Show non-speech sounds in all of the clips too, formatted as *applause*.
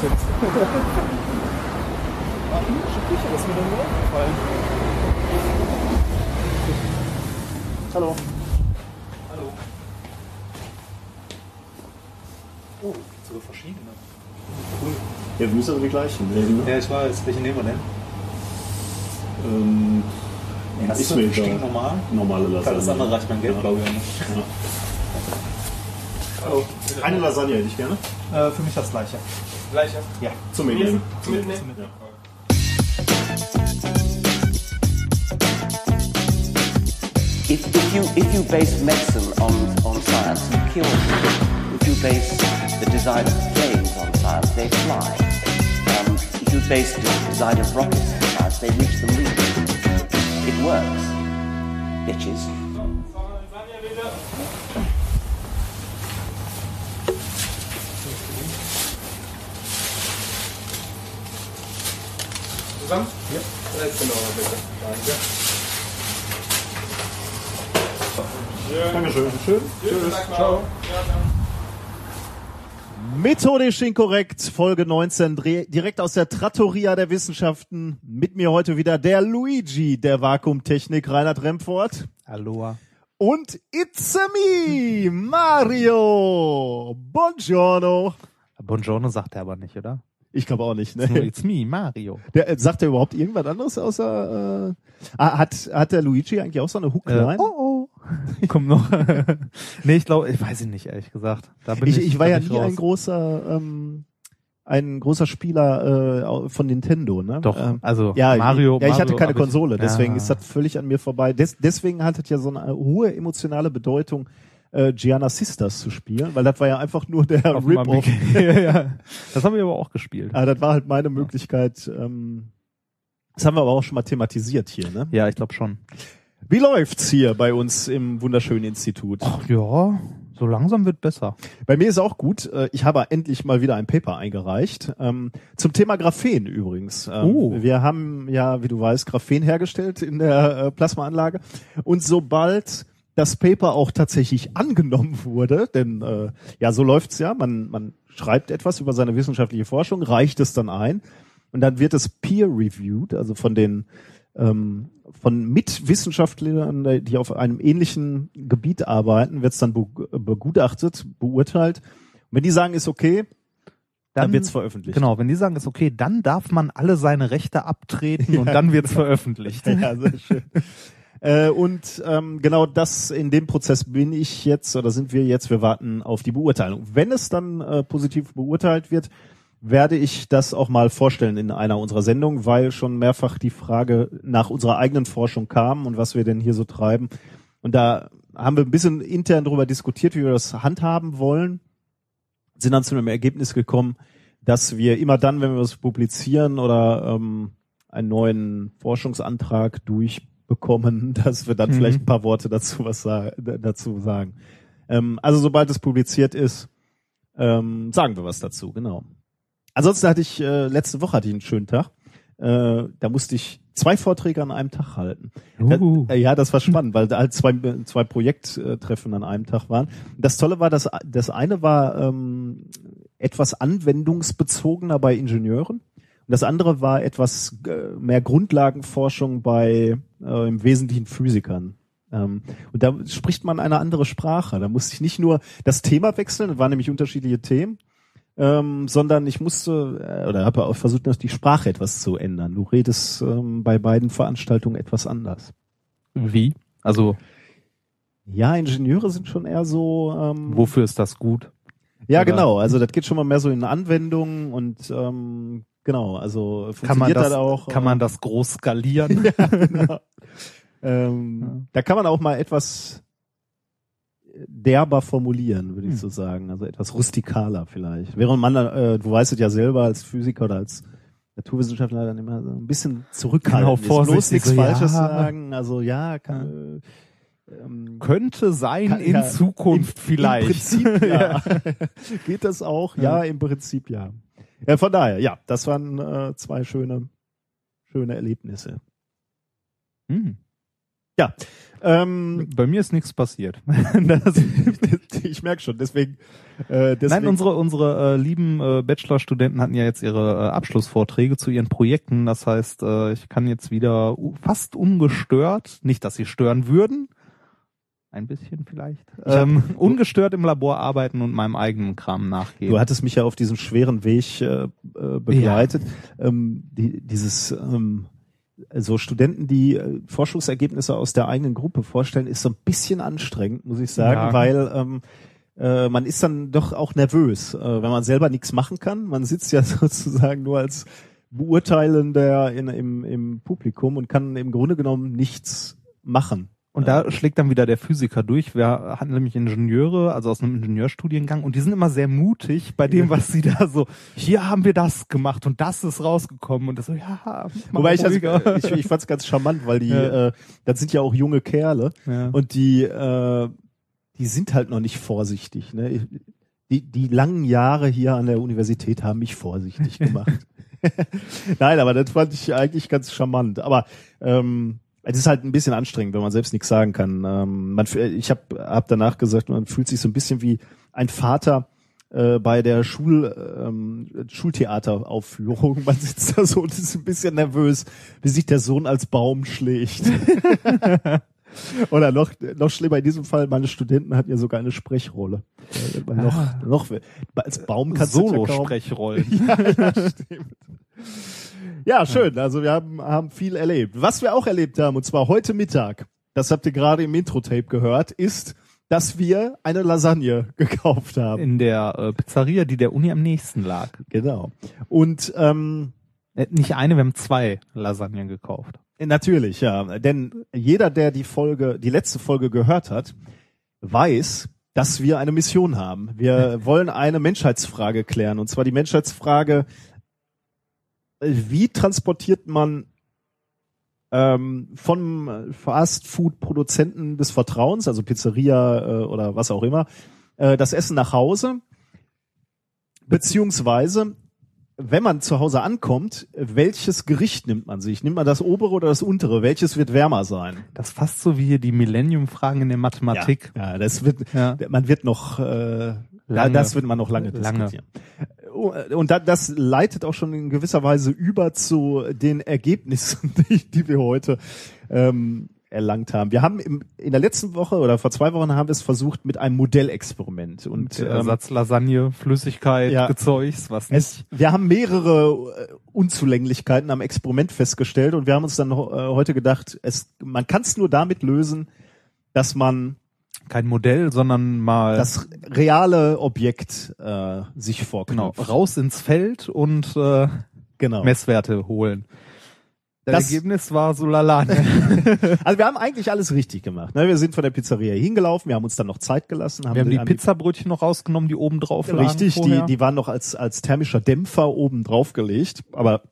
Cent. Ah, indische Küche, das ist mir dann aufgefallen. Hallo. Hallo. Oh, sogar verschiedene. Cool. Ja, wir müssen also die gleichen nehmen. Ne? Ja, ich weiß. Welche nehmen wir denn? Ähm, Das ist mir egal. stinknormal. Normale Lasagne. Das andere reicht mein Geld, Ja. glaube ich. Ja. Hallo. Eine Lasagne hätte ich gerne. Äh, für mich das gleiche. Gleiche? Ja. Zum Mitnehmen. Zum Mitnehmen? Ja. If, if you if you base medicine on, on science, you cure people. If you base the design of planes on science, they fly. Um, if you base the design of rockets on science, they reach the moon. It works, bitches. Zusammen? Ja. Jetzt genau, bitte. Danke. Dankeschön. Schön. Tschüss. Ciao. Methodisch inkorrekt, Folge 19, dre- direkt aus der Trattoria der Wissenschaften. Mit mir heute wieder der Luigi der Vakuumtechnik, Reinhard Remfort. Aloha. Und it's a me, Mario. Buongiorno. Buongiorno sagt er aber nicht, oder? Ich glaube auch nicht, ne? it's me, Mario. Der, äh, sagt er überhaupt irgendwas anderes außer, äh, ah, hat, hat der Luigi eigentlich auch so eine Hookline? Äh, oh, oh. *laughs* Kommt noch. *laughs* nee, ich glaube, ich weiß ihn nicht, ehrlich gesagt. Da bin ich, ich, ich war ja nie raus. ein großer, ähm, ein großer Spieler äh, von Nintendo, ne? Doch, Ähm, also ja, Mario. Ja, ich hatte Mario keine ich- Konsole, deswegen ja. ist das völlig an mir vorbei. Des, deswegen hat es ja so eine hohe emotionale Bedeutung, äh, Gianna Sisters zu spielen, weil das war ja einfach nur der Rip-Off. *laughs* Ja, ja. Das haben wir aber auch gespielt. Ah, das war halt meine Möglichkeit. Ähm, das haben wir aber auch schon mal thematisiert hier, ne? Ja, ich glaube schon. Wie läuft's hier bei uns im wunderschönen Institut? Ach, ja, so langsam wird besser. Bei mir ist auch gut. Äh, Ich habe endlich mal wieder ein Paper eingereicht. Ähm, zum Thema Graphen übrigens. Ähm, Oh. Wir haben ja, wie du weißt, Graphen hergestellt in der äh, Plasmaanlage. Und sobald das Paper auch tatsächlich angenommen wurde, denn äh, ja, so läuft's ja, man, man schreibt etwas über seine wissenschaftliche Forschung, reicht es dann ein und dann wird es peer-reviewed, also von den ähm, von Mitwissenschaftlern, die auf einem ähnlichen Gebiet arbeiten, wird es dann be begutachtet, beurteilt. Und wenn die sagen, ist okay, dann, Dann- wird's veröffentlicht. Genau, wenn die sagen, ist okay, dann darf man alle seine Rechte abtreten *laughs* und Ja, dann wird's veröffentlicht. Ja, sehr schön. Äh, und ähm, genau das in dem Prozess bin ich jetzt oder sind wir jetzt. Wir warten auf die Beurteilung. Wenn es dann äh, positiv beurteilt wird, werde ich das auch mal vorstellen in einer unserer Sendungen, weil schon mehrfach die Frage nach unserer eigenen Forschung kam und was wir denn hier so treiben. Und da haben wir ein bisschen intern darüber diskutiert, wie wir das handhaben wollen, sind dann zu einem Ergebnis gekommen, dass wir immer dann, wenn wir was publizieren oder ähm, einen neuen Forschungsantrag durchbekommen, *laughs* dass wir dann Mhm. vielleicht ein paar Worte dazu was sa dazu sagen. Ähm, also sobald es publiziert ist, ähm, sagen wir was dazu, genau. Ansonsten hatte ich, äh, letzte Woche hatte ich einen schönen Tag. Äh, da musste ich zwei Vorträge an einem Tag halten. Uh. Da, äh, ja, das war spannend, weil da halt zwei, zwei Projekttreffen an einem Tag waren. Das Tolle war, dass das eine war ähm, etwas anwendungsbezogener bei Ingenieuren und das andere war etwas äh, mehr Grundlagenforschung bei äh, im Wesentlichen Physikern. Ähm, und da spricht man eine andere Sprache. Da musste ich nicht nur das Thema wechseln, das waren nämlich unterschiedliche Themen, ähm, sondern ich musste äh, oder habe auch versucht, die Sprache etwas zu ändern. Du redest ähm, bei beiden Veranstaltungen etwas anders. Wie? Also, Ja, Ingenieure sind schon eher so. Ähm, wofür ist das gut? Ja, oder- genau. Also das geht schon mal mehr so in Anwendungen und ähm, genau. Also Kann man das, das auch. kann äh, man das groß skalieren? *laughs* ja, genau. ähm, Da kann man auch mal etwas derber formulieren, würde ich Hm. so sagen. Also etwas rustikaler vielleicht. Während man, äh, du weißt es ja selber als Physiker oder als Naturwissenschaftler dann immer so ein bisschen zurückhaltend Genau, vorsichtig Bloß nichts so, Falsches ja. sagen. Also ja, kann, äh, ähm, Könnte sein Kann- in ja, Zukunft vielleicht. Im Prinzip *laughs* ja. *laughs* Geht das auch? Ja, im Prinzip ja. Ja. Von daher, ja, das waren äh, zwei schöne, schöne Erlebnisse. Hm. Ja. Ähm, Bei mir ist nichts passiert. *laughs* das, ich merke schon, deswegen, äh, deswegen Nein, unsere unsere äh, lieben äh, Bachelorstudenten hatten ja jetzt ihre äh, Abschlussvorträge zu ihren Projekten. Das heißt, äh, ich kann jetzt wieder fast ungestört, nicht, dass sie stören würden, ein bisschen vielleicht, ähm, ungestört im Labor arbeiten und meinem eigenen Kram nachgehen. Du hattest mich ja auf diesem schweren Weg äh, äh, begleitet. Ähm, die, dieses ähm, so Studenten, die äh, Forschungsergebnisse aus der eigenen Gruppe vorstellen, ist so ein bisschen anstrengend, muss ich sagen, Ja. weil ähm, äh, man ist dann doch auch nervös, äh, wenn man selber nichts machen kann. Man sitzt ja *laughs* sozusagen nur als Beurteilender in, im, im Publikum und kann im Grunde genommen nichts machen. Und da schlägt dann wieder der Physiker durch. Wir hatten nämlich Ingenieure, also aus einem Ingenieurstudiengang, und die sind immer sehr mutig bei dem, was sie da so, hier haben wir das gemacht und das ist rausgekommen. Und das so, ja, Wobei ich, also, ich, ich fand es ganz charmant, weil die, Ja. äh, das sind ja auch junge Kerle Ja. und die, äh, die sind halt noch nicht vorsichtig. Ne? Die, die langen Jahre hier an der Universität haben mich vorsichtig gemacht. *laughs* Nein, aber das fand ich eigentlich ganz charmant. Aber ähm, es ist halt ein bisschen anstrengend, wenn man selbst nichts sagen kann. Ähm, man, fü- ich habe hab danach gesagt, man fühlt sich so ein bisschen wie ein Vater äh, bei der Schul, ähm, Schultheateraufführung. *laughs* Man sitzt da so und ist ein bisschen nervös, wie sich der Sohn als Baum schlägt. *laughs* Oder noch, noch schlimmer in diesem Fall, meine Studenten hatten ja sogar eine Sprechrolle. Äh, Noch, noch, als Baum kannst ja Solo-Sprechrollen. *laughs* ja, ja, stimmt. Ja, schön. Also wir haben, haben viel erlebt. Was wir auch erlebt haben, und zwar heute Mittag, das habt ihr gerade im Intro-Tape gehört, ist, dass wir eine Lasagne *laughs* gekauft haben. In der äh, Pizzeria, die der Uni am nächsten lag. Genau. Und ähm, Äh, nicht eine, wir haben zwei Lasagnen gekauft. Natürlich, ja. Denn jeder, der die Folge, die letzte Folge gehört hat, weiß, dass wir eine Mission haben. Wir wollen eine Menschheitsfrage klären. Und zwar die Menschheitsfrage, wie transportiert man ähm, vom Fast-Food-Produzenten des Vertrauens, also Pizzeria äh, oder was auch immer, äh, das Essen nach Hause, beziehungsweise wenn man zu Hause ankommt, welches Gericht nimmt man sich? Nimmt man das obere oder das untere? Welches wird wärmer sein? Das ist fast so wie hier die Millennium-Fragen in der Mathematik. Ja, ja das wird, Ja. man wird noch, äh, Lange. das wird man noch lange Lange. diskutieren. Und da, das leitet auch schon in gewisser Weise über zu den Ergebnissen, *laughs* die, die wir heute ähm, erlangt haben. Wir haben im, in der letzten Woche oder vor zwei Wochen haben wir es versucht mit einem Modellexperiment und ähm, Ersatz Lasagne, Flüssigkeit, ja. Gezeugs, was es, nicht. wir haben mehrere äh, Unzulänglichkeiten am Experiment festgestellt und wir haben uns dann äh, heute gedacht, es, man kann es nur damit lösen, dass man Kein Modell, sondern mal das reale Objekt äh, sich genau, vorknüpft. raus ins Feld und äh, genau. Messwerte holen. Das, Das- Ergebnis war so lala. ne? *laughs* Also wir haben eigentlich alles richtig gemacht. Ne? Wir sind von der Pizzeria hingelaufen, wir haben uns dann noch Zeit gelassen. Wir haben die Pizzabrötchen noch rausgenommen, die oben drauf lagen Richtig, die, vorher. die waren noch als, als thermischer Dämpfer oben drauf gelegt, aber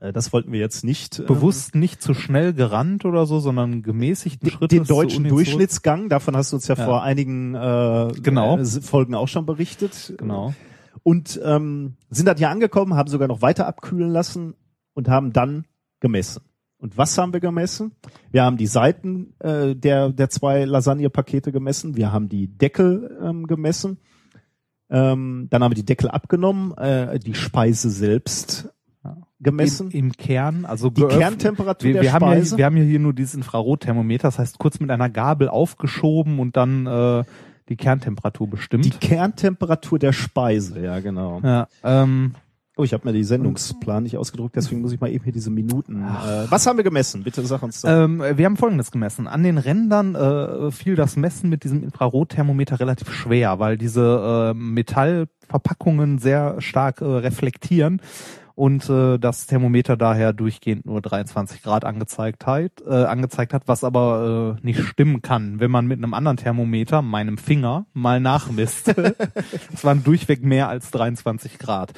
äh, das wollten wir jetzt nicht. ähm, bewusst nicht zu schnell gerannt oder so, sondern gemäßigten Schritt. den deutschen Durchschnittsgang, davon hast du uns ja, Ja. vor einigen äh, Genau. äh, Folgen auch schon berichtet. Genau. Und ähm, sind dann hier angekommen, haben sogar noch weiter abkühlen lassen und haben dann gemessen. Und was haben wir gemessen? Wir haben die Seiten äh, der, der zwei Lasagne-Pakete gemessen, wir haben die Deckel ähm, gemessen, ähm, dann haben wir die Deckel abgenommen, äh, die Speise selbst Ja. gemessen, Im, Im Kern, also die geöffnet- Kerntemperatur wir, der wir, haben ja, Speise. wir haben ja hier nur dieses Infrarotthermometer, das heißt kurz mit einer Gabel aufgeschoben und dann äh, die Kerntemperatur bestimmt. die Kerntemperatur der Speise, ja genau. ja, ähm, Oh, ich habe mir die Sendungsplan nicht ausgedruckt, deswegen muss ich mal eben hier diese Minuten. Äh, was haben wir gemessen? Bitte sag uns doch. ähm, wir haben Folgendes gemessen. An den Rändern äh, fiel das Messen mit diesem Infrarotthermometer relativ schwer, weil diese äh, Metallverpackungen sehr stark äh, reflektieren und äh, das Thermometer daher durchgehend nur 23 Grad angezeigt hat, äh, angezeigt hat, was aber äh, nicht stimmen kann, wenn man mit einem anderen Thermometer, meinem Finger, mal nachmisst. *laughs* Es waren durchweg mehr als 23 Grad.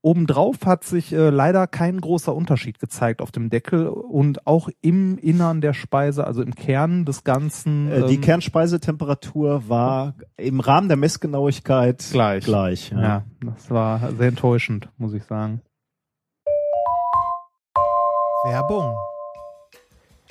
Obendrauf hat sich äh, leider kein großer Unterschied gezeigt auf dem Deckel und auch im Innern der Speise, also im Kern des Ganzen. Äh, die ähm, Kernspeisetemperatur war im Rahmen der Messgenauigkeit Gleich. gleich ja. ja, das war sehr enttäuschend, muss ich sagen. Werbung.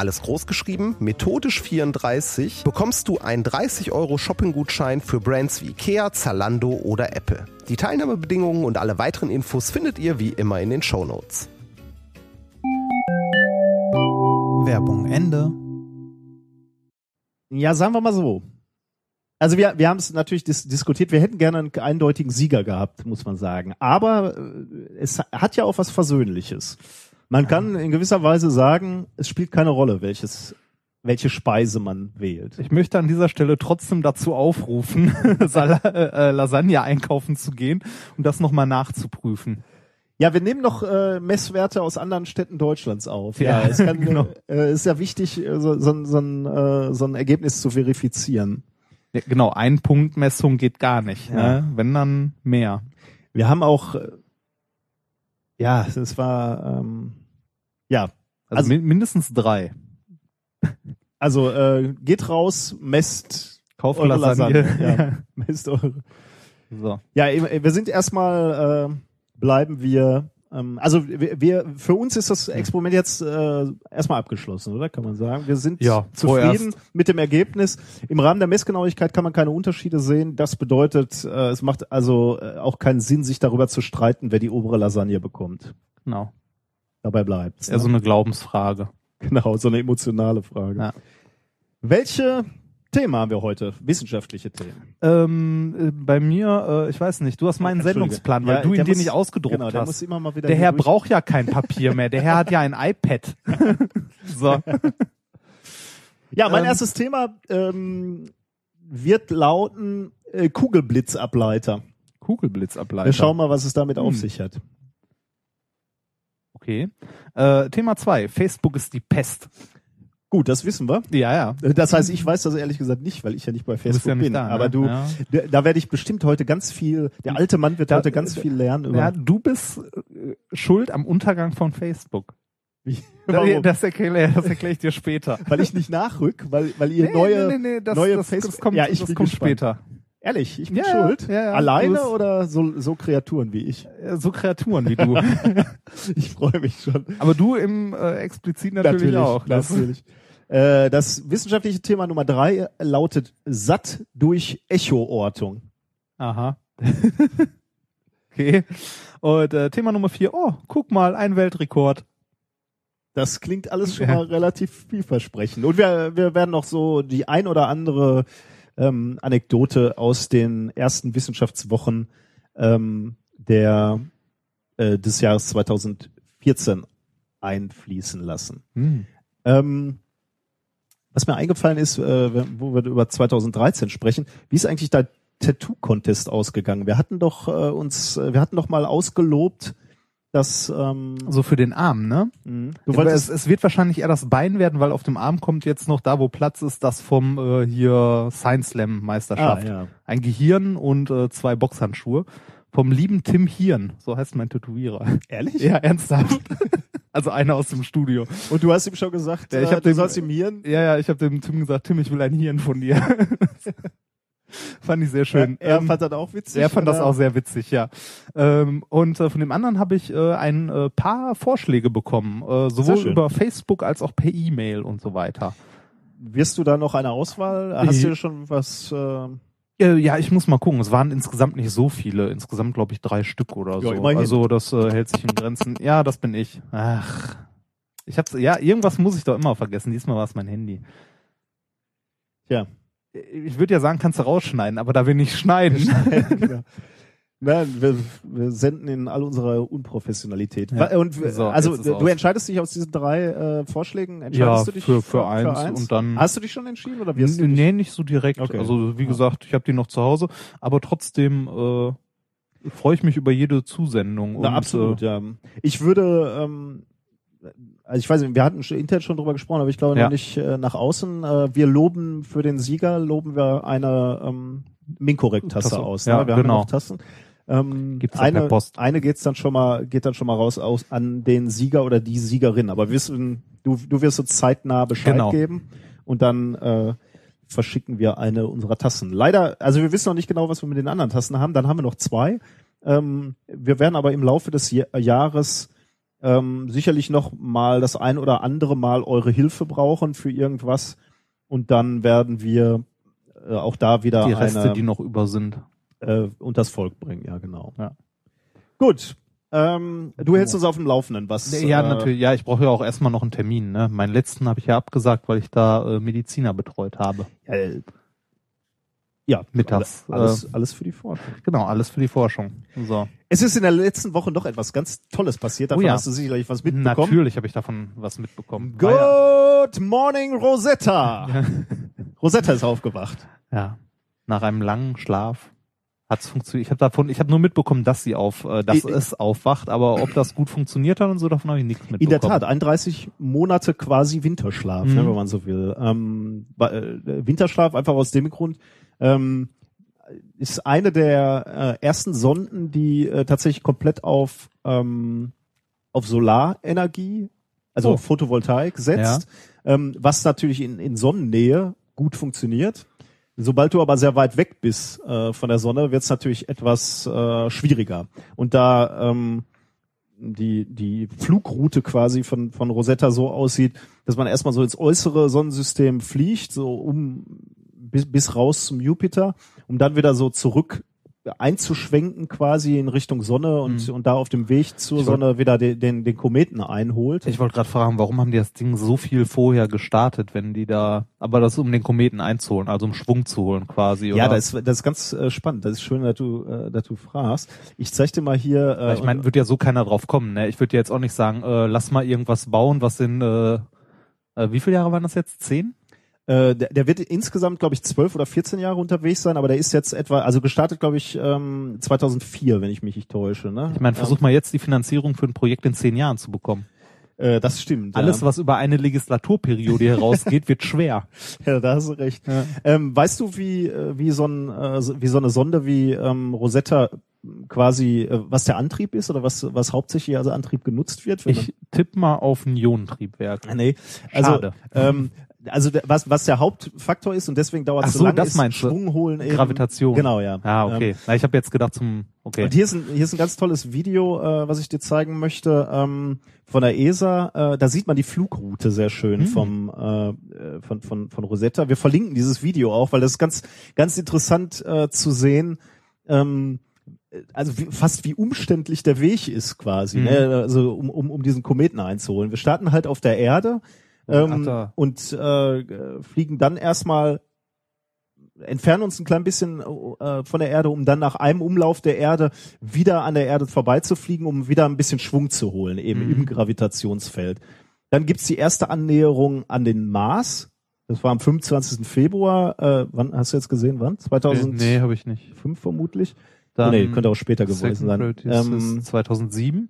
alles groß geschrieben, methodisch 34, bekommst du einen 30 Euro Shopping-Gutschein für Brands wie Ikea, Zalando oder Apple. Die Teilnahmebedingungen und alle weiteren Infos findet ihr wie immer in den Show Notes. Werbung Ende. Ja, sagen wir mal so. Also wir, wir haben es natürlich dis diskutiert, wir hätten gerne einen eindeutigen Sieger gehabt, muss man sagen. Aber äh, es hat ja auch was Versöhnliches. Man kann in gewisser Weise sagen, es spielt keine Rolle, welches, welche Speise man wählt. Ich möchte an dieser Stelle trotzdem dazu aufrufen, *laughs* Sal äh, Lasagne einkaufen zu gehen und das nochmal nachzuprüfen. Ja, wir nehmen noch äh, Messwerte aus anderen Städten Deutschlands auf. Ja, es kann, *laughs* genau. äh, ist ja wichtig, äh, so, so, so, ein, äh, so ein Ergebnis zu verifizieren. Ja, genau, ein Punkt Messung geht gar nicht. Ja. Ne? Wenn dann mehr. Wir haben auch, äh, ja, es war, ähm, ja, Also, Also- mi- mindestens drei. *laughs* also äh, geht raus, messt Kauft eure Lasagne. Lasagne. *laughs* Ja, messt eure. so. Ja, eben, wir sind erstmal, äh, bleiben wir, ähm, also wir, wir, für uns ist das Experiment jetzt äh, erstmal abgeschlossen, oder? Kann man sagen. Wir sind Ja, zufrieden mit dem Ergebnis. Im Rahmen der Messgenauigkeit kann man keine Unterschiede sehen. Das bedeutet, äh, es macht also äh, auch keinen Sinn, sich darüber zu streiten, wer die obere Lasagne bekommt. Genau. Dabei bleibt Eher so eine Glaubensfrage. Genau, so eine emotionale Frage. Ja. Welche Themen haben wir heute? Wissenschaftliche Themen. Ähm, äh, bei mir, äh, ich weiß nicht, du hast meinen. Sendungsplan, weil Ja, du ihn dir muss- nicht ausgedruckt Genau, der muss hast. immer mal wieder Der Herr durch- braucht ja kein Papier mehr. Der Herr hat ja ein iPad. *laughs* so. Ja, mein Ähm, erstes Thema ähm, wird lauten äh, Kugelblitzableiter. Kugelblitzableiter. Wir schauen mal, was es damit auf Hm. sich hat. Okay. Äh, Thema zwei. Facebook ist die Pest. Gut, das wissen wir. Ja, ja. Das heißt, ich weiß das ehrlich gesagt nicht, weil ich ja nicht bei Facebook ja nicht bin. da, ne? Aber du, Ja. da, da werde ich bestimmt heute ganz viel. Der alte Mann wird Da- heute ganz viel lernen über. Ja, du bist äh, schuld am Untergang von Facebook. *laughs* Warum? das erkläre das erklär ich dir später. weil ich nicht nachrück, weil weil ihr neue. das, neue das, Facebook- das kommt, Ja, ich das kommt gespannt. später. Ehrlich, ich bin Ja, schuld. ja, ja. Alleine oder so so Kreaturen wie ich. So Kreaturen wie du. *laughs* Ich freue mich schon. Aber du im äh, explizit natürlich, auch. Das, Natürlich. Äh, das wissenschaftliche Thema Nummer drei lautet satt durch Echoortung. aha. *laughs* okay. Und äh, Thema Nummer vier. Oh, guck mal, ein Weltrekord. Das klingt alles schon mal relativ vielversprechend. Und wir, wir werden noch so die ein oder andere ähm, Anekdote aus den ersten Wissenschaftswochen ähm, der äh, des Jahres 2014 einfließen lassen. Hm. Ähm, was mir eingefallen ist, äh, wo wir über 2013 sprechen, wie ist eigentlich der Tattoo-Contest ausgegangen? Wir hatten doch äh, uns, äh, wir hatten doch mal ausgelobt, dass ähm, So für den Arm, ne? mh, du wolltest, es, es wird wahrscheinlich eher das Bein werden, weil auf dem Arm kommt jetzt noch da, wo Platz ist, das vom äh, hier Science Slam ah, Meisterschaft. ja. Ein Gehirn und äh, zwei Boxhandschuhe. Vom lieben Tim Hirn, so heißt mein Tätowierer. Ehrlich? Ja, ernsthaft. *laughs* Also einer aus dem Studio. Und du hast ihm schon gesagt, Ja, ich äh, hab du dem- sollst ihm Hirn. Ja, ja, ich habe dem Tim gesagt, Tim, ich will ein Hirn von dir. *laughs* *laughs* fand ich sehr schön. Er Ähm, fand das auch witzig. er fand das oder? auch sehr witzig, ja. Ähm, und äh, von dem anderen habe ich äh, ein äh, paar Vorschläge bekommen, äh, sowohl über Facebook als auch per E-Mail und so weiter. Wirst du da noch eine Auswahl? Hast du schon was? Äh, Äh, ja, ich muss mal gucken. Es waren insgesamt nicht so viele. Insgesamt glaube ich drei Stück oder so. immerhin. Also das äh, hält sich in Grenzen. Ja, das bin ich. Ach, ich hab's. Ja, irgendwas muss ich doch immer vergessen. Diesmal war es mein Handy. Tja. Ich würde ja sagen, kannst du rausschneiden, aber da will ich schneiden. *laughs* ja. Nein, wir, wir senden in all unserer Unprofessionalität. Ja. Und So, also du aus. entscheidest dich aus diesen drei äh, Vorschlägen, ja, entscheidest du dich für, für, eins, und dann. Hast du dich schon entschieden oder wirst du? N- nee, nicht so direkt. Okay. Also wie Ja. gesagt, ich habe die noch zu Hause, aber trotzdem äh, freue ich mich über jede Zusendung. Na, und, absolut, Äh, ja. Ich würde, ähm, also ich weiß nicht, wir hatten intern schon drüber gesprochen, aber ich glaube Ja. noch nicht äh, nach außen. Äh, wir loben für den Sieger, loben wir eine ähm, Minkorrekt-Tasse Tasse. aus. Ja, ne? Wir haben ja genau. noch Tassen. Ähm, Gibt's eine, Post. eine geht's dann schon mal, geht dann schon mal raus aus an den Sieger oder die Siegerin. Aber wir wissen, du, du wirst uns zeitnah Bescheid Genau. geben und dann äh, verschicken wir eine unserer Tassen. Leider, also wir wissen noch nicht genau, was wir mit den anderen Tassen haben. Dann haben wir noch zwei. Ähm, wir werden aber im Laufe des Ja- Jahres ähm, sicherlich noch mal das ein oder andere Mal eure Hilfe brauchen für irgendwas. Und dann werden wir äh, auch da wieder die Reste, eine die noch über sind. äh, unters Volk bringen. Ja, genau. Ja. Gut. Ähm, du hältst uns auf dem Laufenden, was Ja, äh, natürlich. Ja, ich brauche ja auch erstmal noch einen Termin. Ne? Meinen letzten habe ich ja abgesagt, weil ich da äh, Mediziner betreut habe. Äh, ja, Mittags, Alles, alles für die Forschung. Genau, alles für die Forschung. So. Es ist in der letzten Woche noch etwas ganz Tolles passiert. Davon Oh ja. hast du sicherlich was mitbekommen. Natürlich habe ich davon was mitbekommen. Ja- Good morning, Rosetta. *laughs* Rosetta ist aufgewacht. Ja, nach einem langen Schlaf hat's funktioniert. Ich habe davon, ich habe nur mitbekommen, dass sie auf, äh, dass I- es aufwacht, aber ob das gut funktioniert hat und so, davon habe ich nichts mitbekommen. In der Tat, 31 Monate quasi Winterschlaf, Mhm. ne, wenn man so will. Ähm, äh, Winterschlaf einfach aus dem Grund, ähm, ist eine der äh, ersten Sonden, die äh, tatsächlich komplett auf, ähm, auf Solarenergie, also Oh. auf Photovoltaik setzt, ähm, was natürlich in, in Sonnennähe gut funktioniert. Sobald du aber sehr weit weg bist äh, von der Sonne, wird es natürlich etwas äh, schwieriger. Und da ähm, die, die Flugroute quasi von, von Rosetta so aussieht, dass man erstmal so ins äußere Sonnensystem fliegt, so um bis, bis raus zum Jupiter, um dann wieder so zurück einzuschwenken quasi in Richtung Sonne und, und da auf dem Weg zur Mhm. Wollt- Sonne wieder den, den, den Kometen einholt. Ich wollte gerade fragen, warum haben die das Ding so viel vorher gestartet, wenn die da, aber das um den Kometen einzuholen, also um Schwung zu holen quasi, ja, oder? das ist, das ist ganz äh, spannend. Das ist schön, dass du, äh, dass du fragst. Ich zeig dir mal hier. Äh, Weil ich meine, wird ja so keiner drauf kommen, ne? Ich würde jetzt auch nicht sagen, äh, lass mal irgendwas bauen, was in, äh, äh, wie viele Jahre waren das jetzt? Zehn? Äh, der, der wird insgesamt, glaube ich, zwölf oder 14 Jahre unterwegs sein, aber der ist jetzt etwa, also gestartet, glaube ich, ähm, 2004, wenn ich mich nicht täusche. Ne? Ich meine, versuch mal jetzt die Finanzierung für ein Projekt in zehn Jahren zu bekommen. Äh, das stimmt. Alles, ja. was über eine Legislaturperiode herausgeht, wird schwer. *laughs* Ja, da hast du recht. Ähm, weißt du, wie, äh, wie, so ein, äh, wie so eine Sonde wie ähm, Rosetta quasi, was der Antrieb ist oder was, was hauptsächlich als Antrieb genutzt wird? Ich tipp mal auf ein Ionentriebwerk. nee, also, Schade. ähm, also was, was der Hauptfaktor ist und deswegen dauert es so so, lange, das ist meinst du. Schwung holen eben. Gravitation. Genau, ja. Ah, Ähm, okay. Na, ich habe jetzt gedacht zum, okay. Und hier ist, ein, hier ist ein ganz tolles Video, äh, was ich dir zeigen möchte, ähm, von der ESA. Äh, da sieht man die Flugroute sehr schön Hm. vom, äh, äh, von, von, von Rosetta. Wir verlinken dieses Video auch, weil das ist ganz, ganz interessant äh, zu sehen, ähm, also wie, fast wie umständlich der Weg ist quasi, Mhm. ne? also um, um, um diesen Kometen einzuholen. Wir starten halt auf der Erde ähm, Ach und äh, fliegen dann erstmal entfernen uns ein klein bisschen äh, von der Erde, um dann nach einem Umlauf der Erde wieder an der Erde vorbeizufliegen, um wieder ein bisschen Schwung zu holen, eben Mhm. im Gravitationsfeld. Dann gibt's die erste Annäherung an den Mars. Das war am 25. Februar. Äh, wann hast du jetzt gesehen? Wann? 2005 nee, habe ich nicht. vermutlich? Dann nee, könnte auch später gewesen sein. Ähm, es 2007.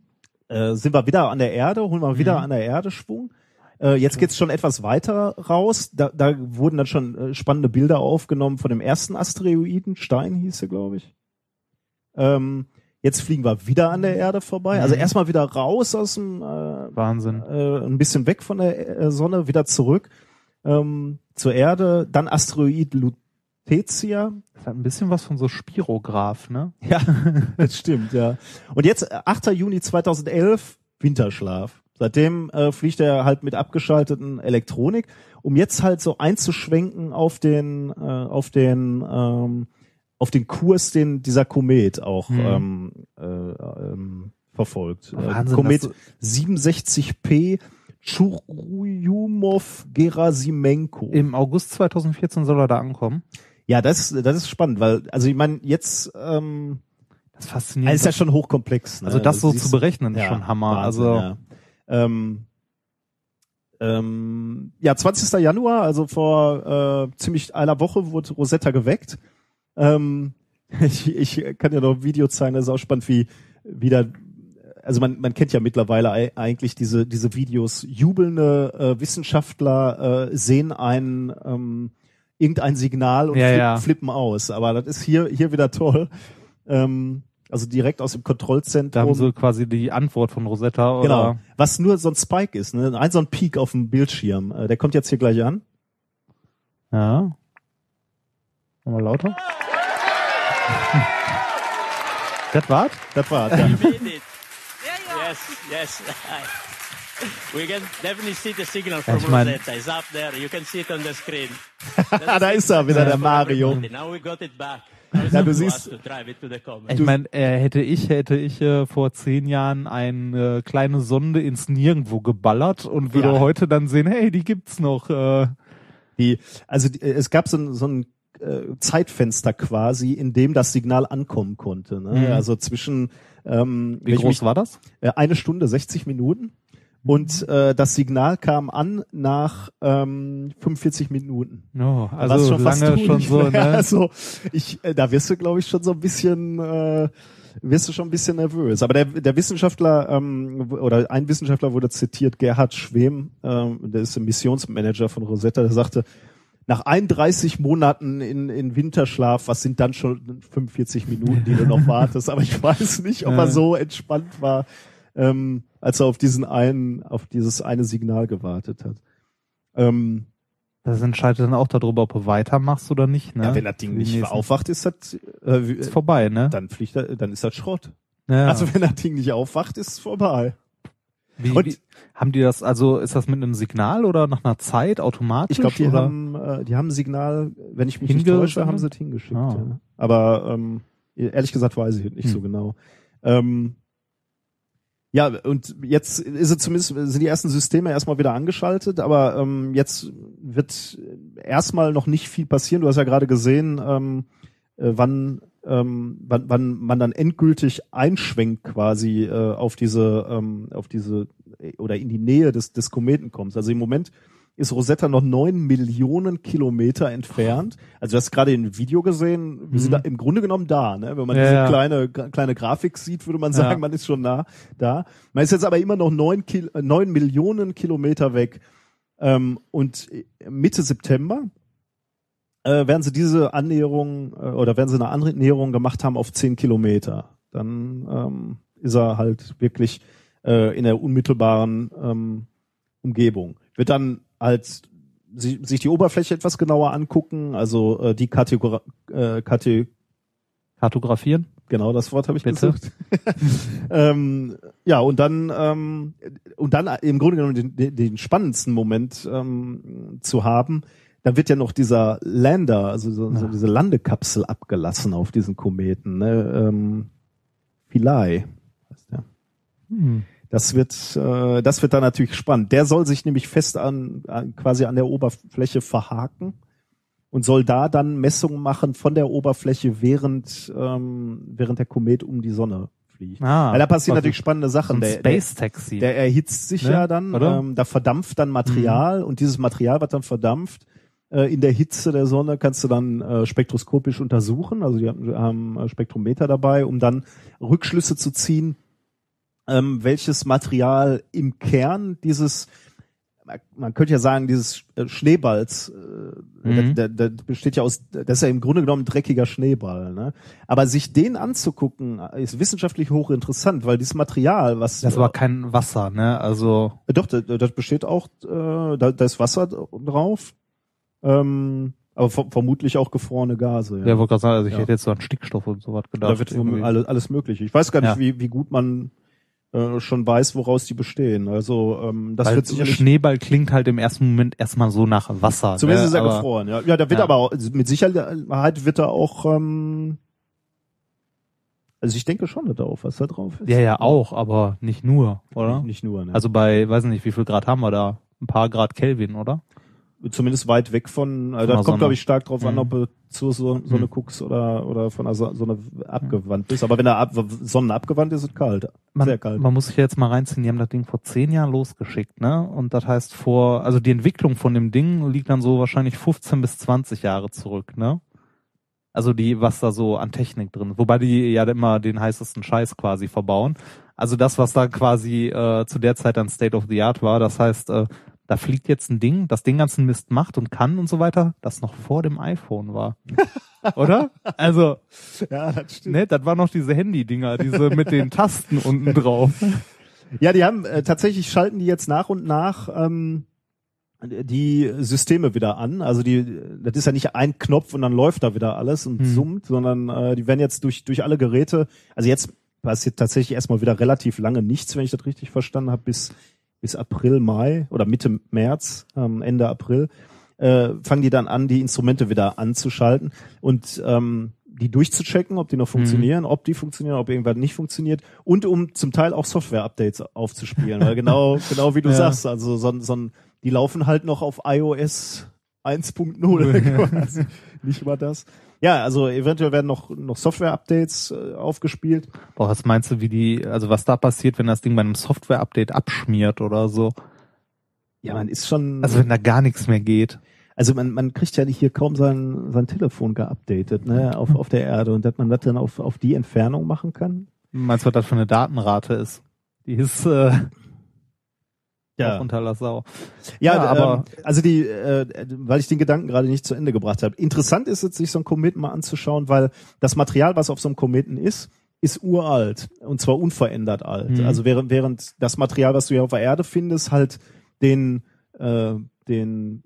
äh, sind wir wieder an der Erde, holen wir wieder Mhm. an der Erde Schwung. Äh, jetzt geht's schon etwas weiter raus. Da, da wurden dann schon äh, spannende Bilder aufgenommen von dem ersten Asteroiden. Stein hieß er, glaube ich. Ähm, Jetzt fliegen wir wieder an der Erde vorbei. Also Mhm. erstmal wieder raus aus dem, äh, Wahnsinn. äh, ein bisschen weg von der äh, Sonne, wieder zurück ähm, zur Erde. Dann Asteroid Lutetia. Das hat ein bisschen was von so Spirograph, ne? Ja, *laughs* das stimmt, ja. Und jetzt äh, 8. Juni 2011, Winterschlaf. Seitdem äh, fliegt er halt mit abgeschalteten Elektronik, um jetzt halt so einzuschwenken auf den, äh, auf den, ähm, auf den Kurs, den dieser Komet auch Mhm. ähm, äh, ähm, verfolgt. Äh, Wahnsinn, Komet dass 67P Churyumov-Gerasimenko. Im August 2014 soll er da ankommen. Ja, das, das ist spannend, weil, also ich meine, jetzt ähm, Das ist faszinierend. also ist ja schon hochkomplex. Ne? also das so siehst- zu berechnen ist ja, schon Hammer. Wahnsinn, also ja. Ähm, ähm, ja, 20. Januar, also vor äh, ziemlich einer Woche wurde Rosetta geweckt. Ähm, *laughs* ich, ich kann ja noch ein Video zeigen, das ist auch spannend, wie wieder also man, man kennt ja mittlerweile ei- eigentlich diese, diese Videos. Jubelnde äh, Wissenschaftler äh, sehen ein ähm, irgendein Signal und Ja, flippen, ja. flippen aus. Aber das ist hier, hier wieder toll. Ähm, also direkt aus dem da haben Kontrollzentrum. sie quasi die Antwort von Rosetta oder Genau. Was nur so ein Spike ist, ne? Ein so ein Peak auf dem Bildschirm. Äh, der kommt jetzt hier gleich an. ja. Nochmal lauter. *laughs* das war's? Das war's, ja. Yes, yes. *laughs* we can definitely see the signal from ich mein- Rosetta. It's up there. You can see it on the screen. *laughs* Ah, da ist er wieder, der Mario. Now we got it back. Ja, up du siehst-. Ich meine, äh, hätte ich, hätte ich äh, vor zehn Jahren eine äh, kleine Sonde ins Nirgendwo geballert und würde Ja. heute dann sehen, hey, die gibt's noch. Äh, Die, also die, äh, es gab so ein, so ein äh, Zeitfenster quasi, in dem das Signal ankommen konnte. Ne? Mhm. Also zwischen ähm, wie groß mich- war das? äh, eine Stunde 60 Minuten und äh, das Signal kam an nach ähm, 45 Minuten. Oh, Was also fast lange du schon so, *laughs* ne? Also ich, äh, da wirst du, glaube ich, schon so ein bisschen, äh, wirst du schon ein bisschen nervös. Aber der, der Wissenschaftler ähm, oder ein Wissenschaftler wurde zitiert, Gerhard Schwem, ähm, der ist der Missionsmanager von Rosetta, der sagte, nach 31 Monaten in, in Winterschlaf, was sind dann schon 45 Minuten, die du noch wartest? *laughs* Aber ich weiß nicht, ob er so entspannt war, ähm, als er auf diesen einen, auf dieses eine Signal gewartet hat. Ähm, Das entscheidet dann auch darüber, ob du weitermachst oder nicht, ne? ja, wenn das Ding nicht nächsten- aufwacht, ist das, äh, Ist vorbei, ne? dann fliegt er, dann ist das Schrott. Ja. Also wenn das Ding nicht aufwacht, ist es vorbei. wie, und- wie, haben die das, also ist das mit einem Signal oder nach einer Zeit automatisch? Ich glaube, die oder? haben, äh, die haben ein Signal, wenn ich mich nicht täusche, haben sie es hingeschickt. Ah. Ja. Aber ähm, ehrlich gesagt weiß ich nicht Hm. so genau. Ähm, ja, und jetzt ist es zumindest, sind die ersten Systeme erstmal wieder angeschaltet, aber ähm, jetzt wird erstmal noch nicht viel passieren. Du hast ja gerade gesehen, ähm, äh, wann, ähm, wann, wann man dann endgültig einschwenkt quasi äh, auf diese, ähm, auf diese äh, oder in die Nähe des, des Kometen kommt. Also im Moment ist Rosetta noch neun Millionen Kilometer entfernt. Also du hast gerade im Video gesehen, wir sind Mhm. da im Grunde genommen da. Ne? Wenn man Ja, diese ja. kleine kleine Grafik sieht, würde man sagen, Ja. man ist schon nah da. Man ist jetzt aber immer noch neun, Kil äh, neun Millionen Kilometer weg. Ähm, und Mitte September äh, werden sie diese Annäherung äh, oder werden sie eine Annäherung gemacht haben auf zehn Kilometer. Dann ähm, ist er halt wirklich äh, in der unmittelbaren ähm, Umgebung. Wird dann halt si sich die Oberfläche etwas genauer angucken, also äh, die Kategor äh, Kate Kartografieren? genau das Wort habe ich Bitte. gesucht. *laughs* ähm, ja und dann ähm, und dann im Grunde genommen den, den, spannendsten Moment ähm, zu haben. Da wird ja noch dieser Lander, also so, so diese Landekapsel abgelassen auf diesen Kometen. Ne? Ähm, Philae heißt der. Hm. Das wird, äh, das wird dann natürlich spannend. Der soll sich nämlich fest an, an quasi an der Oberfläche verhaken und soll da dann Messungen machen von der Oberfläche, während ähm, während der Komet um die Sonne fliegt. Ah, Weil da passieren also natürlich spannende Sachen. Der, der, Space Taxi. der erhitzt sich Ne? ja dann, Oder? ähm, da verdampft dann Material und dieses Material wird dann verdampft. Äh, in der Hitze der Sonne kannst du dann äh, spektroskopisch untersuchen. Also die haben, haben Spektrometer dabei, um dann Rückschlüsse zu ziehen, ähm, welches Material im Kern dieses man könnte ja sagen, dieses äh, Schneeballs, äh, Mhm. der, der, der besteht ja aus, das ist ja im Grunde genommen ein dreckiger Schneeball. Ne? Aber sich den anzugucken, ist wissenschaftlich hochinteressant, weil dieses Material, was Das war kein Wasser, ne? Also Äh, Doch, das, das besteht auch, äh, da, da ist Wasser drauf, ähm, aber ver vermutlich auch gefrorene Gase. Ja. der wollte gerade sagen, also ich Ja. hätte jetzt so an Stickstoff und sowas gedacht. da wird irgendwie. alles, alles mögliche. Ich weiß gar nicht, Ja. wie, wie gut man äh, schon weiß, woraus die bestehen. Also ähm, das Weil wird sicherlich Schneeball klingt halt im ersten Moment erstmal so nach Wasser. zumindest ne? ist er Aber- gefroren. Ja, ja, da wird Ja. aber auch, mit Sicherheit wird da auch ähm, also ich denke schon, dass da auch Wasser drauf ist. Ja, ja, auch, aber nicht nur, oder? Nicht, nicht nur, ne? Also bei, weiß nicht, wie viel Grad haben wir da? Ein paar Grad Kelvin, oder? Zumindest weit weg von, äh, Von da der kommt glaube ich stark drauf an, Mhm. ob du zu so, so eine Mhm. guckst oder oder von so- Sonne abgewandt bist. Aber wenn er ab, Sonne abgewandt ist, ist es kalt, Man, sehr kalt. man muss sich jetzt mal reinziehen, die haben das Ding vor zehn Jahren losgeschickt, ne? Und das heißt vor, also die Entwicklung von dem Ding liegt dann so wahrscheinlich 15 bis 20 Jahre zurück, ne? Also die, was da so an Technik drin ist. Wobei die ja immer den heißesten Scheiß quasi verbauen. Also das, was da quasi äh, zu der Zeit dann State of the Art war, das heißt, äh, da fliegt jetzt ein Ding, das den ganzen Mist macht und kann und so weiter, das noch vor dem iPhone war. *laughs* Oder? Also, Ja, das stimmt. ne, das waren noch diese Handy-Dinger, diese mit den Tasten unten drauf. Ja, die haben äh, tatsächlich schalten die jetzt nach und nach ähm, die Systeme wieder an. Also die, das ist ja nicht ein Knopf und dann läuft da wieder alles und Hm. summt, sondern äh, die werden jetzt durch durch alle Geräte. Also jetzt passiert tatsächlich erstmal wieder relativ lange nichts, wenn ich das richtig verstanden habe, bis bis April, Mai oder Mitte März, ähm, Ende April, äh, fangen die dann an, die Instrumente wieder anzuschalten und ähm, die durchzuchecken, ob die noch funktionieren, ob die funktionieren, ob irgendwas nicht funktioniert und um zum Teil auch Software-Updates aufzuspielen. Weil genau, *laughs* genau wie du Ja. sagst, also so, so, die laufen halt noch auf iOS 1.0 *laughs* quasi. Nicht über das. Ja, also eventuell werden noch, noch Software-Updates äh, aufgespielt. Boah, was meinst du, wie die, also was da passiert, wenn das Ding bei einem Software-Update abschmiert oder so? Ja, man ist schon. Also wenn da gar nichts mehr geht. Also man, man kriegt ja nicht hier kaum sein, sein Telefon geupdatet, ne, auf, auf der Erde und dass man das dann auf, auf die Entfernung machen kann. Meinst du, was das für eine Datenrate ist? Die ist äh, auch unter der Sau. Ja, Ja, aber aber- ähm, also die, äh, weil ich den Gedanken gerade nicht zu Ende gebracht habe. Interessant ist es, sich so einen Kometen mal anzuschauen, weil das Material, was auf so einem Kometen ist, ist uralt und zwar unverändert alt. Mhm. Also während während das Material, was du hier auf der Erde findest, halt den äh, den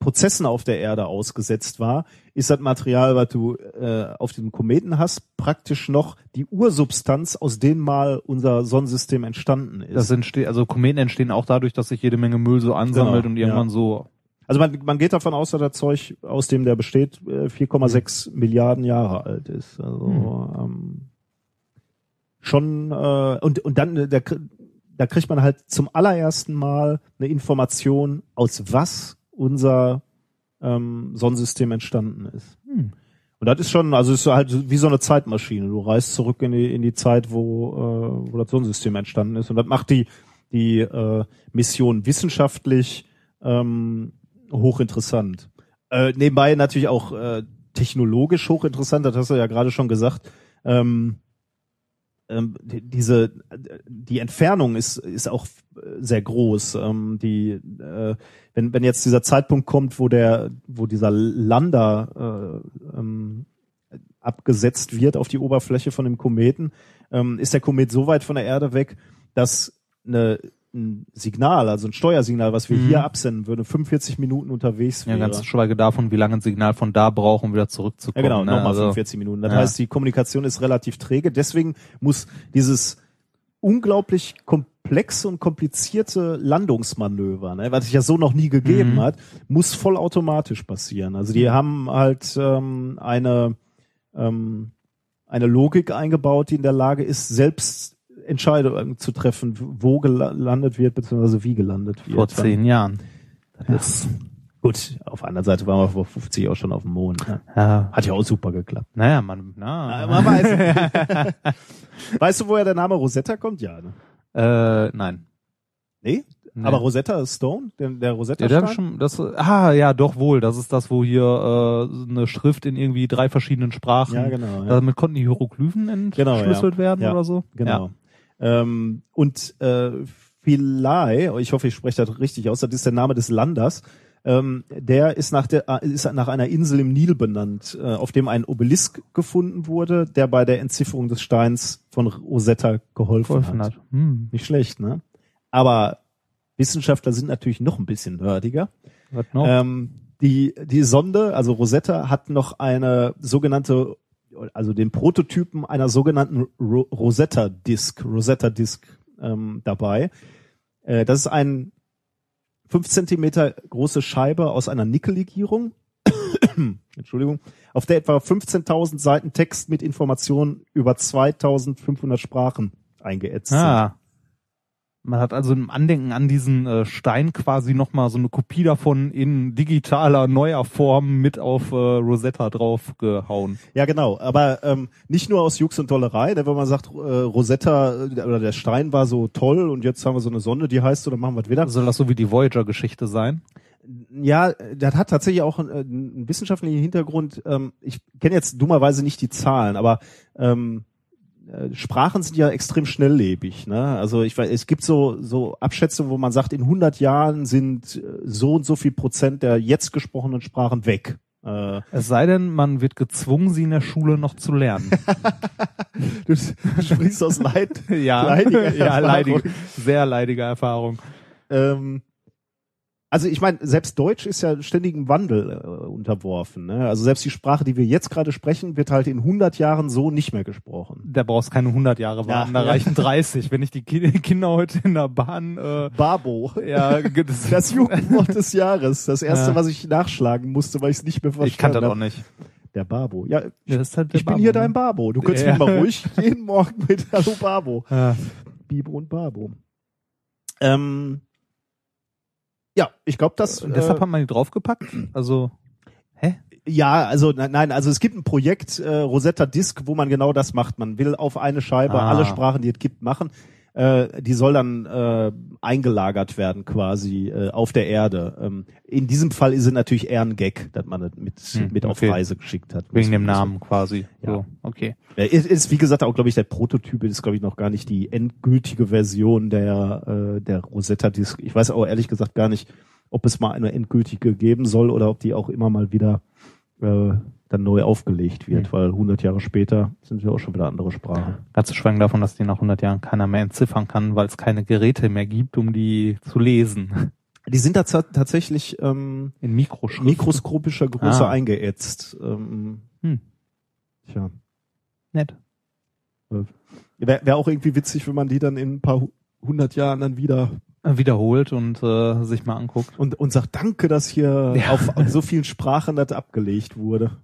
Prozessen auf der Erde ausgesetzt war, ist das Material, was du äh, auf diesem Kometen hast, praktisch noch die Ursubstanz, aus dem mal unser Sonnensystem entstanden ist. Das entsteht, also Kometen entstehen auch dadurch, dass sich jede Menge Müll so ansammelt Genau, und irgendwann ja. so. Also man, man geht davon aus, dass das Zeug, aus dem der besteht, äh, 4,6 Milliarden Jahre alt ist. Also ähm, schon äh, und und dann äh, da, kr- da kriegt man halt zum allerersten Mal eine Information, aus was unser ähm, Sonnensystem entstanden ist. Hm. Und das ist schon, also es ist halt wie so eine Zeitmaschine. Du reist zurück in die in die Zeit, wo äh, wo das Sonnensystem entstanden ist. Und das macht die die äh, Mission wissenschaftlich ähm, hochinteressant. Äh, nebenbei natürlich auch äh, technologisch hochinteressant, das hast du ja gerade schon gesagt. Ähm, ähm, die, diese die Entfernung ist ist auch äh, sehr groß. Ähm, die äh, wenn wenn jetzt dieser Zeitpunkt kommt, wo der wo dieser Lander äh, ähm, abgesetzt wird auf die Oberfläche von dem Kometen, ähm, ist der Komet so weit von der Erde weg, dass eine, ein Signal, also ein Steuersignal, was wir Mhm. hier absenden würden, 45 Minuten unterwegs Ja, wäre. ganz schweige davon, wie lange ein Signal von da braucht, um wieder Ja, zurückzukommen. genau, ne? nochmal also, 45 Minuten. Das ja. heißt, die Kommunikation ist relativ träge. Deswegen muss dieses unglaublich komplexe und komplizierte Landungsmanöver, ne, was es ja so noch nie gegeben Mhm. hat, muss vollautomatisch passieren. Also die haben halt ähm, eine ähm, eine Logik eingebaut, die in der Lage ist, selbst Entscheidungen zu treffen, wo gelandet wird, beziehungsweise wie gelandet wird. vor zehn Jahren. Das ist, Gut, auf der anderen Seite waren wir vor 50 auch schon auf dem Mond. Ne? ja, Hat ja auch super geklappt. naja, man, na, Man weiß. *laughs* weißt du, woher der Name Rosetta kommt? Ja. Ne? äh, nein. Nee? Nee. Aber Rosetta Stone, der, der Rosetta Ja, der schon, das, ah, ja, doch wohl. Das ist das, wo hier äh, eine Schrift in irgendwie drei verschiedenen Sprachen. Ja, genau. Ja. Damit konnten die Hieroglyphen Genau, entschlüsselt ja. werden Ja, oder so. Genau. Ähm, und äh, Philae, ich hoffe, ich spreche das richtig aus, das ist der Name des Landers, ähm, der ist nach, der, äh, ist nach einer Insel im Nil benannt, äh, auf dem ein Obelisk gefunden wurde, der bei der Entzifferung des Steins von Rosetta geholfen, Geholfen hat. hat. Hm. Nicht schlecht, ne? Aber Wissenschaftler sind natürlich noch ein bisschen nerdiger. Was noch? Ähm, die, die Sonde, also Rosetta, hat noch eine sogenannte, also den Prototypen einer sogenannten Ro Rosetta Disk, Rosetta Disk ähm, dabei. Äh, das ist ein fünf Zentimeter große Scheibe aus einer Nickellegierung. *coughs* Entschuldigung, auf der etwa 15.000 Seiten Text mit Informationen über 2.500 Sprachen eingeätzt sind. Man hat also im Andenken an diesen äh, Stein quasi nochmal so eine Kopie davon in digitaler, neuer Form mit auf äh, Rosetta draufgehauen. Ja, genau. Aber ähm, nicht nur aus Jux und Dollerei, ne, wenn man sagt, äh, Rosetta äh, oder der Stein war so toll und jetzt haben wir so eine Sonde, die heißt so, dann machen wir es wieder. Soll das so wie die Voyager-Geschichte sein? Ja, das hat tatsächlich auch einen, äh, einen wissenschaftlichen Hintergrund. Ähm, ich kenne jetzt dummerweise nicht die Zahlen, aber ähm, äh, Sprachen sind ja extrem schnelllebig. Ne? Also ich weiß, es gibt so so Abschätzungen, wo man sagt, in 100 Jahren sind äh, so und so viel Prozent der jetzt gesprochenen Sprachen weg. Äh, Es sei denn, man wird gezwungen, sie in der Schule noch zu lernen. *laughs* du sprichst aus Leid. *laughs* ja, Leidiger ja leidige, sehr leidige Erfahrung. Ähm, also ich meine, selbst Deutsch ist ja ständigem Wandel äh, unterworfen. Ne? Also selbst die Sprache, die wir jetzt gerade sprechen, wird halt in 100 Jahren so nicht mehr gesprochen. Da brauchst keine 100 Jahre warten, Ja, da reichen 30. Wenn ich die Ki- *laughs* Kinder heute in der Bahn, äh, Babo. ja, das, Das Jugendwort des Jahres. Das *laughs* erste, Ja. was ich nachschlagen musste, weil ich es nicht mehr verstanden ich kann das auch nicht. Der Babo. Ja, Ja, das ist halt der ich bin Babo, hier ne? dein Babo. Du könntest Ja. mich mal ruhig *laughs* jeden Morgen mit Hallo Babo. Ja. Bibo und Babo. Ähm, ja, ich glaube, das. Und deshalb äh, hat man die draufgepackt. Also, hä? Ja, also nein, nein, also es gibt ein Projekt äh, Rosetta Disk, wo man genau das macht. Man will auf eine Scheibe Ah. alle Sprachen, die es gibt, machen. Äh, die soll dann äh, eingelagert werden quasi äh, auf der Erde. Ähm, in diesem Fall ist es natürlich eher ein Gag, dass man das mit, Hm, mit auf okay. Reise geschickt hat. Wegen dem Namen quasi. Ja. So, okay. Ja, ist, ist wie gesagt auch, glaube ich, der Prototyp ist, glaube ich, noch gar nicht die endgültige Version der, äh, der Rosetta Disk. Ich weiß auch ehrlich gesagt gar nicht, ob es mal eine endgültige geben soll oder ob die auch immer mal wieder äh, dann neu aufgelegt wird, Hm. weil 100 Jahre später sind ja auch schon wieder andere Sprachen. Ganz zu schweigen davon, dass die nach 100 Jahren keiner mehr entziffern kann, weil es keine Geräte mehr gibt, um die zu lesen. Die sind da ta- tatsächlich ähm, In mikroskopischer Größe Ah. eingeätzt. Ähm, Hm. Tja. Nett. Wäre wär auch irgendwie witzig, wenn man die dann in ein paar hu- hundert Jahren dann wieder Wiederholt und äh, sich mal anguckt. und, und sagt, danke, dass hier Ja. auf so vielen Sprachen das abgelegt wurde.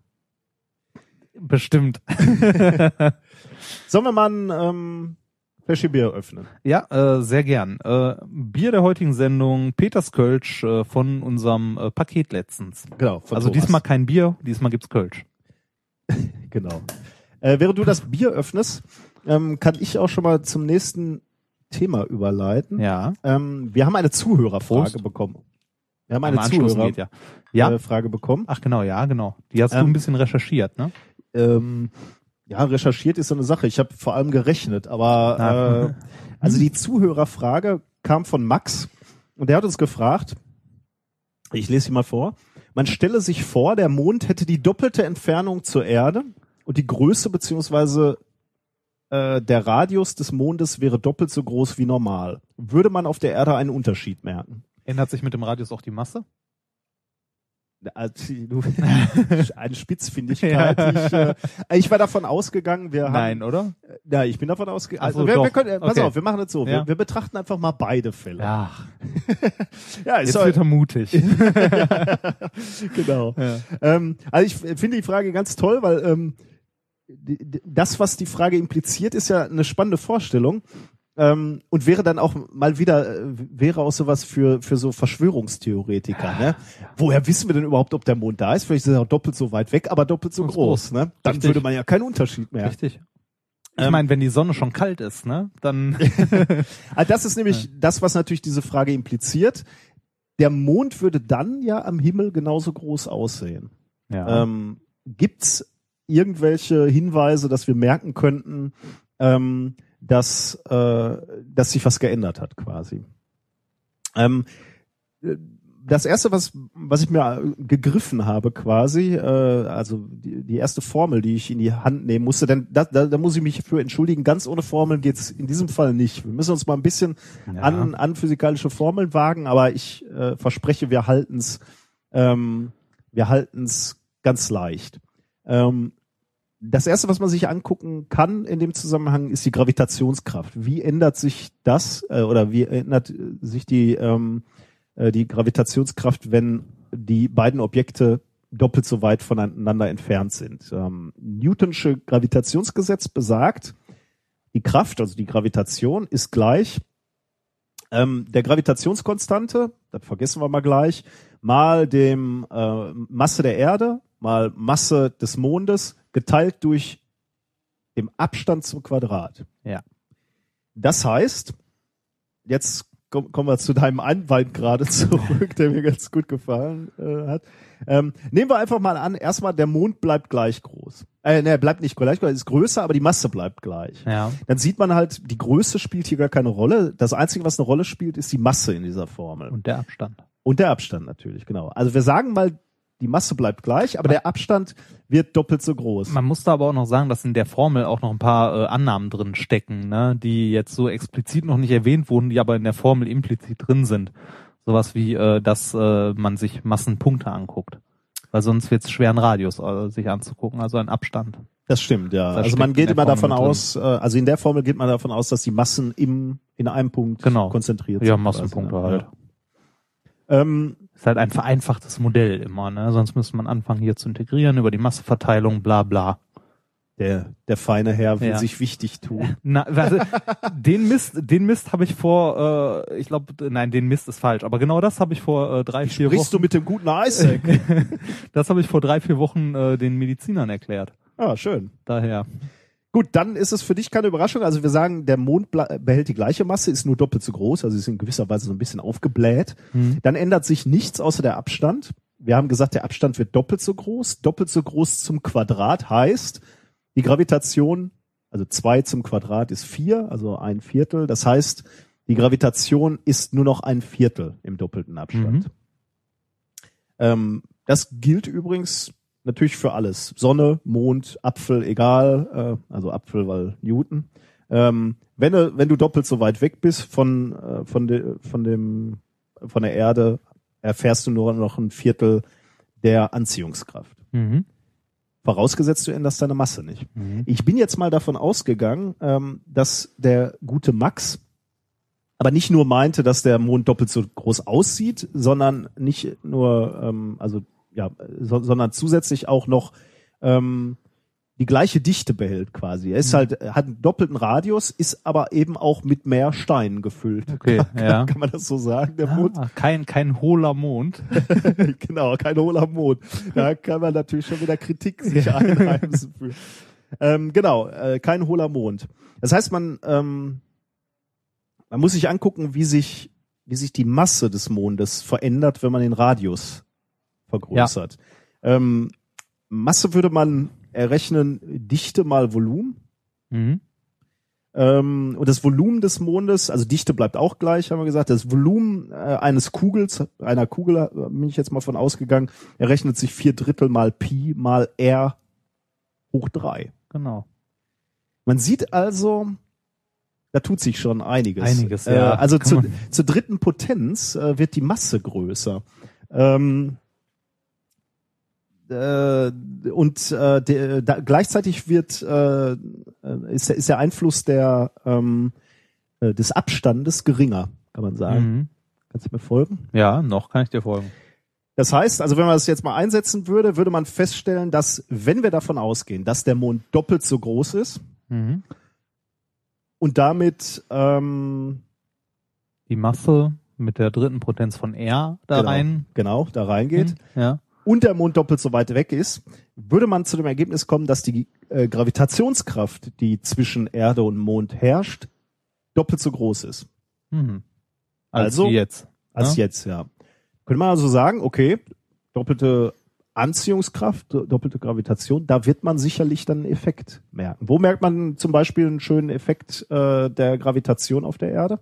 Bestimmt. *laughs* Sollen wir mal ein ähm, Fläschchen Bier öffnen? Ja, äh, sehr gern. Äh, Bier der heutigen Sendung, Peters Kölsch äh, von unserem äh, Paket letztens. Genau. also Thomas. diesmal kein Bier, diesmal gibt's Kölsch. *laughs* Genau. Äh, während du das Bier öffnest, ähm, kann ich auch schon mal zum nächsten Thema überleiten. Ja. Ähm, wir haben eine Zuhörerfrage Prost. bekommen. Wir haben eine Zuhörerfrage ja. Ja. äh, Frage bekommen. Ach genau, ja, genau. Die hast du Ähm, ein bisschen recherchiert, ne? Ähm, ja, recherchiert ist so eine Sache. Ich habe vor allem gerechnet, aber Ah. äh, also die Zuhörerfrage kam von Max und der hat uns gefragt, ich lese sie mal vor, man stelle sich vor, der Mond hätte die doppelte Entfernung zur Erde und die Größe beziehungsweise äh, der Radius des Mondes wäre doppelt so groß wie normal. Würde man auf der Erde einen Unterschied merken? Ändert sich mit dem Radius auch die Masse? Also, *laughs* Eine Spitzfindigkeit. *laughs* Ich, äh, ich war davon ausgegangen, wir haben Nein, oder? Ja, ich bin davon ausgegangen. Ach so, Also wir, wir können, äh, pass Okay. auf, wir machen das so. Ja. Wir, wir betrachten einfach mal beide Fälle. Ja. *laughs* Ja, ist Jetzt wird er mutig. genau. ja. Ähm, also ich finde die Frage ganz toll, weil ähm, das, was die Frage impliziert, ist ja eine spannende Vorstellung. Ähm, und wäre dann auch mal wieder, äh, wäre auch sowas für, für so Verschwörungstheoretiker, ne? Woher wissen wir denn überhaupt, ob der Mond da ist? Vielleicht ist er auch doppelt so weit weg, aber doppelt so groß, groß. ne? Dann Richtig. würde man ja keinen Unterschied mehr. Richtig. Ich Ähm, meine, wenn die Sonne schon kalt ist, ne, dann *laughs* Ah, das ist nämlich das, was natürlich diese Frage impliziert. Der Mond würde dann ja am Himmel genauso groß aussehen. ja. Ähm, gibt's irgendwelche Hinweise, dass wir merken könnten, ähm, dass, äh, dass sich was geändert hat quasi? Ähm, äh, das erste, was, was ich mir gegriffen habe quasi, äh, also die, die erste Formel, die ich in die Hand nehmen musste, denn da, da, da muss ich mich für entschuldigen, ganz ohne Formeln geht's in diesem Fall nicht. Wir müssen uns mal ein bisschen Ja. an, an physikalische Formeln wagen, aber ich äh, verspreche, wir halten's, ähm, wir halten's ganz leicht. Ähm, das erste, was man sich angucken kann in dem Zusammenhang, ist die Gravitationskraft. Wie ändert sich das äh, oder wie ändert sich die ähm, äh, die Gravitationskraft, wenn die beiden Objekte doppelt so weit voneinander entfernt sind? Ähm, Newtonsche Gravitationsgesetz besagt, die Kraft, also die Gravitation, ist gleich ähm, der Gravitationskonstante, das vergessen wir mal gleich, mal dem äh, Masse der Erde, mal Masse des Mondes, geteilt durch den Abstand zum Quadrat. Ja. Das heißt, jetzt komm- kommen wir zu deinem Anwalt gerade *laughs* zurück, der mir ganz gut gefallen äh, hat. Ähm, nehmen wir einfach mal an, erstmal der Mond bleibt gleich groß. Äh, ne, er bleibt nicht gleich groß, er ist größer, aber die Masse bleibt gleich. Ja. Dann sieht man halt, die Größe spielt hier gar keine Rolle. Das Einzige, was eine Rolle spielt, ist die Masse in dieser Formel. Und der Abstand. Und der Abstand natürlich, genau. Also wir sagen mal, die Masse bleibt gleich, aber der Abstand wird doppelt so groß. Man muss da aber auch noch sagen, dass in der Formel auch noch ein paar äh, Annahmen drin stecken, ne, die jetzt so explizit noch nicht erwähnt wurden, die aber in der Formel implizit drin sind. Sowas wie, äh, dass äh, man sich Massenpunkte anguckt. Weil sonst wird es schwer, einen Radius äh, sich anzugucken, also einen Abstand. Das stimmt, ja. Das also man geht immer davon Formel mit aus, äh, also in der Formel geht man davon aus, dass die Massen im, in einem Punkt Genau. konzentriert Ja, sind. Massenpunkte quasi, halt. Ja. Ähm, Ist halt ein vereinfachtes Modell immer, ne? Sonst müsste man anfangen hier zu integrieren über die Masseverteilung, bla bla. der, der feine Herr will Ja. sich wichtig tun. *laughs* Na, also, den Mist, den Mist habe ich vor, äh, ich glaube, nein, den Mist ist falsch, aber genau das habe ich vor äh, drei, vier Sprichst du Wochen. mit dem guten Isaac? *laughs* das habe ich vor drei, vier Wochen äh, den Medizinern erklärt. ah, schön. Daher. Gut, dann ist es für dich keine Überraschung. Also wir sagen, der Mond behält die gleiche Masse, ist nur doppelt so groß, also ist in gewisser Weise so ein bisschen aufgebläht. Hm. Dann ändert sich nichts außer der Abstand. Wir haben gesagt, der Abstand wird doppelt so groß. Doppelt so groß zum Quadrat heißt, die Gravitation, also zwei zum Quadrat ist vier, also ein Viertel. Das heißt, die Gravitation ist nur noch ein Viertel im doppelten Abstand. Mhm. Ähm, das gilt übrigens natürlich für alles. Sonne, Mond, Apfel, egal, äh, also Apfel, weil Newton. Ähm, wenn, du, wenn du doppelt so weit weg bist von, äh, von, de, von, dem, von der Erde, erfährst du nur noch ein Viertel der Anziehungskraft. Mhm. Vorausgesetzt, du änderst deine Masse nicht. Mhm. Ich bin jetzt mal davon ausgegangen, ähm, dass der gute Max aber nicht nur meinte, dass der Mond doppelt so groß aussieht, sondern nicht nur, ähm, also ja, so, sondern zusätzlich auch noch ähm, die gleiche Dichte behält quasi. Er ist Mhm. halt, hat einen doppelten Radius, ist aber eben auch mit mehr Steinen gefüllt. Okay, *laughs* kann, ja. kann man das so sagen, der Mond? Ah, kein, kein hohler Mond. *laughs* genau, kein hohler Mond. Da kann man natürlich schon wieder Kritik sich *laughs* einheimsen für. Ähm, genau, äh, kein hohler Mond. Das heißt, man, ähm, man muss sich angucken, wie sich, wie sich die Masse des Mondes verändert, wenn man den Radius vergrößert. Ähm, Masse würde man errechnen, Dichte mal Volumen. Mhm. Ähm, und das Volumen des Mondes, also Dichte bleibt auch gleich, haben wir gesagt. Das Volumen äh, eines Kugels, einer Kugel, äh, bin ich jetzt mal von ausgegangen, errechnet sich vier Drittel mal Pi mal R hoch drei. Genau. Man sieht also, da tut sich schon einiges. Einiges, äh, ja. Also Kann zu, zur dritten Potenz äh, wird die Masse größer. Ähm, äh, und äh, der, da, gleichzeitig wird äh, äh, ist, der- ist der Einfluss der ähm, äh, des Abstandes geringer, kann man sagen. Mhm. Kannst du mir folgen? Ja, noch kann ich dir folgen. Das heißt, also wenn man das jetzt mal einsetzen würde, würde man feststellen, dass wenn wir davon ausgehen, dass der Mond doppelt so groß ist Mhm. und damit ähm, Die Masse mit der dritten Potenz von R da genau, rein. genau da reingeht Mhm. Ja. Und der Mond doppelt so weit weg ist, würde man zu dem Ergebnis kommen, dass die äh, Gravitationskraft, die zwischen Erde und Mond herrscht, doppelt so groß ist Mhm. Als Also, jetzt. als Ja. jetzt, ja. Könnte man also sagen, okay, doppelte Anziehungskraft, do- doppelte Gravitation, da wird man sicherlich dann einen Effekt merken. Wo merkt man zum Beispiel einen schönen Effekt äh, der Gravitation auf der Erde?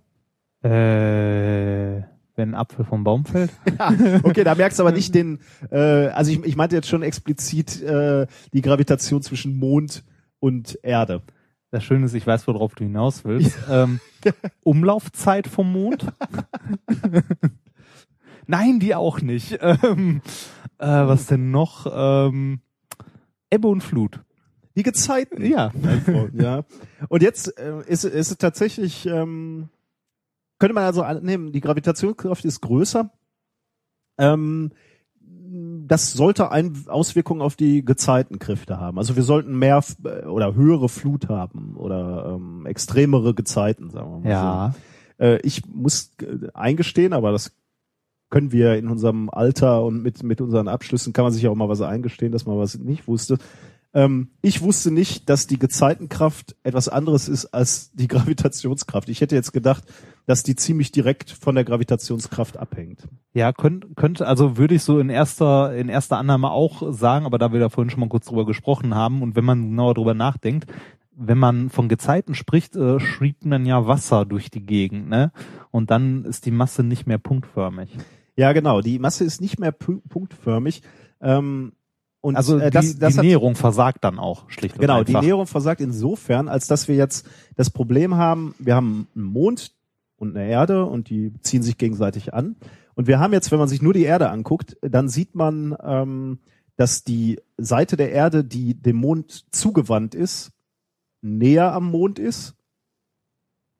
Äh, wenn ein Apfel vom Baum fällt. *laughs* Ja, okay, da merkst du aber nicht den, äh, also ich, ich meinte jetzt schon explizit äh, die Gravitation zwischen Mond und Erde. Das Schöne ist, ich weiß, worauf du hinaus willst. Ähm, *laughs* Umlaufzeit vom Mond? *laughs* Nein, die auch nicht. Ähm, äh, was denn noch? Ähm, Ebbe und Flut. Die Gezeiten. Ja. ja. Und jetzt äh, ist, ist es tatsächlich, ähm, könnte man also annehmen, die Gravitationskraft ist größer. Ähm, das sollte ein Auswirkungen auf die Gezeitenkräfte haben. Also wir sollten mehr äh, oder höhere Flut haben oder ähm, extremere Gezeiten, sagen wir mal Ja. so. Äh, ich muss äh, eingestehen, aber das können wir in unserem Alter und mit, mit unseren Abschlüssen kann man sich auch mal was eingestehen, dass man was nicht wusste. Ähm, ich wusste nicht, dass die Gezeitenkraft etwas anderes ist als die *laughs* Gravitationskraft. Ich hätte jetzt gedacht, dass die ziemlich direkt von der Gravitationskraft abhängt. Ja, könnte, könnte, also würde ich so in erster, in erster Annahme auch sagen, aber da wir da vorhin schon mal kurz drüber gesprochen haben und wenn man genauer drüber nachdenkt, wenn man von Gezeiten spricht, äh, schiebt man ja Wasser durch die Gegend, ne? Und dann ist die Masse nicht mehr punktförmig. Ja, genau. Die Masse ist nicht mehr pu punktförmig. Ähm, und Also äh, die, das, das die hat, Näherung versagt dann auch schlicht und Genau, einfach. die Näherung versagt insofern, als dass wir jetzt das Problem haben, wir haben einen Mond und eine Erde und die ziehen sich gegenseitig an. Und wir haben jetzt, wenn man sich nur die Erde anguckt, dann sieht man, ähm, dass die Seite der Erde, die dem Mond zugewandt ist, näher am Mond ist,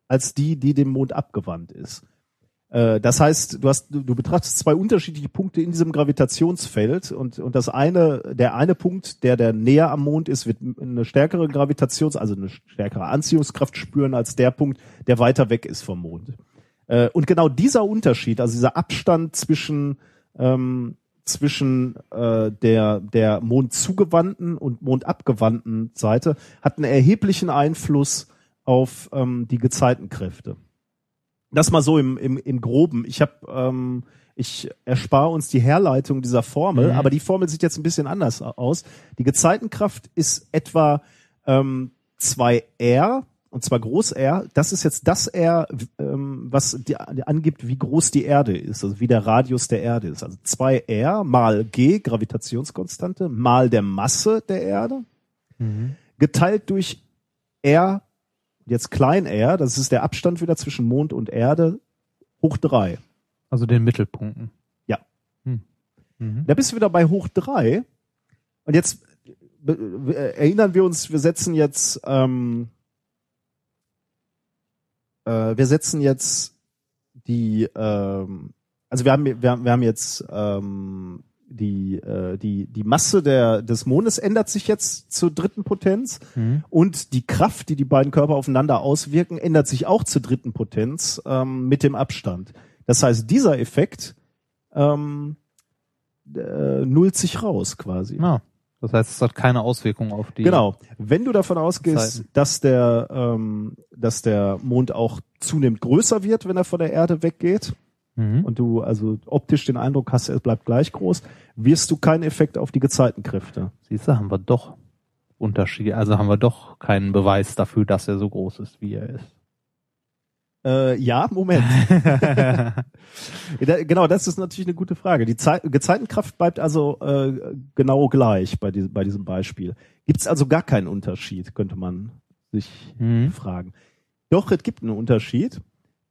als die, die dem Mond abgewandt ist. Äh, Das heißt, du hast, du betrachtest zwei unterschiedliche Punkte in diesem Gravitationsfeld und, und das eine, der eine Punkt, der der näher am Mond ist, wird eine stärkere Gravitations, also eine stärkere Anziehungskraft spüren als der Punkt, der weiter weg ist vom Mond. Äh, Und genau dieser Unterschied, also dieser Abstand zwischen ähm, zwischen äh, der der Mond zugewandten und Mond abgewandten Seite hat einen erheblichen Einfluss auf ähm, die Gezeitenkräfte. Das mal so im, im, im Groben. Ich habe, ähm, ich erspare uns die Herleitung dieser Formel, Mhm. aber die Formel sieht jetzt ein bisschen anders aus. Die Gezeitenkraft ist etwa ähm, 2R und zwar groß R. Das ist jetzt das R, ähm, was die, die angibt, wie groß die Erde ist, also wie der Radius der Erde ist. Also 2R mal G, Gravitationskonstante, mal der Masse der Erde, geteilt durch R jetzt klein r, das ist der Abstand wieder zwischen Mond und Erde, hoch drei. Also den Mittelpunkten. Ja. Hm. Mhm. Da bist du wieder bei hoch drei. Und jetzt be- erinnern wir uns, wir setzen jetzt, ähm, äh, wir setzen jetzt die, ähm, also wir haben, wir haben, wir haben jetzt ähm, die, äh, die, die Masse der, des Mondes ändert sich jetzt zur dritten Potenz. Mhm. Und die Kraft, die die beiden Körper aufeinander auswirken, ändert sich auch zur dritten Potenz ähm, mit dem Abstand. Das heißt, dieser Effekt ähm, äh, nullt sich raus quasi. Ja. Das heißt, es hat keine Auswirkung auf die. Genau. Wenn du davon ausgehst, Zeiten. dass der, ähm, dass der Mond auch zunehmend größer wird, wenn er von der Erde weggeht, Mhm. und du also optisch den Eindruck hast, er bleibt gleich groß, wirst du keinen Effekt auf die Gezeitenkräfte. Siehst du, haben wir doch Unterschiede. Also haben wir doch keinen Beweis dafür, dass er so groß ist, wie er ist. Äh, ja, Moment. *laughs* Genau, das ist natürlich eine gute Frage. Die Zeit, Gezeitenkraft bleibt also äh, genau gleich bei, diesem bei diesem Beispiel. Gibt es also gar keinen Unterschied, könnte man sich Mhm. fragen. Doch, es gibt einen Unterschied,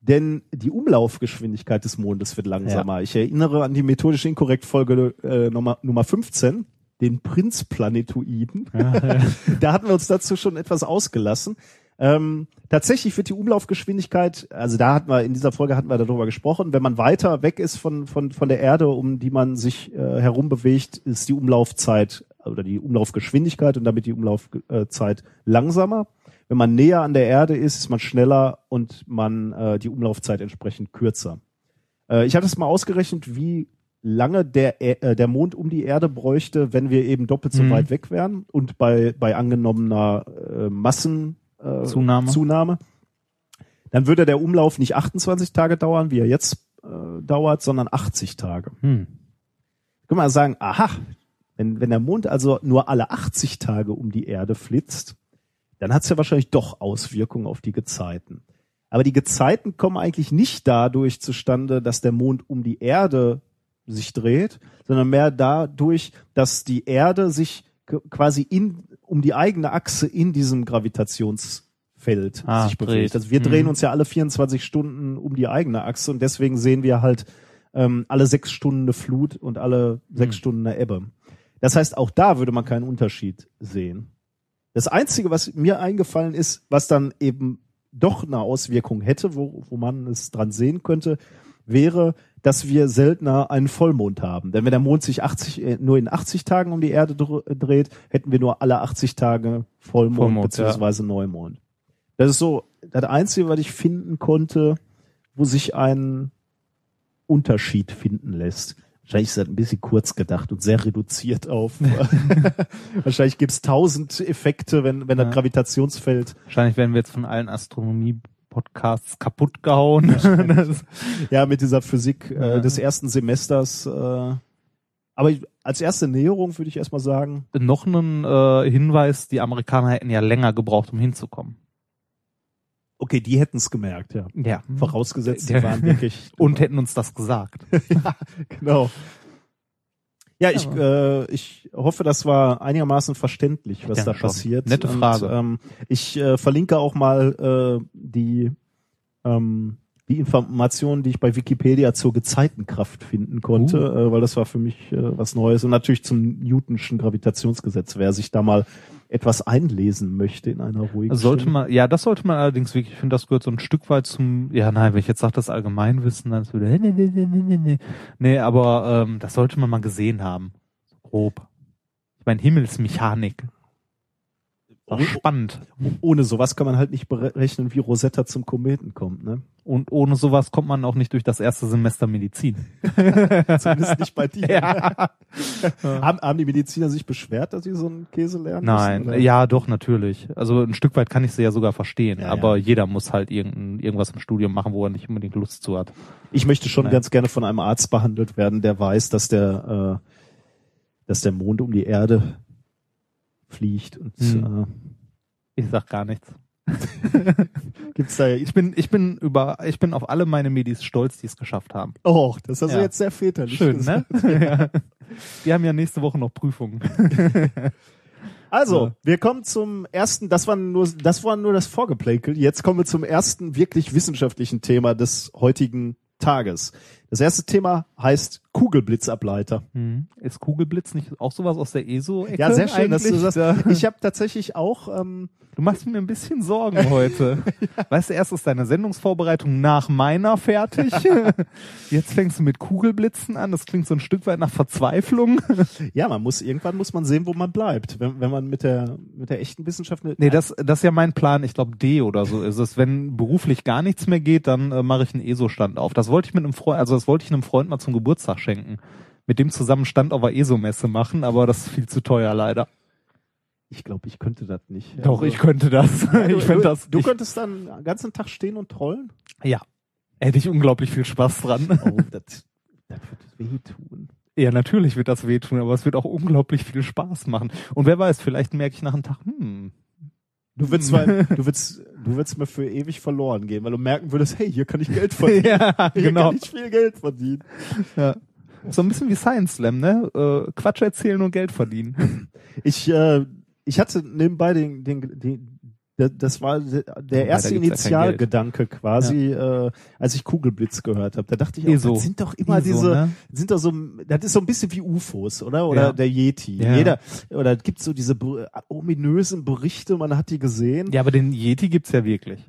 denn die Umlaufgeschwindigkeit des Mondes wird langsamer. Ich erinnere an die methodisch inkorrekt Folge äh, Nummer, Nummer 15, den Prinzplanetoiden. *laughs* da hatten wir uns dazu schon etwas ausgelassen. Ähm, tatsächlich wird die Umlaufgeschwindigkeit, also da hatten wir in dieser Folge hatten wir darüber gesprochen, wenn man weiter weg ist von von von der Erde, um die man sich äh, herum bewegt, ist die Umlaufzeit oder die Umlaufgeschwindigkeit und damit die Umlaufzeit langsamer. Wenn man näher an der Erde ist, ist man schneller und man äh, die Umlaufzeit entsprechend kürzer. Äh, ich habe das mal ausgerechnet, wie lange der, Ä- äh, der Mond um die Erde bräuchte, wenn wir eben doppelt so Mhm. weit weg wären und bei, bei angenommener äh, Massen äh, Zunahme. Zunahme. Dann würde der Umlauf nicht 28 Tage dauern, wie er jetzt äh, dauert, sondern 80 Tage. Hm. Können wir sagen, aha, wenn, wenn der Mond also nur alle 80 Tage um die Erde flitzt, dann hat es ja wahrscheinlich doch Auswirkungen auf die Gezeiten. Aber die Gezeiten kommen eigentlich nicht dadurch zustande, dass der Mond um die Erde sich dreht, sondern mehr dadurch, dass die Erde sich quasi in, um die eigene Achse in diesem Gravitationsfeld Ah, sich bewegt. dreht. Also wir Mhm. drehen uns ja alle 24 Stunden um die eigene Achse und deswegen sehen wir halt ähm, alle sechs Stunden eine Flut und alle sechs Stunden eine Ebbe. Das heißt, auch da würde man keinen Unterschied sehen. Das Einzige, was mir eingefallen ist, was dann eben doch eine Auswirkung hätte, wo, wo man es dran sehen könnte, wäre, dass wir seltener einen Vollmond haben. Denn wenn der Mond sich 80, äh, nur in 80 Tagen um die Erde dr- dreht, hätten wir nur alle 80 Tage Vollmond, Vollmond, beziehungsweise Neumond. Das ist so das Einzige, was ich finden konnte, wo sich ein Unterschied finden lässt. Wahrscheinlich ist das ein bisschen kurz gedacht und sehr reduziert auf. *laughs* Wahrscheinlich gibt's tausend Effekte, wenn, wenn Ja. das Gravitationsfeld. Wahrscheinlich werden wir jetzt von allen Astronomie-Podcasts kaputt gehauen. Ja, *laughs* mit dieser Physik äh, des ersten Semesters. Äh, aber ich- als erste Näherung würde ich erstmal sagen, noch ein äh, Hinweis, die Amerikaner hätten ja länger gebraucht, um hinzukommen. Okay, die hätten es gemerkt, ja. Ja. Vorausgesetzt, Ja. waren wirklich. *laughs* Und hätten uns das gesagt. *laughs* ja, genau. Ja, ich, äh, ich hoffe, das war einigermaßen verständlich, was Ja, da schon. passiert. Nette Und, Frage. ähm, ich äh, verlinke auch mal äh, die, ähm, die Informationen, die ich bei Wikipedia zur Gezeitenkraft finden konnte, Uh. äh, weil das war für mich äh, was Neues. Und natürlich zum Newtonschen Gravitationsgesetz, wer sich da mal etwas einlesen möchte in einer ruhigen Sollte Stimme. man, ja, das sollte man allerdings wirklich, ich finde, das gehört so ein Stück weit zum, ja, nein, wenn ich jetzt sage, das Allgemeinwissen, dann ist wieder, nee, nee, nee, nee, nee, nee. Nee, aber ähm, das sollte man mal gesehen haben. So grob. Ich meine, Himmelsmechanik. War spannend. Ohne sowas kann man halt nicht berechnen, wie Rosetta zum Kometen kommt, ne? Und ohne sowas kommt man auch nicht durch das erste Semester Medizin. *laughs* Zumindest nicht bei dir. *laughs* Ja. *laughs* haben, haben die Mediziner sich beschwert, dass sie so einen Käse lernen Nein, müssen? oder? ja, doch, natürlich. Also ein Stück weit kann ich sie ja sogar verstehen, Ja, aber ja. jeder muss halt irgendein, irgendwas im Studium machen, wo er nicht unbedingt Lust zu hat. Ich möchte schon Nein. ganz gerne von einem Arzt behandelt werden, der weiß, dass der, äh, dass der Mond um die Erde fliegt. Und Hm. Ich sag gar nichts. äh, *laughs* gibt's da. Ich bin, ich bin über, ich bin auf alle meine Medis stolz, die es geschafft haben. Oh, das hast du Ja. jetzt sehr väterlich Schön, ne? *laughs* ja. *laughs* Wir haben ja nächste Woche noch Prüfungen. Also, wir kommen zum ersten, das war nur, das war nur das Vorgeplänkel. Jetzt kommen wir zum ersten wirklich wissenschaftlichen Thema des heutigen Tages. Das erste Thema heißt Kugelblitzableiter. Hm. Ist Kugelblitz nicht auch sowas aus der ESO-Ecke? Ja, sehr schön, dass du das. Da- *laughs* Ich habe tatsächlich auch ähm, Du machst mir ein bisschen Sorgen heute. *laughs* Weißt du, erst ist deine Sendungsvorbereitung nach meiner fertig. *laughs* Jetzt fängst du mit Kugelblitzen an. Das klingt so ein Stück weit nach Verzweiflung. Ja, man muss irgendwann muss man sehen, wo man bleibt. Wenn, wenn man mit der mit der echten Wissenschaft Nee, das, das ist ja mein Plan. Ich glaube, D oder so ist es. Wenn beruflich gar nichts mehr geht, dann äh, mache ich einen ESO-Stand auf. Das wollte ich mit einem Freund, also das wollte ich einem Freund mal zum Geburtstag schenken. Mit dem zusammen Stand auf der ESO-Messe machen, aber das ist viel zu teuer leider. ich glaube, ich könnte das nicht. Doch, Also, ich könnte das. du, *laughs* ich du, das. Du könntest dann den ganzen Tag stehen und trollen? ja. Hätte ich unglaublich viel Spaß dran. Oh, das, das wird wehtun. Ja, natürlich wird das wehtun, aber es wird auch unglaublich viel Spaß machen. Und wer weiß, vielleicht merke ich nach einem Tag, hm, Du würdest, zwar, du würdest, du würdest mir für ewig verloren gehen, weil du merken würdest, hey, hier kann ich Geld *laughs* verdienen. ja, Hier genau. kann ich viel Geld verdienen. So ein bisschen wie Science Slam, ne? Äh, Quatsch erzählen und Geld verdienen. Ich, äh, ich hatte nebenbei den, den, den das war der erste ja Initialgedanke quasi, äh, als ich Kugelblitz gehört habe. Da dachte ich, auch, ESO. das sind doch immer ESO, diese, ne? sind doch so, das ist so ein bisschen wie UFOs, oder? Oder Ja. der Yeti. Ja. Jeder, oder es gibt so diese ominösen Berichte, man hat die gesehen. Ja, aber den Yeti gibt's ja wirklich.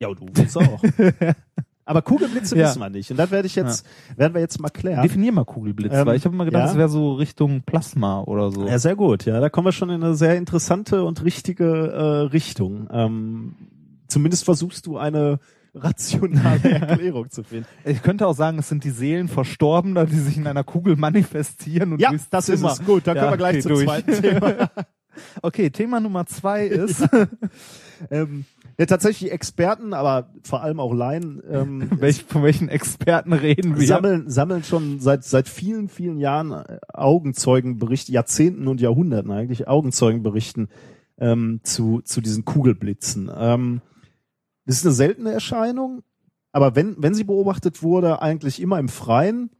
Ja, und UFOs auch. *laughs* Aber Kugelblitze *laughs* Ja. wissen wir nicht. Und das werde ich jetzt, werden wir jetzt mal klären. Definier mal Kugelblitz, Ähm, weil ich habe immer gedacht, ja. das wäre so Richtung Plasma oder so. Ja, sehr gut. Ja, da kommen wir schon in eine sehr interessante und richtige äh, Richtung. Ähm, zumindest versuchst du eine *laughs* rationale Erklärung zu finden. Ich könnte auch sagen, es sind die Seelen Verstorbener, die sich in einer Kugel manifestieren und Ja, das Zimmer. ist es. Gut, dann Ja, können wir gleich okay, zum durch. zweiten Thema. *laughs* Okay, Thema Nummer zwei ist, ähm, ja, tatsächlich Experten, aber vor allem auch Laien, ähm, *laughs* welch, von welchen Experten reden wir? sammeln, sammeln schon seit, seit vielen, vielen Jahren äh, Augenzeugenberichte, Jahrzehnten und Jahrhunderten eigentlich, Augenzeugenberichten ähm, zu, zu diesen Kugelblitzen. Ähm, Das ist eine seltene Erscheinung, aber wenn, wenn sie beobachtet wurde, eigentlich immer im Freien,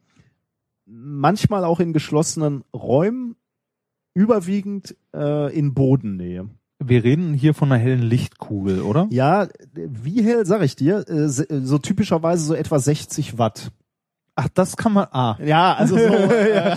manchmal auch in geschlossenen Räumen, überwiegend äh, in Bodennähe. Wir reden hier von einer hellen Lichtkugel, oder? Ja, wie hell, sag ich dir, äh, se- so typischerweise so etwa 60 Watt. Ach, das kann man. Ah, Ja, also so. *laughs* äh,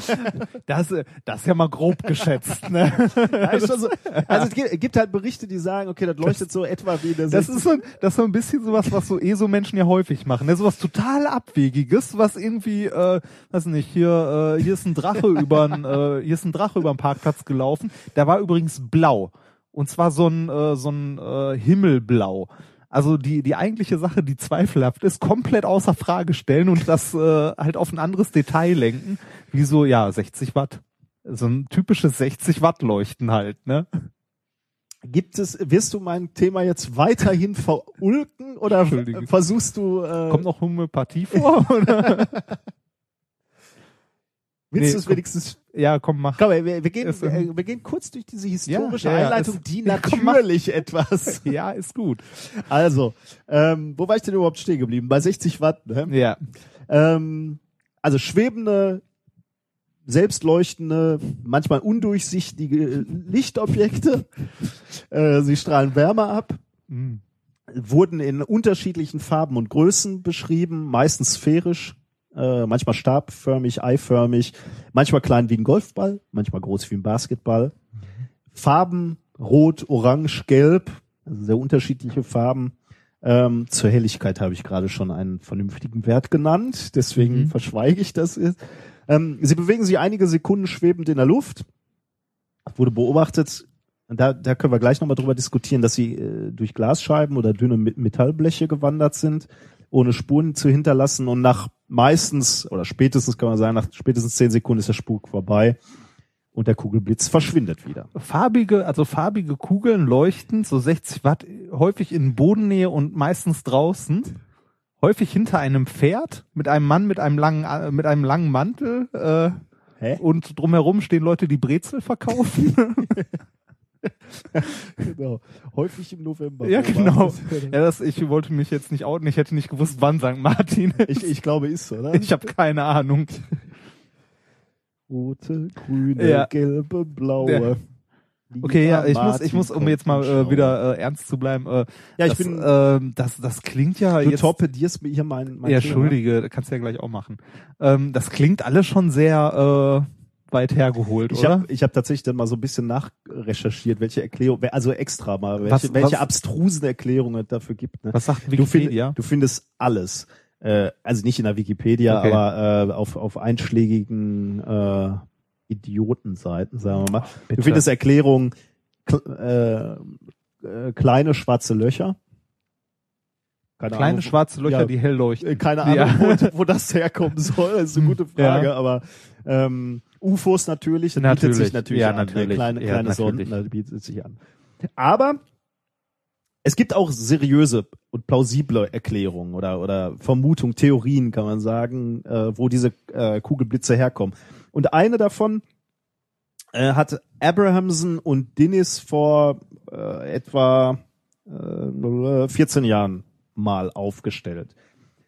das, das ist ja mal grob geschätzt. Ne? ja, so also es gibt, gibt halt Berichte, die sagen, okay, das leuchtet so etwa wie Das 60 ist so, ein- das ist so ein bisschen sowas, was so ESO-Menschen ja häufig machen. Ne? Sowas total abwegiges, was irgendwie, äh, weiß nicht, hier, äh, hier ist ein Drache *laughs* über äh, hier ist ein Drache über den Parkplatz gelaufen. Der war übrigens blau. Und zwar so ein, äh, so ein äh, Himmelblau. Also die, die eigentliche Sache, die zweifelhaft ist, komplett außer Frage stellen und das äh, halt auf ein anderes Detail lenken. Wie so, ja, 60 Watt. So ein typisches 60 Watt Leuchten halt, ne? Gibt es, wirst du mein Thema jetzt weiterhin *laughs* verulken oder versuchst du, äh, Kommt noch Homöopathie vor? Oder? *laughs* willst nee, du es wenigstens, ja, komm, mach. komm, wir, wir, gehen, Ist, ähm, wir, wir gehen kurz durch diese historische Ja, ja, Einleitung, ist- die Ja, komm, natürlich etwas. *laughs* Ja, ist gut. Also, ähm, wo war ich denn überhaupt stehen geblieben? Bei 60 Watt, ne? Ja. Ähm, also schwebende, selbstleuchtende, manchmal undurchsichtige Lichtobjekte. Äh, sie strahlen Wärme ab, Mhm. wurden in unterschiedlichen Farben und Größen beschrieben, meistens sphärisch, äh, manchmal stabförmig, eiförmig, manchmal klein wie ein Golfball, manchmal groß wie ein Basketball. Farben rot, orange, gelb, also sehr unterschiedliche Farben. Ähm, zur Helligkeit habe ich gerade schon einen vernünftigen Wert genannt, deswegen Mhm. verschweige ich das. jetzt. Ähm, sie bewegen sich einige Sekunden schwebend in der Luft. Wurde beobachtet, da, da können wir gleich nochmal drüber diskutieren, dass sie äh, durch Glasscheiben oder dünne Me- Metallbleche gewandert sind, ohne Spuren zu hinterlassen. Und nach meistens, oder spätestens kann man sagen, nach spätestens zehn Sekunden ist der Spuk vorbei und der Kugelblitz verschwindet wieder. Farbige, also farbige Kugeln leuchten, so 60 Watt, häufig in Bodennähe und meistens draußen. Häufig hinter einem Pferd mit einem Mann mit einem langen, äh, mit einem langen Mantel. Äh, Hä? und drumherum stehen Leute, die Brezel verkaufen. *laughs* *laughs* *laughs* genau. Häufig im November. ja, genau. Ja, das, ich wollte mich jetzt nicht outen. Ich hätte nicht gewusst, wann St. Martin ist. Ich, ich glaube, ist, oder? Ich habe keine Ahnung. Rote, grüne, Ja. gelbe, blaue. Ja. Okay, ja, ich muss, ich muss, um jetzt mal äh, wieder äh, ernst zu bleiben. Äh, Ja, ich das, bin- ähm, das, das klingt ja Du jetzt. torpedierst mir hier mein, mein ja, Thema. entschuldige, kannst du ja gleich auch machen. Ähm, das klingt alles schon sehr äh, weit hergeholt, Ich oder? habe ich hab tatsächlich dann mal so ein bisschen nachrecherchiert, welche Erklärung, also extra mal, welche, Was- welche was- abstrusen Erklärungen es dafür gibt. Ne? Was sagt Du, find, Wikipedia? du findest alles. Äh, also nicht in der Wikipedia, Okay. aber äh, auf, auf einschlägigen äh, Idiotenseiten, sagen wir mal. bitte. Du findest Erklärungen, kl äh, äh, kleine schwarze Löcher. Keine Kleine Ahnung, schwarze Löcher, ja, die hell leuchten. äh, keine Ahnung, Ja. wo, wo das herkommen soll, das ist eine *laughs* gute Frage, Ja. aber ähm, UFOs natürlich, das Natürlich. bietet sich natürlich Ja, an. natürlich. Kleine, Ja, kleine natürlich. Sonden, das bietet sich an. Aber es gibt auch seriöse und plausible Erklärungen oder, oder Vermutungen, Theorien, kann man sagen, äh, wo diese äh, Kugelblitze herkommen. Und eine davon äh, hat Abrahamson und Dennis vor äh, etwa äh, 14 Jahren mal aufgestellt.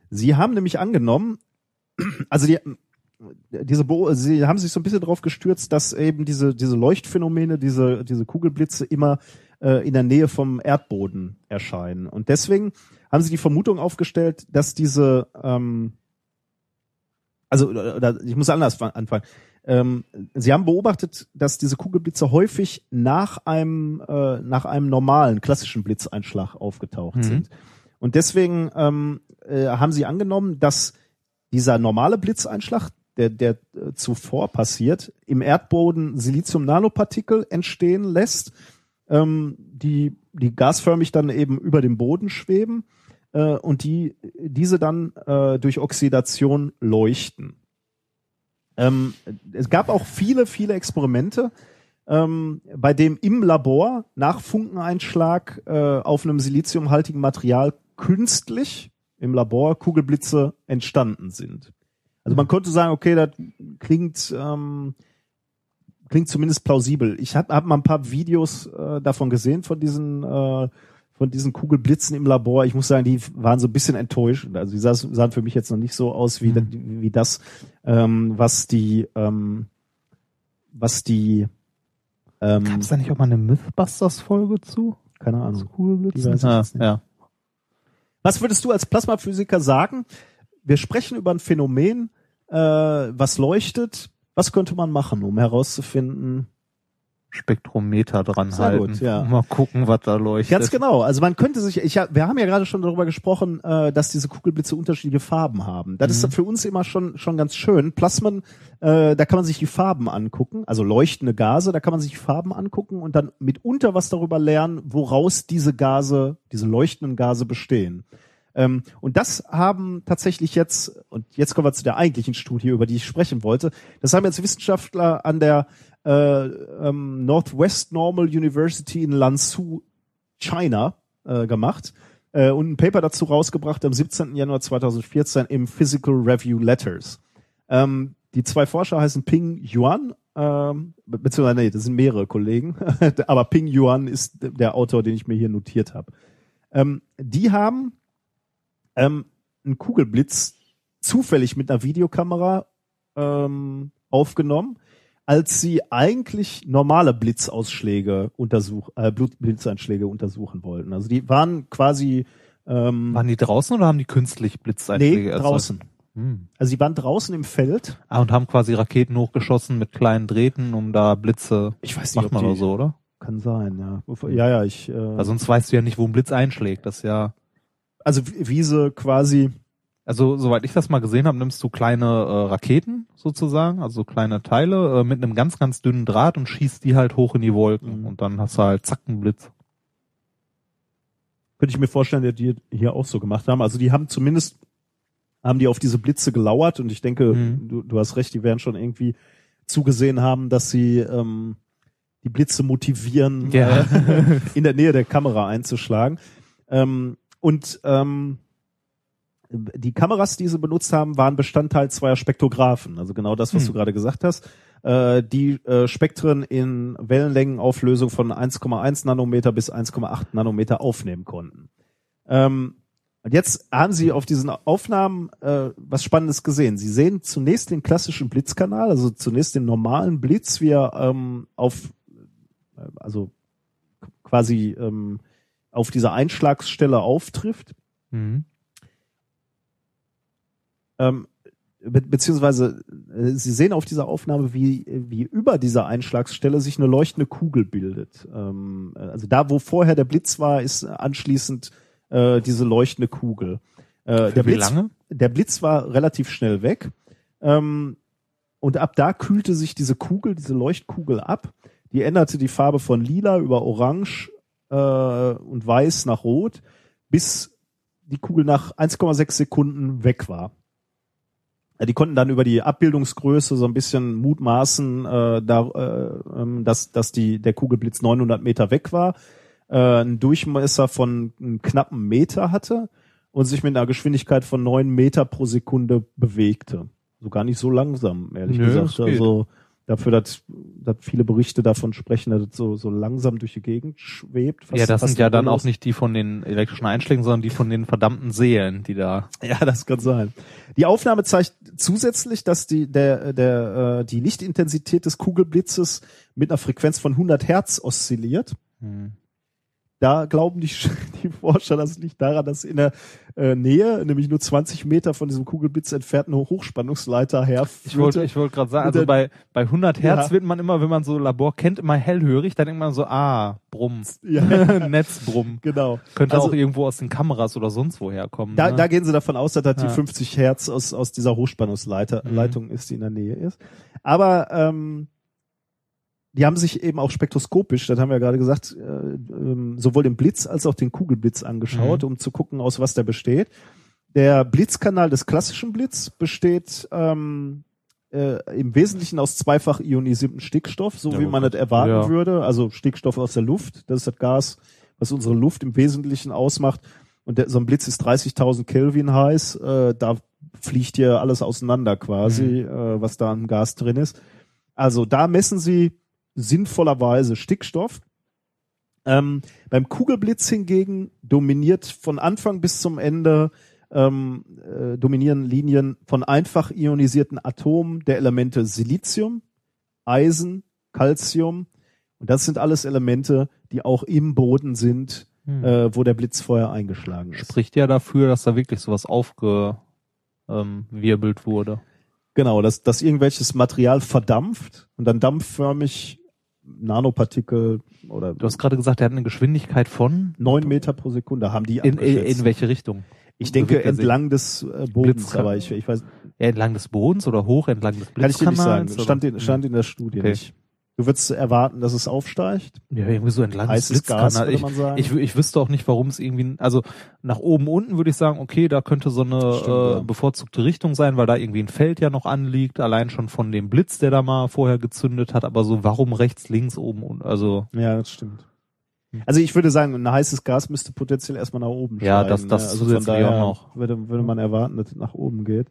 Sie haben nämlich angenommen, also die, diese Beo sie haben sich so ein bisschen darauf gestürzt, dass eben diese diese Leuchtphänomene, diese diese Kugelblitze immer äh, in der Nähe vom Erdboden erscheinen und deswegen haben sie die Vermutung aufgestellt, dass diese ähm, also oder, oder ich muss anders fa- anfangen. Ähm, sie haben beobachtet, dass diese Kugelblitze häufig nach einem äh, nach einem normalen klassischen Blitzeinschlag aufgetaucht Mhm. sind und deswegen ähm, äh, haben sie angenommen, dass dieser normale Blitzeinschlag, der, der äh, zuvor passiert, im Erdboden Silizium-Nanopartikel entstehen lässt, ähm, die, die gasförmig dann eben über dem Boden schweben äh, und die diese dann äh, durch Oxidation leuchten. Ähm, es gab auch viele, viele Experimente, ähm, bei dem im Labor nach Funkeneinschlag äh, auf einem siliziumhaltigen Material künstlich im Labor Kugelblitze entstanden sind. Also man konnte sagen, okay, das klingt ähm, klingt zumindest plausibel. Ich habe hab mal ein paar Videos äh, davon gesehen von diesen äh, von diesen Kugelblitzen im Labor. Ich muss sagen, die waren so ein bisschen enttäuscht. Also die sah- sahen für mich jetzt noch nicht so aus wie, wie das, ähm, was die, ähm, was die, ähm, Gab es da nicht auch mal eine Mythbusters-Folge zu? keine Ahnung. Kugelblitzen? Ja, jetzt nicht. ja. Was würdest du als Plasmaphysiker sagen? Wir sprechen über ein Phänomen, äh, was leuchtet. Was könnte man machen, um herauszufinden? Spektrometer dran Sehr halten. gut, ja. *laughs* Mal gucken, was da leuchtet. Ganz genau. Also man könnte sich, ich, wir haben ja gerade schon darüber gesprochen, äh, dass diese Kugelblitze unterschiedliche Farben haben. Das ist für uns immer schon schon ganz schön. Plasmen, äh, da kann man sich die Farben angucken, also leuchtende Gase, da kann man sich die Farben angucken und dann mitunter was darüber lernen, woraus diese Gase, diese leuchtenden Gase bestehen. Ähm, und das haben tatsächlich jetzt, und jetzt kommen wir zu der eigentlichen Studie, über die ich sprechen wollte, das haben jetzt Wissenschaftler an der äh, ähm, Northwest Normal University in Lanzhou, China, äh, gemacht äh, und ein Paper dazu rausgebracht am 17. Januar 2014 im Physical Review Letters. Ähm, die zwei Forscher heißen Ping Yuan, ähm, be- beziehungsweise nee, das sind mehrere Kollegen, *laughs* aber Ping Yuan ist der Autor, den ich mir hier notiert habe. Ähm, die haben ähm, einen Kugelblitz zufällig mit einer Videokamera ähm, aufgenommen, als sie eigentlich normale Blitzausschläge untersuch, äh, Blitzeinschläge untersuchen wollten. Also die waren quasi ähm, Waren die draußen oder haben die künstlich Blitzeinschläge nee, erzeugt? draußen. Hm. Also die waren draußen im Feld. Ah, und haben quasi Raketen hochgeschossen mit kleinen Drähten, um da Blitze. Ich weiß Macht man oder so, oder? Kann sein, ja. Ja, ja, ich. Äh, Weil sonst weißt du ja nicht, wo ein Blitz einschlägt. Das ist ja. Also wie sie quasi. Also, soweit ich das mal gesehen habe, nimmst du kleine äh, Raketen sozusagen, also so kleine Teile, äh, mit einem ganz, ganz dünnen Draht und schießt die halt hoch in die Wolken. Mhm. Und dann hast du halt zack einen Blitz. Könnte ich mir vorstellen, dass die hier auch so gemacht haben. Also die haben zumindest haben die auf diese Blitze gelauert und ich denke, Mhm. du, du hast recht, die werden schon irgendwie zugesehen haben, dass sie ähm, die Blitze motivieren, Ja. äh, *laughs* in der Nähe der Kamera einzuschlagen. Ähm, und ähm, die Kameras, die sie benutzt haben, waren Bestandteil zweier Spektrographen. Also genau das, was Hm. du gerade gesagt hast. Äh, die äh, Spektren in Wellenlängenauflösung von 1,1 Nanometer bis 1,8 Nanometer aufnehmen konnten. Ähm, und jetzt haben sie auf diesen Aufnahmen äh, was Spannendes gesehen. Sie sehen zunächst den klassischen Blitzkanal, also zunächst den normalen Blitz, wie er ähm, auf, äh, also quasi ähm, auf dieser Einschlagsstelle auftrifft. Mhm. ähm, be beziehungsweise äh, Sie sehen auf dieser Aufnahme, wie, wie über dieser Einschlagsstelle sich eine leuchtende Kugel bildet. Ähm, äh, also da, wo vorher der Blitz war, ist anschließend äh, diese leuchtende Kugel. Äh, der Blitz, lange? Der Blitz war relativ schnell weg. Ähm, und ab da kühlte sich diese Kugel, diese Leuchtkugel ab. Die änderte die Farbe von lila über orange äh, und weiß nach rot, bis die Kugel nach 1,6 Sekunden weg war. Die konnten dann über die Abbildungsgröße so ein bisschen mutmaßen, äh, da, äh, ähm, dass, dass die, der Kugelblitz 900 Meter weg war, äh, einen Durchmesser von einem knappen Meter hatte und sich mit einer Geschwindigkeit von 9 Meter pro Sekunde bewegte. So gar nicht so langsam, ehrlich Nö, gesagt. Also dafür, dass, dass viele Berichte davon sprechen, dass es so, so langsam durch die Gegend schwebt. ja, das sind ja dann spurlos. auch nicht die von den elektrischen Einschlägen, sondern die von den verdammten Seelen, die da. Ja, das kann sein. Die Aufnahme zeigt zusätzlich, dass die, der, der, äh, die Lichtintensität des Kugelblitzes mit einer Frequenz von 100 Hertz oszilliert. Hm. Da glauben die, *laughs* die Forscher, das liegt daran, dass in der äh, Nähe, nämlich nur 20 Meter von diesem Kugelblitz entfernt eine Hochspannungsleiter herführte. Ich wollte, ich wollte gerade sagen, also bei, bei 100 Hertz Ja. wird man immer, wenn man so Labor kennt, immer hellhörig, dann denkt man so, ah, Brumm, ja, *laughs* Netzbrumm. genau. Könnte Also- auch irgendwo aus den Kameras oder sonst woher kommen. Da, ne? da gehen sie davon aus, dass das die Ja. 50 Hertz aus, aus dieser Hochspannungsleitung Mhm. Leitung ist, die in der Nähe ist. Aber ähm, die haben sich eben auch spektroskopisch, das haben wir ja gerade gesagt, äh, ähm, sowohl den Blitz als auch den Kugelblitz angeschaut, Mhm. um zu gucken, aus was der besteht. Der Blitzkanal des klassischen Blitz besteht ähm, äh, im Wesentlichen aus zweifach ionisiertem Stickstoff, so Ja, wie man das erwarten Ja. würde. Also Stickstoff aus der Luft, das ist das Gas, was unsere Luft im Wesentlichen ausmacht. Und der, so ein Blitz ist 30.000 Kelvin heiß. Äh, da fliegt hier alles auseinander quasi, äh, was da an Gas drin ist. Also da messen sie sinnvollerweise Stickstoff. Ähm, beim Kugelblitz hingegen dominiert von Anfang bis zum Ende ähm, äh, dominieren Linien von einfach ionisierten Atomen der Elemente Silizium, Eisen, Calcium. Und das sind alles Elemente, die auch im Boden sind, Hm. äh, wo der Blitz vorher eingeschlagen ist. Spricht ja dafür, dass da wirklich sowas aufgewirbelt wurde. Genau, dass, dass irgendwelches Material verdampft und dann dampfförmig Nanopartikel oder Du hast gerade gesagt, er hat eine Geschwindigkeit von neun Meter pro Sekunde haben die in, in, welche Richtung? Ich denke er sich? entlang des äh, Bodens, Blitz- aber ich, ich weiß, Ja, entlang des Bodens oder hoch entlang des kann ich dir nicht sagen. Blitzkanals? Stand in, stand in der Studie Okay. nicht. Du würdest erwarten, dass es aufsteigt. Ja, irgendwie so entlang des Blitzkanals. würde Ich, man sagen. ich, ich wüsste auch nicht, warum es irgendwie, also nach oben, unten würde ich sagen, okay, da könnte so eine Stimmt, äh, ja. bevorzugte Richtung sein, weil da irgendwie ein Feld ja noch anliegt, allein schon von dem Blitz, der da mal vorher gezündet hat, aber so warum rechts, links, oben und also ja, das stimmt. Also ich würde sagen, ein heißes Gas müsste potenziell erstmal nach oben Ja, steigen. das- das ne? also zusätzlich von daher auch noch. Würde, würde man erwarten, dass es nach oben geht.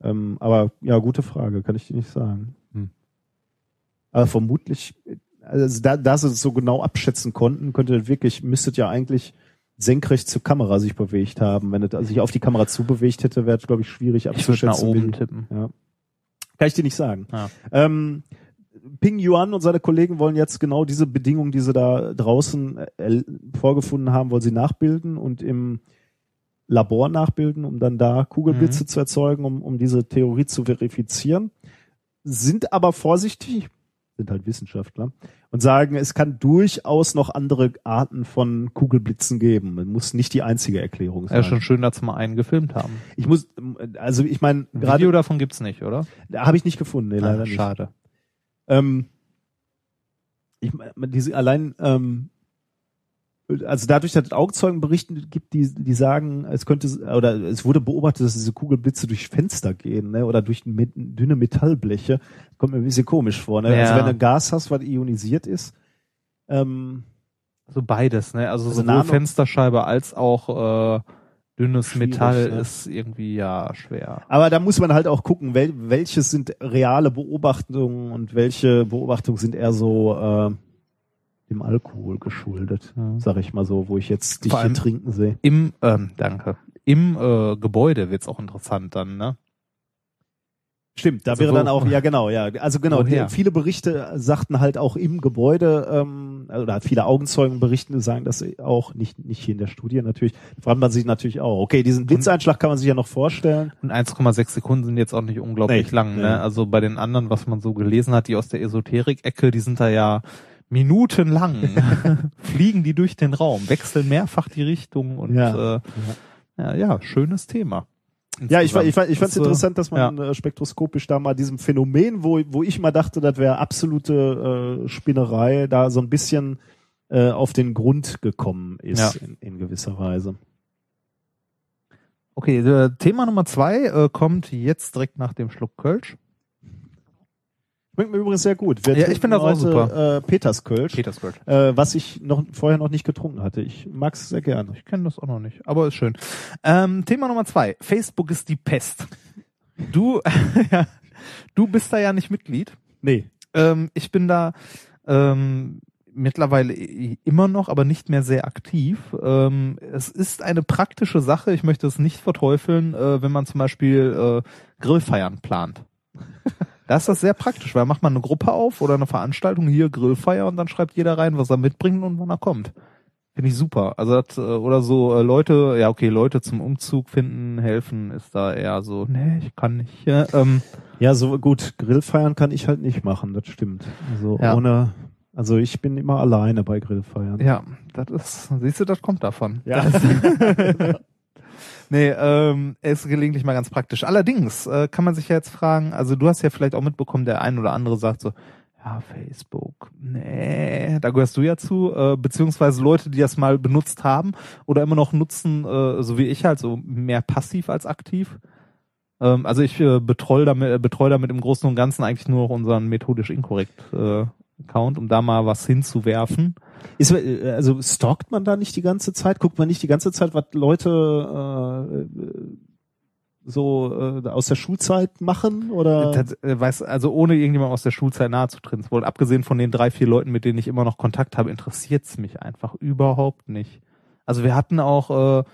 Ähm, aber ja, gute Frage, kann ich dir nicht sagen. Aber vermutlich, also da, da sie es so genau abschätzen konnten, könnte das wirklich, müsstet ja eigentlich senkrecht zur Kamera sich bewegt haben. Wenn es sich auf die Kamera zubewegt hätte, wäre es, glaube ich, schwierig ich würde nach abzuschätzen. oben tippen. Ja. Kann ich dir nicht sagen. Ja. Ähm, Ping Yuan und seine Kollegen wollen jetzt genau diese Bedingungen, die sie da draußen äh, vorgefunden haben, wollen sie nachbilden und im Labor nachbilden, um dann da Kugelblitze zu erzeugen, um, um diese Theorie zu verifizieren. Sind aber vorsichtig, sind halt Wissenschaftler, und sagen, es kann durchaus noch andere Arten von Kugelblitzen geben. Man muss nicht die einzige Erklärung Ja, sein. schon schön, dass sie mal einen gefilmt haben. Ich muss, also ich meine, Ein gerade Video davon gibt's nicht, oder? habe ich nicht gefunden, nee, leider Ah, nicht. schade. Ähm, ich meine, diese allein, ähm, also dadurch, dass es Augenzeugenberichte gibt, die, die sagen, es könnte, oder es wurde beobachtet, dass diese Kugelblitze durch Fenster gehen, ne, oder durch dünne Metallbleche. Kommt mir ein bisschen komisch vor, ne? Also Ja. wenn du ein Gas hast, was ionisiert ist, ähm, Also beides, ne? Also, Also sowohl Nano- Fensterscheibe als auch äh, dünnes Metall ne? ist irgendwie ja schwer. Aber da muss man halt auch gucken, wel, welche sind reale Beobachtungen und welche Beobachtungen sind eher so äh, dem Alkohol geschuldet, Ja. sag ich mal so, wo ich jetzt dich hier trinken sehe. Im, ähm, danke. Im äh, Gebäude wird's auch interessant dann, ne? Stimmt, da Also wäre dann auch, ja genau, ja. Also genau, die, viele Berichte sagten halt auch im Gebäude, ähm, oder viele Augenzeugen berichten, sagen das auch, nicht, nicht hier in der Studie natürlich, fragt man sich natürlich auch, okay, diesen Blitzeinschlag kann man sich ja noch vorstellen. Und 1,6 Sekunden sind jetzt auch nicht unglaublich Nee, lang, nee. ne? Also bei den anderen, was man so gelesen hat, die aus der Esoterik-Ecke, die sind da ja minutenlang, *laughs* fliegen die durch den Raum, wechseln mehrfach die Richtung und Ja. Äh, ja, ja, schönes Thema. Ja, ich, ich, ich fand es äh, interessant, dass man äh, spektroskopisch da mal diesem Phänomen, wo, wo ich mal dachte, das wäre absolute äh, Spinnerei, da so ein bisschen äh, auf den Grund gekommen ist Ja. in, in gewisser Weise. Okay, Thema Nummer zwei äh, kommt jetzt direkt nach dem Schluck Kölsch. Schmeckt mir übrigens sehr gut. Wir Ja, ich finde das auch heute, super. Äh, Peterskölsch, Peters Kölsch. äh, was ich noch vorher noch nicht getrunken hatte. Ich mag es sehr gerne. Ich kenne das auch noch nicht, aber ist schön. Ähm, Thema Nummer zwei. Facebook ist die Pest. Du, *laughs* ja, du bist da ja nicht Mitglied. Nee. Ähm, ich bin da ähm, mittlerweile immer noch, aber nicht mehr sehr aktiv. Ähm, es ist eine praktische Sache. Ich möchte es nicht verteufeln, äh, wenn man zum Beispiel äh, Grillfeiern plant. *laughs* Da ist das sehr praktisch, weil macht man eine Gruppe auf oder eine Veranstaltung, hier Grillfeier und dann schreibt jeder rein, was er mitbringt und wann er kommt. Finde ich super. Also das, äh, oder so äh, Leute, ja okay, Leute zum Umzug finden, helfen, ist da eher so, nee, ich kann nicht. Ja, ähm, Ja, so gut, Grillfeiern kann ich halt nicht machen, das stimmt. Also Ja. ohne, also ich bin immer alleine bei Grillfeiern. ja das ist, siehst du, das kommt davon. Ja. *laughs* *laughs* Nee, ähm, ist gelegentlich mal ganz praktisch. Allerdings äh, kann man sich ja jetzt fragen, also du hast ja vielleicht auch mitbekommen, der ein oder andere sagt so, ja, Facebook, nee, da gehörst du ja zu, äh, beziehungsweise Leute, die das mal benutzt haben oder immer noch nutzen, äh, so wie ich halt, so mehr passiv als aktiv. Ähm, also ich äh, betreue damit, äh, betreue damit im Großen und Ganzen eigentlich nur noch unseren methodisch inkorrekt äh, Account, um da mal was hinzuwerfen. Ist, äh, also stalkt man da nicht die ganze Zeit? Guckt man nicht die ganze Zeit, was Leute äh, so äh, aus der Schulzeit machen oder? Das, äh, weiß, also ohne irgendjemand aus der Schulzeit nahe zu treten. Wohl abgesehen von den drei, vier Leuten, mit denen ich immer noch Kontakt habe, interessiert's mich einfach überhaupt nicht. Also wir hatten auch äh,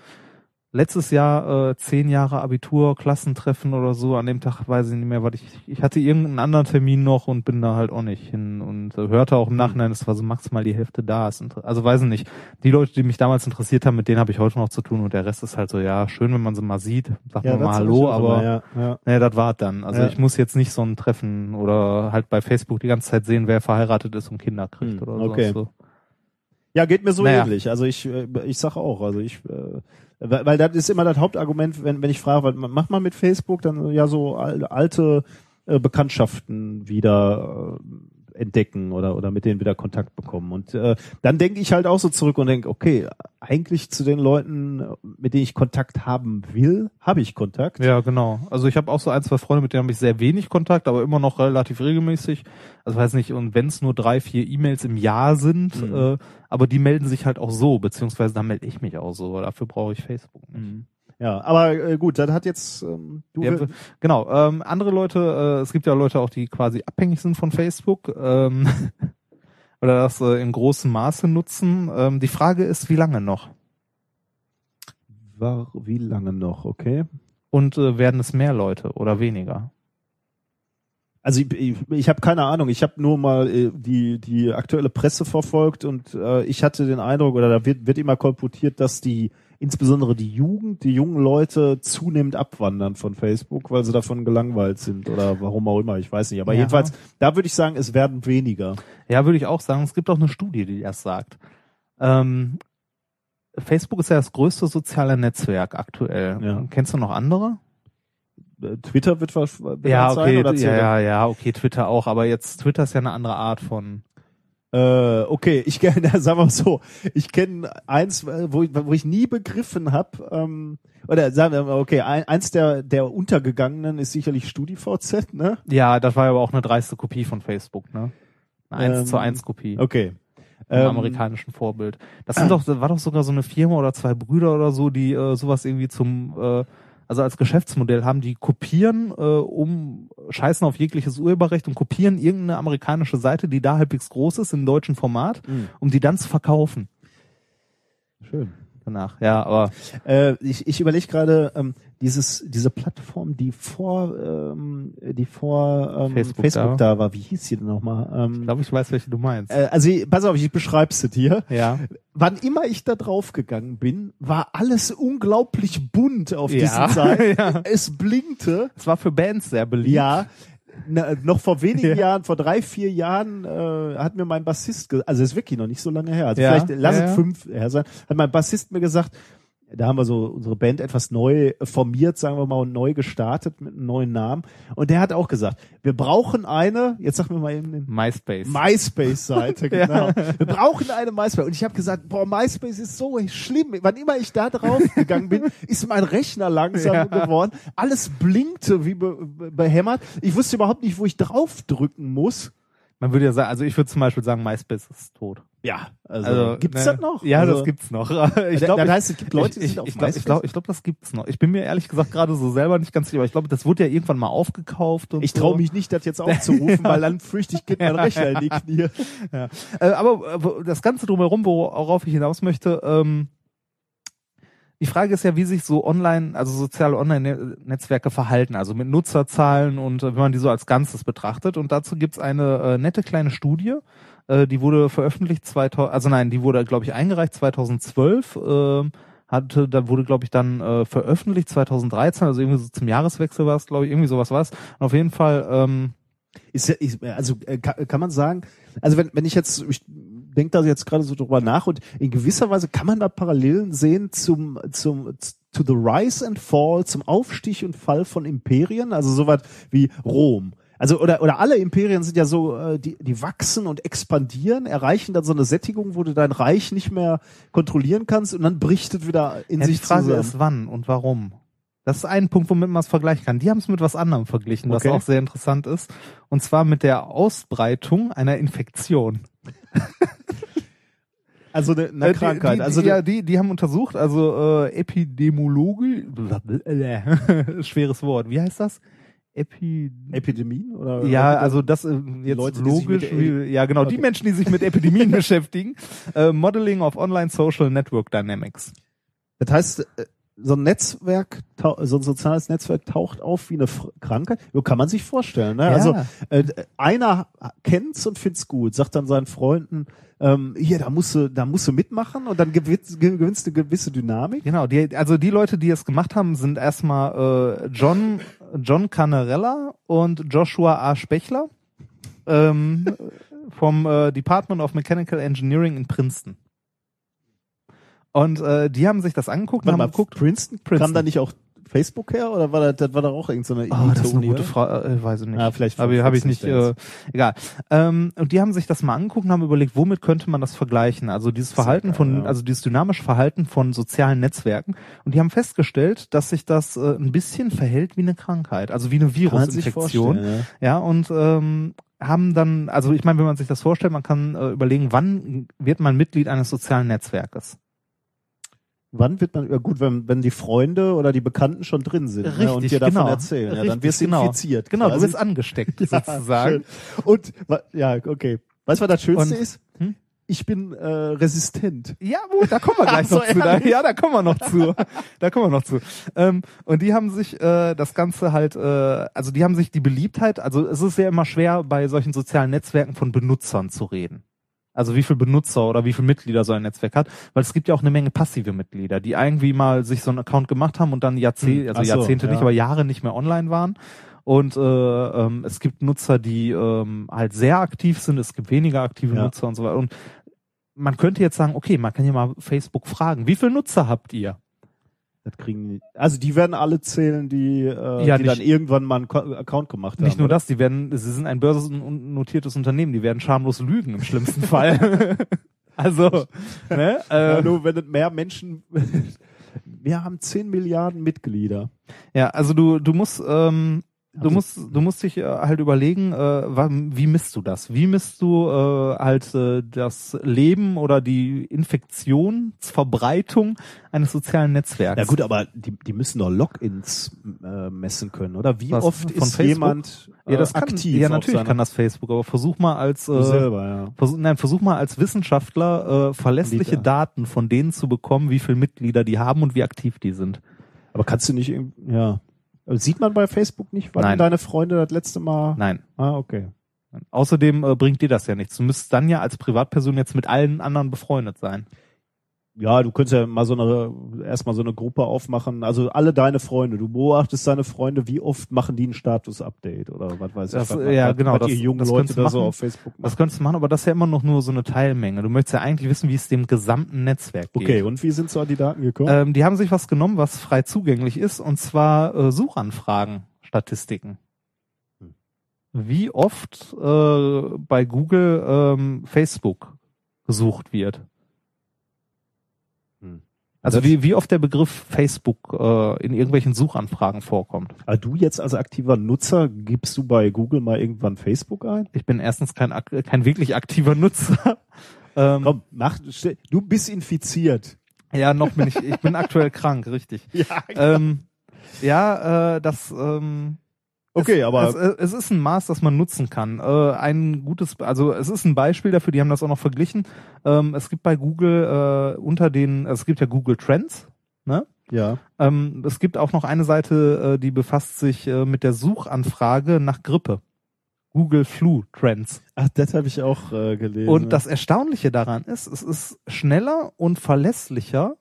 letztes Jahr äh, zehn Jahre Abitur, Klassentreffen oder so. An dem Tag weiß ich nicht mehr, was ich. Ich hatte irgendeinen anderen Termin noch und bin da halt auch nicht hin und äh, hörte auch im Nachhinein, es war so maximal die Hälfte da. Ist Also weiß ich nicht. Die Leute, die mich damals interessiert haben, mit denen habe ich heute noch zu tun und der Rest ist halt so, ja, schön, wenn man sie mal sieht, sagt man mal Hallo, aber ja, ja. naja, das war dann. Also Ja. ich muss jetzt nicht so ein Treffen oder halt bei Facebook die ganze Zeit sehen, wer verheiratet ist und Kinder kriegt Hm, oder okay. so. Ja, geht mir so Naja. ähnlich. Also ich, äh, ich sage auch, also ich, äh, weil, weil das ist immer das Hauptargument, wenn, wenn ich frage, was macht man mit Facebook, dann ja so al- alte äh, Bekanntschaften wieder äh, entdecken oder oder mit denen wieder Kontakt bekommen. Und äh, dann denke ich halt auch so zurück und denke, okay, eigentlich zu den Leuten, mit denen ich Kontakt haben will, habe ich Kontakt. Ja, genau. Also ich habe auch so ein, zwei Freunde, mit denen habe ich sehr wenig Kontakt, aber immer noch relativ regelmäßig. Also weiß nicht, und wenn es nur drei, vier E-Mails im Jahr sind, Mhm. äh, aber die melden sich halt auch so, beziehungsweise da melde ich mich auch so, dafür brauche ich Facebook nicht. Ja, aber äh, gut, das hat jetzt ähm, du Ja, genau. Ähm, andere Leute, äh, es gibt ja Leute auch, die quasi abhängig sind von Facebook ähm, *laughs* oder das äh, in großem Maße nutzen. Ähm, die Frage ist, wie lange noch? war wie lange noch, okay? Und äh, werden es mehr Leute oder weniger? Also ich, ich, ich habe keine Ahnung. Ich habe nur mal äh, die die aktuelle Presse verfolgt und äh, ich hatte den Eindruck oder da wird wird immer kolportiert, dass die insbesondere die Jugend, die jungen Leute zunehmend abwandern von Facebook, weil sie davon gelangweilt sind oder warum auch immer. Ich weiß nicht. Aber Ja. jedenfalls, da würde ich sagen, es werden weniger. Ja, würde ich auch sagen. Es gibt auch eine Studie, die das sagt. Ähm, Facebook ist ja das größte soziale Netzwerk aktuell. Ja. Kennst du noch andere? Äh, Twitter wird was Ja, okay, sein oder ja, zählt ja, ja, okay, Twitter auch, aber jetzt Twitter ist ja eine andere Art von. Äh, okay, ich kenne, *laughs* sagen wir mal so, ich kenne eins, äh, wo ich, wo ich nie begriffen habe, ähm, oder sagen wir mal, okay, ein, eins der, der untergegangenen ist sicherlich StudiVZ, ne? Ja, das war ja aber auch eine dreiste Kopie von Facebook, ne? Eine 1 Ähm, zu 1 Kopie. Okay. Im Ähm, amerikanischen Vorbild. Das sind doch, das *clears throat* war doch sogar so eine Firma oder zwei Brüder oder so, die äh, sowas irgendwie zum, äh, also als Geschäftsmodell haben, die kopieren, äh, um scheißen auf jegliches Urheberrecht und kopieren irgendeine amerikanische Seite, die da halbwegs groß ist im deutschen Format, Mhm. um die dann zu verkaufen Schön. Danach. Ja, aber Äh, ich ich überlege gerade, ähm, dieses, diese Plattform, die vor, ähm, die vor ähm, Facebook Facebook, da. da. war, wie hieß die denn nochmal? ich Ähm, glaube, ich weiß, welche du meinst. äh, also, ich- pass auf, ich beschreib's es dir. ja. Wann immer ich da drauf gegangen bin, war alles unglaublich bunt auf Ja, diesen Seiten. *laughs* ja. Es blinkte. Es war für Bands sehr beliebt. Ja, na, noch vor wenigen *laughs* Ja. Jahren, vor drei, vier Jahren, äh, hat mir mein Bassist, also ist wirklich noch nicht so lange her, also Ja, vielleicht lass es fünf her sein, hat mein Bassist mir gesagt, da haben wir so unsere Band etwas neu formiert, sagen wir mal, und neu gestartet mit einem neuen Namen. Und der hat auch gesagt, wir brauchen eine, jetzt sag mir mal eben den MySpace. MySpace-Seite, *laughs* genau. Wir brauchen eine MySpace. Und ich habe gesagt, boah, MySpace ist so schlimm. Wann immer ich da drauf gegangen bin, *laughs* ist mein Rechner langsam Ja. geworden. Alles blinkte wie be behämmert. Ich wusste überhaupt nicht, wo ich draufdrücken muss. Man würde ja sagen, also ich würde zum Beispiel sagen, MySpace ist tot. Ja, also, Also, gibt's ne, das noch? Ja, also, das gibt's noch. *laughs* Ich glaube, das heißt, es gibt Leute, die ich, sind auf ich, glaube, ich MySpace? glaube, ich glaube, das gibt's noch. Ich bin mir ehrlich gesagt gerade so selber nicht ganz sicher, aber ich glaube, das wurde ja irgendwann mal aufgekauft und Ich so. traue mich nicht, das jetzt aufzurufen, *laughs* weil dann fürchte ich, geht mein Rechner in die Knie. Ja. Äh, aber äh, das Ganze drumherum, worauf ich hinaus möchte, ähm, die Frage ist ja, wie sich so online, also soziale Online-Netzwerke verhalten, also mit Nutzerzahlen und äh, wenn man die so als Ganzes betrachtet. Und dazu gibt's eine äh, nette kleine Studie, äh, die wurde veröffentlicht 2000, also nein, die wurde, glaube ich, eingereicht 2012. ähm, hatte, da wurde, glaube ich, dann äh, veröffentlicht 2013, also irgendwie so zum Jahreswechsel war es, glaube ich, irgendwie sowas war es. Auf jeden Fall, ähm, Ist, ja- ist, also äh, kann, kann man sagen, also wenn, wenn ich jetzt, ich denke da jetzt gerade so drüber nach und in gewisser Weise kann man da Parallelen sehen zum, zum, to the rise and fall, zum Aufstieg und Fall von Imperien, also sowas wie Rom. Also oder oder alle Imperien sind ja so, äh, die die wachsen und expandieren, erreichen dann so eine Sättigung, wo du dein Reich nicht mehr kontrollieren kannst und dann bricht es wieder in Ja, sich die Frage zusammen. ist, wann und warum. Das ist ein Punkt, womit man es vergleichen kann. Die haben es mit was anderem verglichen, was Okay. auch sehr interessant ist. Und zwar mit der Ausbreitung einer Infektion. *laughs* Also eine, eine Äh, Krankheit. Die, die, also ja, die, die haben untersucht, also äh, Epidemiologie, *laughs* schweres Wort. Wie heißt das? Epi Epidemien oder? ja, also das äh, jetzt Leute, die logisch, wie, ja genau, die Okay. Menschen, die sich mit Epidemien *laughs* beschäftigen. Äh, Modeling of Online Social Network Dynamics. Das heißt, äh, so ein Netzwerk, so ein soziales Netzwerk taucht auf wie eine F- Krankheit. So kann man sich vorstellen. Ne? Ja. Also äh, einer kennt's und find's gut, sagt dann seinen Freunden, ähm, hier, da musst du, da musst du mitmachen und dann gewinnst, gewinnst du eine gewisse Dynamik. Genau, die, also die Leute, die es gemacht haben, sind erstmal äh, John John Canarella und Joshua A. Spechler ähm, vom äh, Department of Mechanical Engineering in Princeton. Und äh, die haben sich das angeguckt und Warte haben mal, geguckt. Princeton, Princeton. kam da nicht auch Facebook her oder war das, das war doch auch irgendeine so Oh, das ist eine gute? Frage, äh, weiß ich nicht. Ah, vielleicht Aber habe ich nicht, äh, egal. Ähm, und die haben sich das mal angeguckt und haben überlegt, womit könnte man das vergleichen? Also dieses Verhalten von, ja. also dieses dynamische Verhalten von sozialen Netzwerken. Und die haben festgestellt, dass sich das äh, ein bisschen verhält wie eine Krankheit, also wie eine Virusinfektion. vorstellen, Ja, und ähm, haben dann, also ich meine, wenn man sich das vorstellt, man kann äh, überlegen, wann wird man Mitglied eines sozialen Netzwerkes? Wann wird man, ja gut, wenn, wenn die Freunde oder die Bekannten schon drin sind ne, und Richtig, dir davon genau. erzählen, ja, dann Richtig, wirst du genau. infiziert. Genau, du quasi. bist angesteckt *laughs* Ja, sozusagen. schön. Und, ja, okay. Weißt du, was das Schönste Und- ist? Hm? Ich bin äh, resistent. Ja, gut, da kommen wir *laughs* gleich Ach so, noch zu. Da, ja, da kommen wir noch zu. Da kommen wir noch zu. Ähm, und die haben sich äh, das Ganze halt, äh, also die haben sich die Beliebtheit, also es ist ja immer schwer bei solchen sozialen Netzwerken von Benutzern zu reden. Also wie viel Benutzer oder wie viel Mitglieder so ein Netzwerk hat, weil es gibt ja auch eine Menge passive Mitglieder, die irgendwie mal sich so einen Account gemacht haben und dann Jahrzehnte, Hm, also so, Jahrzehnte ja. nicht, aber Jahre nicht mehr online waren. Und äh, ähm, es gibt Nutzer, die ähm, halt sehr aktiv sind, es gibt weniger aktive Ja. Nutzer und so weiter. Und man könnte jetzt sagen, okay, man kann ja mal Facebook fragen, wie viele Nutzer habt ihr? Das kriegen die, also die werden alle zählen, die, äh, Ja, die nicht- dann irgendwann mal einen Ko- Account gemacht haben. Nicht nur oder? das, die werden, sie sind ein börsennotiertes Unternehmen, die werden schamlos lügen im schlimmsten Fall. *laughs* also, ne? Ja, Äh, nur wenn mehr Menschen, *laughs* wir haben 10 Milliarden Mitglieder. ja, also du, du musst, ähm, du Also- musst, du musst dich äh, halt überlegen, äh, wie misst du das? Wie misst du äh, halt äh, das Leben oder die Infektionsverbreitung eines sozialen Netzwerks? Ja gut, aber die, die müssen doch Logins äh, messen können, oder? Wie Was, oft von ist Facebook? jemand äh, ja, das kann, aktiv? ja, natürlich kann das Facebook, aber versuch mal als äh, selber, ja. Versuch, nein, versuch mal als Wissenschaftler äh, verlässliche Lieder. Daten von denen zu bekommen, wie viele Mitglieder die haben und wie aktiv die sind. Aber kannst du nicht, ja. Aber Sieht man bei Facebook nicht, wann Nein. deine Freunde das letzte Mal? Nein. Ah, okay. Außerdem äh, bringt dir das ja nichts. Du müsstest dann ja als Privatperson jetzt mit allen anderen befreundet sein. Ja, du könntest ja mal so eine, erstmal so eine Gruppe aufmachen. Also alle deine Freunde. Du beobachtest deine Freunde, wie oft machen die ein Status-Update oder was weiß Das- ich. Was, ja, was, genau, Was das- jungen das Leute könntest du da so machen. auf Facebook Das machen. könntest du machen, aber das ist ja immer noch nur so eine Teilmenge. Du möchtest ja eigentlich wissen, wie es dem gesamten Netzwerk geht. Okay, und wie sind so die Daten gekommen? Ähm, die haben sich was genommen, was frei zugänglich ist, und zwar äh, Suchanfragen, Statistiken. Hm. Wie oft äh, bei Google ähm, Facebook gesucht wird. Also wie, wie oft der Begriff Facebook äh, in irgendwelchen Suchanfragen vorkommt. Aber du jetzt als aktiver Nutzer, gibst du bei Google mal irgendwann Facebook ein? Ich bin erstens kein, kein wirklich aktiver Nutzer. *laughs* ähm, Komm, mach, du bist infiziert. Ja, noch bin ich, ich bin aktuell krank, richtig. *laughs* Ja, Ähm, ja, äh, das ähm, okay, es, aber es, äh, es ist ein Maß, das man nutzen kann. Äh, ein gutes, also es ist ein Beispiel dafür, die haben das auch noch verglichen. Ähm, es gibt bei Google äh, unter den, es gibt ja Google Trends, ne? ja. Ähm, es gibt auch noch eine Seite, äh, die befasst sich äh, mit der Suchanfrage nach Grippe. Google Flu Trends. Ach, das habe ich auch äh, gelesen. Und das Erstaunliche daran ist, es ist schneller und verlässlicher.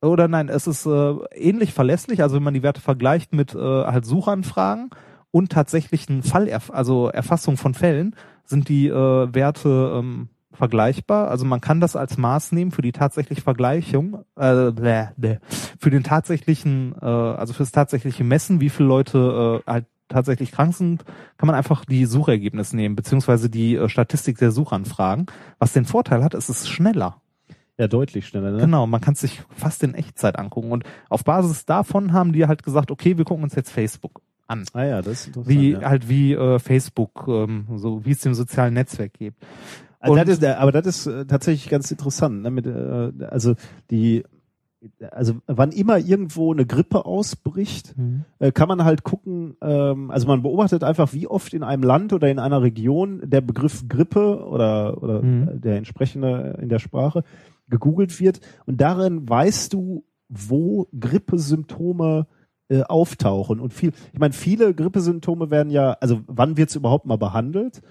Oder nein, es ist äh, ähnlich verlässlich, also wenn man die Werte vergleicht mit äh, halt Suchanfragen und tatsächlichen Fallerf also Erfassung von Fällen, sind die äh, Werte ähm, vergleichbar. Also man kann das als Maß nehmen für die tatsächliche Vergleichung, äh, bläh, bläh, für den tatsächlichen, äh, also fürs tatsächliche Messen, wie viele Leute äh, halt tatsächlich krank sind, kann man einfach die Suchergebnisse nehmen, beziehungsweise die äh, Statistik der Suchanfragen. Was den Vorteil hat, es ist schneller. ja deutlich schneller, ne? Genau, man kann es sich fast in Echtzeit angucken. Und auf Basis davon haben die halt gesagt, okay, wir gucken uns jetzt Facebook an. Ah ja, das ist interessant. Wie ja. halt wie äh, Facebook, ähm, so wie es dem sozialen Netzwerk gibt. Also das ist, aber das ist äh, tatsächlich ganz interessant. Ne? Mit, äh, also die, also wann immer irgendwo eine Grippe ausbricht, Mhm. äh, kann man halt gucken. Ähm, also man beobachtet einfach, wie oft in einem Land oder in einer Region der Begriff Grippe oder oder Mhm. der entsprechende in der Sprache gegoogelt wird. Und darin weißt du, wo Grippesymptome äh, auftauchen. Und viel, ich meine, viele Grippesymptome werden ja, also wann wird es überhaupt mal behandelt?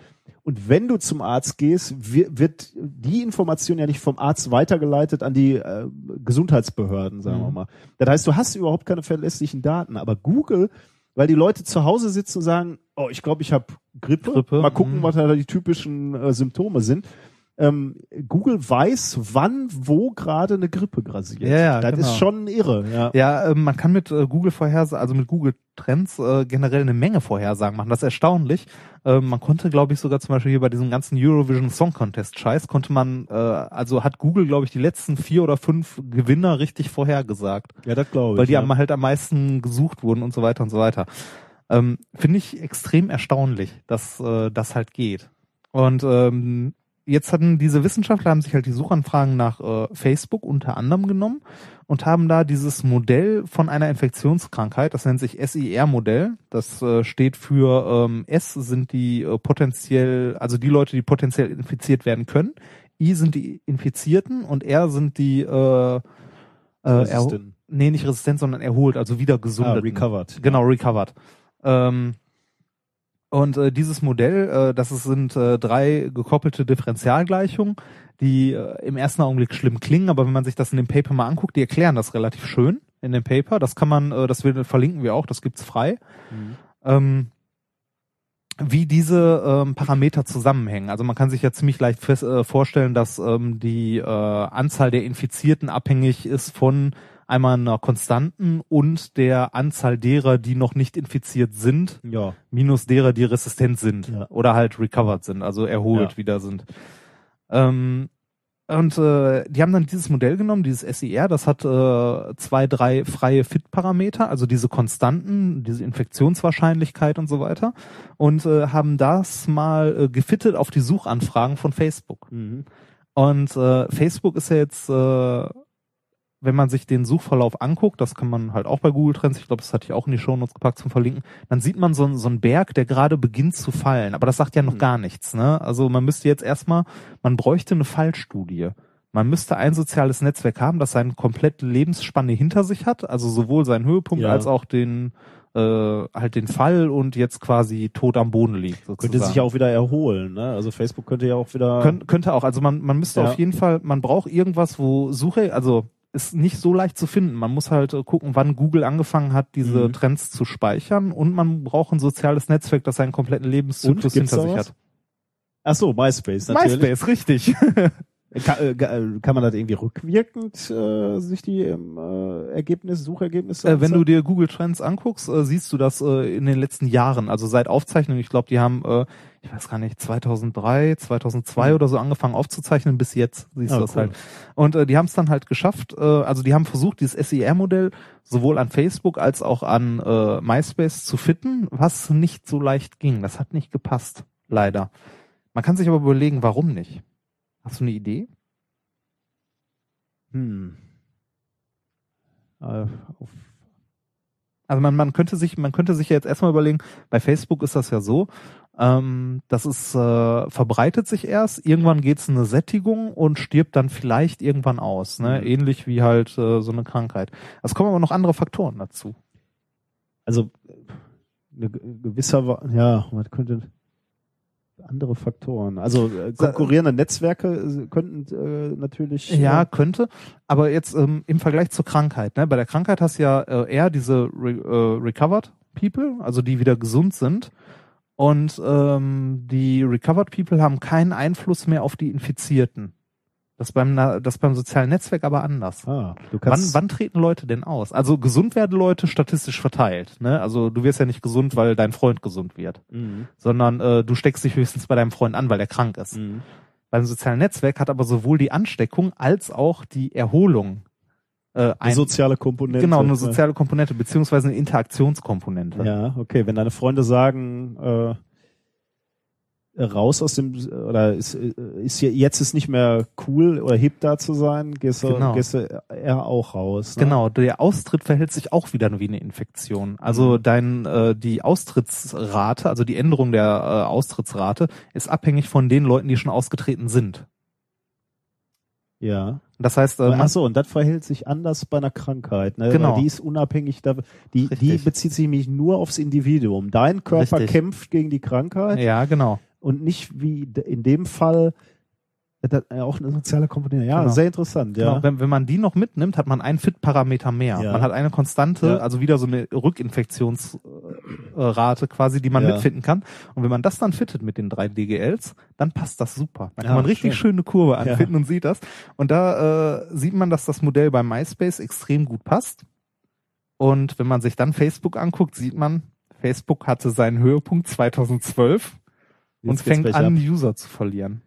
Und wenn du zum Arzt gehst, wi- wird die Information ja nicht vom Arzt weitergeleitet an die äh, Gesundheitsbehörden, sagen wir mal. Das heißt, du hast überhaupt keine verlässlichen Daten. Aber Google, weil die Leute zu Hause sitzen und sagen, oh, ich glaube, ich habe Grippe. Grippe, Mal gucken, mhm. was da die typischen äh, Symptome sind. Ähm, Google weiß, wann, wo gerade eine Grippe grasiert. Ja, ja, das genau. ist schon irre. Ja. Ja, ähm, man kann mit äh, Google Vorhersagen, also mit Google Trends äh, generell eine Menge Vorhersagen machen. Das ist erstaunlich. Ähm, man konnte, glaube ich, sogar zum Beispiel hier bei diesem ganzen Eurovision Song Contest Scheiß konnte man, äh, also hat Google, glaube ich, die letzten vier oder fünf Gewinner richtig vorhergesagt, Ja, das glaube ich. weil die ja. am, halt am meisten gesucht wurden und so weiter und so weiter. Ähm, Finde ich extrem erstaunlich, dass äh, das halt geht. Und ähm, jetzt hatten diese Wissenschaftler haben sich halt die Suchanfragen nach äh, Facebook unter anderem genommen und haben da dieses Modell von einer Infektionskrankheit, das nennt sich SIR-Modell. Das äh, steht für ähm, S sind die äh, potenziell, also die Leute, die potenziell infiziert werden können. I sind die Infizierten und R sind die äh, äh, Resistent. nee, nicht resistent, sondern erholt, also wieder ah, gesundet. recovered. Genau, recovered. Ähm, und äh, dieses Modell, äh, das sind äh, drei gekoppelte Differentialgleichungen, die äh, im ersten Augenblick schlimm klingen, aber wenn man sich das in dem Paper mal anguckt, die erklären das relativ schön in dem Paper. Das kann man, äh, das wir, verlinken wir auch, das gibt's frei. Ähm, wie diese ähm, Parameter zusammenhängen. Also man kann sich ja ziemlich leicht fest, äh, vorstellen, dass ähm, die äh, Anzahl der Infizierten abhängig ist von einmal einer Konstanten und der Anzahl derer, die noch nicht infiziert sind, Ja. minus derer, die resistent sind Ja. oder halt recovered sind, also erholt Ja. wieder sind. Ähm, und äh, die haben dann dieses Modell genommen, dieses SIR, das hat äh, zwei, drei freie Fit-Parameter, also diese Konstanten, diese Infektionswahrscheinlichkeit und so weiter, und äh, haben das mal äh, gefittet auf die Suchanfragen von Facebook. Mhm. Und äh, Facebook ist ja jetzt, äh, wenn man sich den Suchverlauf anguckt, das kann man halt auch bei Google Trends, ich glaube, das hatte ich auch in die Shownotes gepackt zum Verlinken, dann sieht man so, einen- so einen Berg, der gerade beginnt zu fallen. Aber das sagt ja noch gar nichts. Ne? Also man müsste jetzt erstmal, man bräuchte eine Fallstudie. Man müsste ein soziales Netzwerk haben, das seine komplette Lebensspanne hinter sich hat, also sowohl seinen Höhepunkt Ja. als auch den äh, halt den Fall und jetzt quasi tot am Boden liegt. Sozusagen. Könnte sich ja auch wieder erholen. Ne? Also Facebook könnte ja auch wieder. Kön könnte auch, also man, man müsste Ja. auf jeden Fall, man braucht irgendwas, wo Suche, also ist nicht so leicht zu finden. Man muss halt äh, gucken, wann Google angefangen hat, diese Mhm. Trends zu speichern und man braucht ein soziales Netzwerk, das seinen kompletten Lebenszyklus hinter sich hat. Ach so, MySpace natürlich. MySpace, richtig. *laughs* Kann, äh, ga- kann man das irgendwie rückwirkend äh, sich die ähm, äh, Ergebnisse, Suchergebnisse äh, wenn du dir Google Trends anguckst, äh, siehst du das äh, in den letzten Jahren, also seit Aufzeichnung, ich glaube, die haben, äh, ich weiß gar nicht, 2003, 2002 oder so angefangen aufzuzeichnen, bis jetzt siehst Ah, du das cool. halt. Und äh, die haben es dann halt geschafft, äh, also die haben versucht, dieses SER-Modell sowohl an Facebook als auch an äh, MySpace zu fitten, was nicht so leicht ging. Das hat nicht gepasst, leider. Man kann sich aber überlegen, warum nicht. Hast du eine Idee? Hm. Äh, Also man, man könnte sich, man könnte sich ja jetzt erstmal überlegen, bei Facebook ist das ja so, ähm, das ist, äh, verbreitet sich erst, irgendwann geht's in eine Sättigung und stirbt dann vielleicht irgendwann aus, ne? Mhm. Ähnlich wie halt äh, so eine Krankheit. Es kommen aber noch andere Faktoren dazu. also eine ge- gewisser, ja, was könnte andere Faktoren. Also äh, konkurrierende Netzwerke äh, könnten äh, natürlich. Ja, äh, könnte. Aber jetzt ähm, im Vergleich zur Krankheit, ne? Bei der Krankheit hast du ja äh, eher diese re äh, recovered people, also die wieder gesund sind. Und ähm, die recovered people haben keinen Einfluss mehr auf die Infizierten. Das beim das beim sozialen Netzwerk aber anders. ah, du Wann, kannst. wann treten Leute denn aus? Also gesund werden Leute statistisch verteilt. Ne? Also du wirst ja nicht gesund, weil dein Freund gesund wird, Mhm. sondern äh, du steckst dich höchstens bei deinem Freund an, weil er krank ist. Mhm. Beim sozialen Netzwerk hat aber sowohl die Ansteckung als auch die Erholung äh, Eine ein, soziale Komponente. genau eine ne? soziale Komponente beziehungsweise eine Interaktionskomponente. Ja, okay. Wenn deine Freunde sagen, äh, raus aus dem oder ist, ist hier, jetzt ist nicht mehr cool oder hip da zu sein, gehst du, Genau. gehst du eher auch raus. Ne? Genau, der Austritt verhält sich auch wieder wie eine Infektion. Also Mhm. dein äh, die Austrittsrate, also die Änderung der äh, Austrittsrate ist abhängig von den Leuten, die schon ausgetreten sind. Ja. Das heißt, äh, man, Ach so, und das verhält sich anders bei einer Krankheit, ne? Genau. Weil die ist unabhängig, da, die, die bezieht sich nämlich nur aufs Individuum. Dein Körper Richtig. kämpft gegen die Krankheit ja genau. und nicht wie in dem Fall auch eine soziale Komponente. Ja, Genau. sehr interessant, ja. Genau, wenn, wenn man die noch mitnimmt, hat man einen Fit-Parameter mehr. Ja. Man hat eine konstante, Ja. also wieder so eine Rückinfektionsrate quasi, die man Ja. mitfitten kann. Und wenn man das dann fittet mit den drei DGLs, dann passt das super. Dann kann man richtig schön. schöne Kurve anfitten und sieht das. Und da äh, sieht man, dass das Modell bei MySpace extrem gut passt. Und wenn man sich dann Facebook anguckt, sieht man, Facebook hatte seinen Höhepunkt 2012 und Jetzt geht's fängt an, User zu verlieren.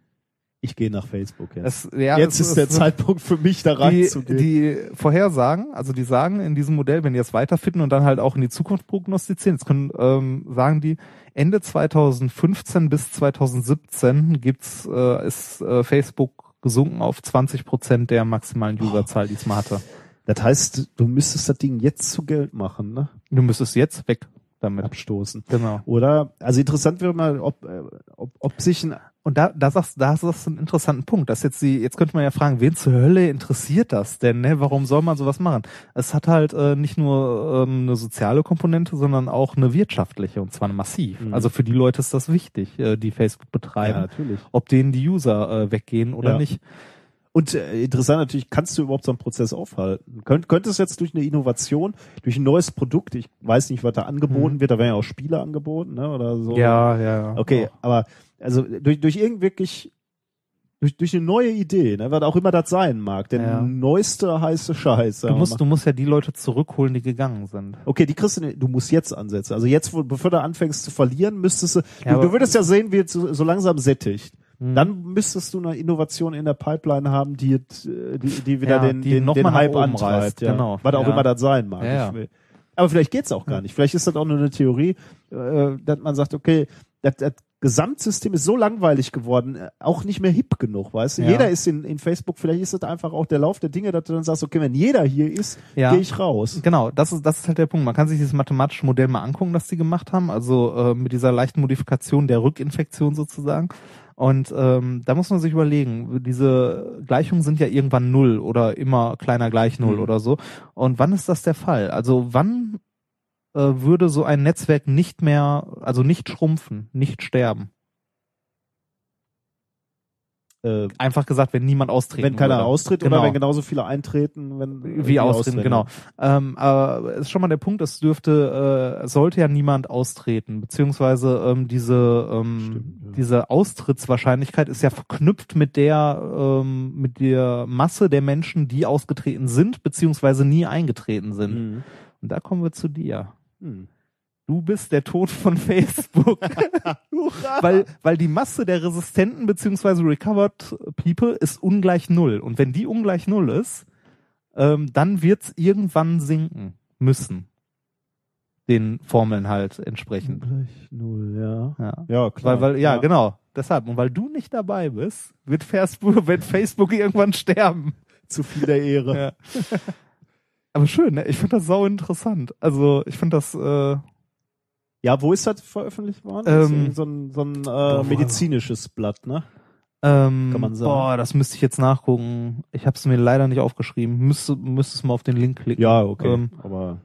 Ich gehe nach Facebook jetzt. Es, ja, jetzt es- ist der es- Zeitpunkt für mich da reinzugehen. die Vorhersagen, also die sagen in diesem Modell, wenn die jetzt weiterfitten und dann halt auch in die Zukunft prognostizieren, jetzt können, ähm, sagen die, Ende 2015 bis 2017 gibt's, äh, ist äh, Facebook gesunken auf 20 Prozent der maximalen Userzahl, die es mal hatte. das heißt, du müsstest das Ding jetzt zu Geld machen, ne? Du müsstest jetzt weg damit. Abstoßen. Genau. Oder? Also interessant wäre mal, ob, äh, ob, ob sich ein Und da, da sagst, da hast du einen interessanten Punkt. Das jetzt die, jetzt könnte man ja fragen, wen zur Hölle interessiert das denn? Ne? Warum soll man sowas machen? Es hat halt äh, nicht nur ähm, eine soziale Komponente, sondern auch eine wirtschaftliche und zwar massiv. Mhm. Also für die Leute ist das wichtig, äh, die Facebook betreiben, natürlich. ob denen die User äh, weggehen oder Ja. nicht. Und äh, interessant natürlich, kannst du überhaupt so einen Prozess aufhalten? Könnt, könntest jetzt durch eine Innovation, durch ein neues Produkt, ich weiß nicht, was da angeboten wird, da werden ja auch Spiele angeboten, ne? Oder so. Mhm. Ja, ja. Okay, aber also durch, durch irgend wirklich durch, durch eine neue Idee, ne, was auch immer das sein mag, der Ja. neueste heiße Scheiß. Du musst, du musst ja die Leute zurückholen, die gegangen sind. Okay, die kriegst du, du musst jetzt ansetzen. Also jetzt, wo, bevor du anfängst zu verlieren, müsstest du, Ja, du, du würdest ja sehen, wie es so, so langsam sättigt. Hm. Dann müsstest du eine Innovation in der Pipeline haben, die, äh, die, die wieder Ja, den, die den, noch den Hype antreibt. ja. genau. Was auch Ja. immer das sein mag. Ja, Aber vielleicht geht's auch gar nicht. Vielleicht ist das auch nur eine Theorie, äh, dass man sagt, okay, das, das Gesamtsystem ist so langweilig geworden, äh, auch nicht mehr hip genug, weißt du? Ja. Jeder ist in, in Facebook, vielleicht ist das einfach auch der Lauf der Dinge, dass du dann sagst, okay, wenn jeder hier ist, Ja. gehe ich raus. Genau, das ist, das ist halt der Punkt. Man kann sich dieses mathematische Modell mal angucken, das die gemacht haben, also äh, mit dieser leichten Modifikation der Rückinfektion sozusagen. Und ähm, da muss man sich überlegen, diese Gleichungen sind ja irgendwann null oder immer kleiner gleich null Mhm. oder so. Und wann ist das der Fall? Also wann äh, würde so ein Netzwerk nicht mehr, also nicht schrumpfen, nicht sterben? Äh, Einfach gesagt, wenn niemand austreten wenn keiner würde. austritt Genau. oder wenn genauso viele eintreten, wenn wie austreten, genau. Ähm, aber es ist schon mal der Punkt, es dürfte, äh, es sollte ja niemand austreten, beziehungsweise ähm, diese ähm, Stimmt, ja. diese Austrittswahrscheinlichkeit ist ja verknüpft mit der ähm, mit der Masse der Menschen, die ausgetreten sind, beziehungsweise nie eingetreten sind. Mhm. Und da kommen wir zu dir. Mhm. Du bist der Tod von Facebook. *laughs* weil, weil die Masse der Resistenten beziehungsweise Recovered People ist ungleich null. Und wenn die ungleich null ist, ähm, dann wird's irgendwann sinken müssen. Den Formeln halt entsprechend. Gleich null, ja. Ja. Ja, klar. Weil, weil, ja, genau. Deshalb. Und weil du nicht dabei bist, wird Facebook, *laughs* wird Facebook irgendwann sterben. Zu viel der Ehre. Ja. *laughs* Aber schön, ne? Ich finde das sau interessant. Also, ich finde das, äh, Ja, wo ist das veröffentlicht worden? Ähm, so ein, so ein äh, medizinisches Blatt, ne? Ähm, Kann man sagen. Boah, das müsste ich jetzt nachgucken. Ich habe es mir leider nicht aufgeschrieben. Müsste, müsstest mal auf den Link klicken. Ja, okay. Ähm, aber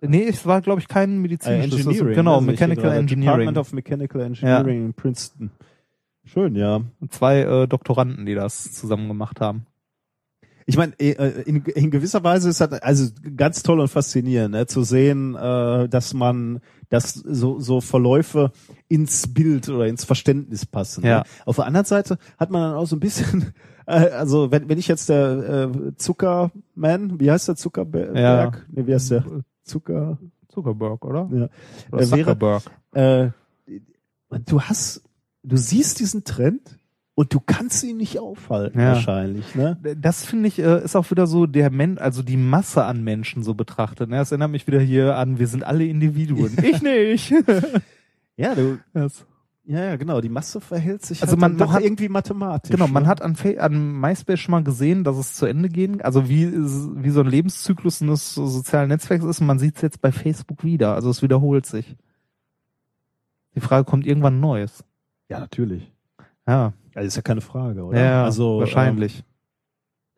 nee, es war, glaube ich, kein äh, medizinisches. Engineering. genau, hier Mechanical gerade. Engineering. Department of Mechanical Engineering in Princeton. Schön, ja. Zwei äh, Doktoranden, die das zusammen gemacht haben. Ich meine, in, in gewisser Weise ist das also ganz toll und faszinierend, ne, zu sehen, äh, dass man, dass so, so Verläufe ins Bild oder ins Verständnis passen. Ja. Ne? Auf der anderen Seite hat man dann auch so ein bisschen, *laughs* äh, also wenn, wenn ich jetzt der äh, Zuckerman, wie heißt der Zuckerberg? Ja. Nee, wie heißt der? Zucker? Zuckerberg, oder? Ja. Oder Äh, wäre- Zuckerberg. Äh, du hast, du siehst diesen Trend und du kannst ihn nicht aufhalten Ja. wahrscheinlich, ne? Das finde ich, äh, ist auch wieder so der Men also die Masse an Menschen so betrachtet. Ne? Das erinnert mich wieder hier an, wir sind alle Individuen. ich nicht. *laughs* Ja, du, das, Ja, ja, genau. Die Masse verhält sich Also halt man- man hat- irgendwie mathematisch. Genau, man ne? hat an, an MySpace schon mal gesehen, dass es zu Ende gehen, also wie, wie so ein Lebenszyklus eines sozialen Netzwerks ist und man sieht es jetzt bei Facebook wieder, also es wiederholt sich. Die Frage kommt irgendwann Neues. Ja, natürlich. Ja, Also ist ja keine Frage, oder? ja also wahrscheinlich.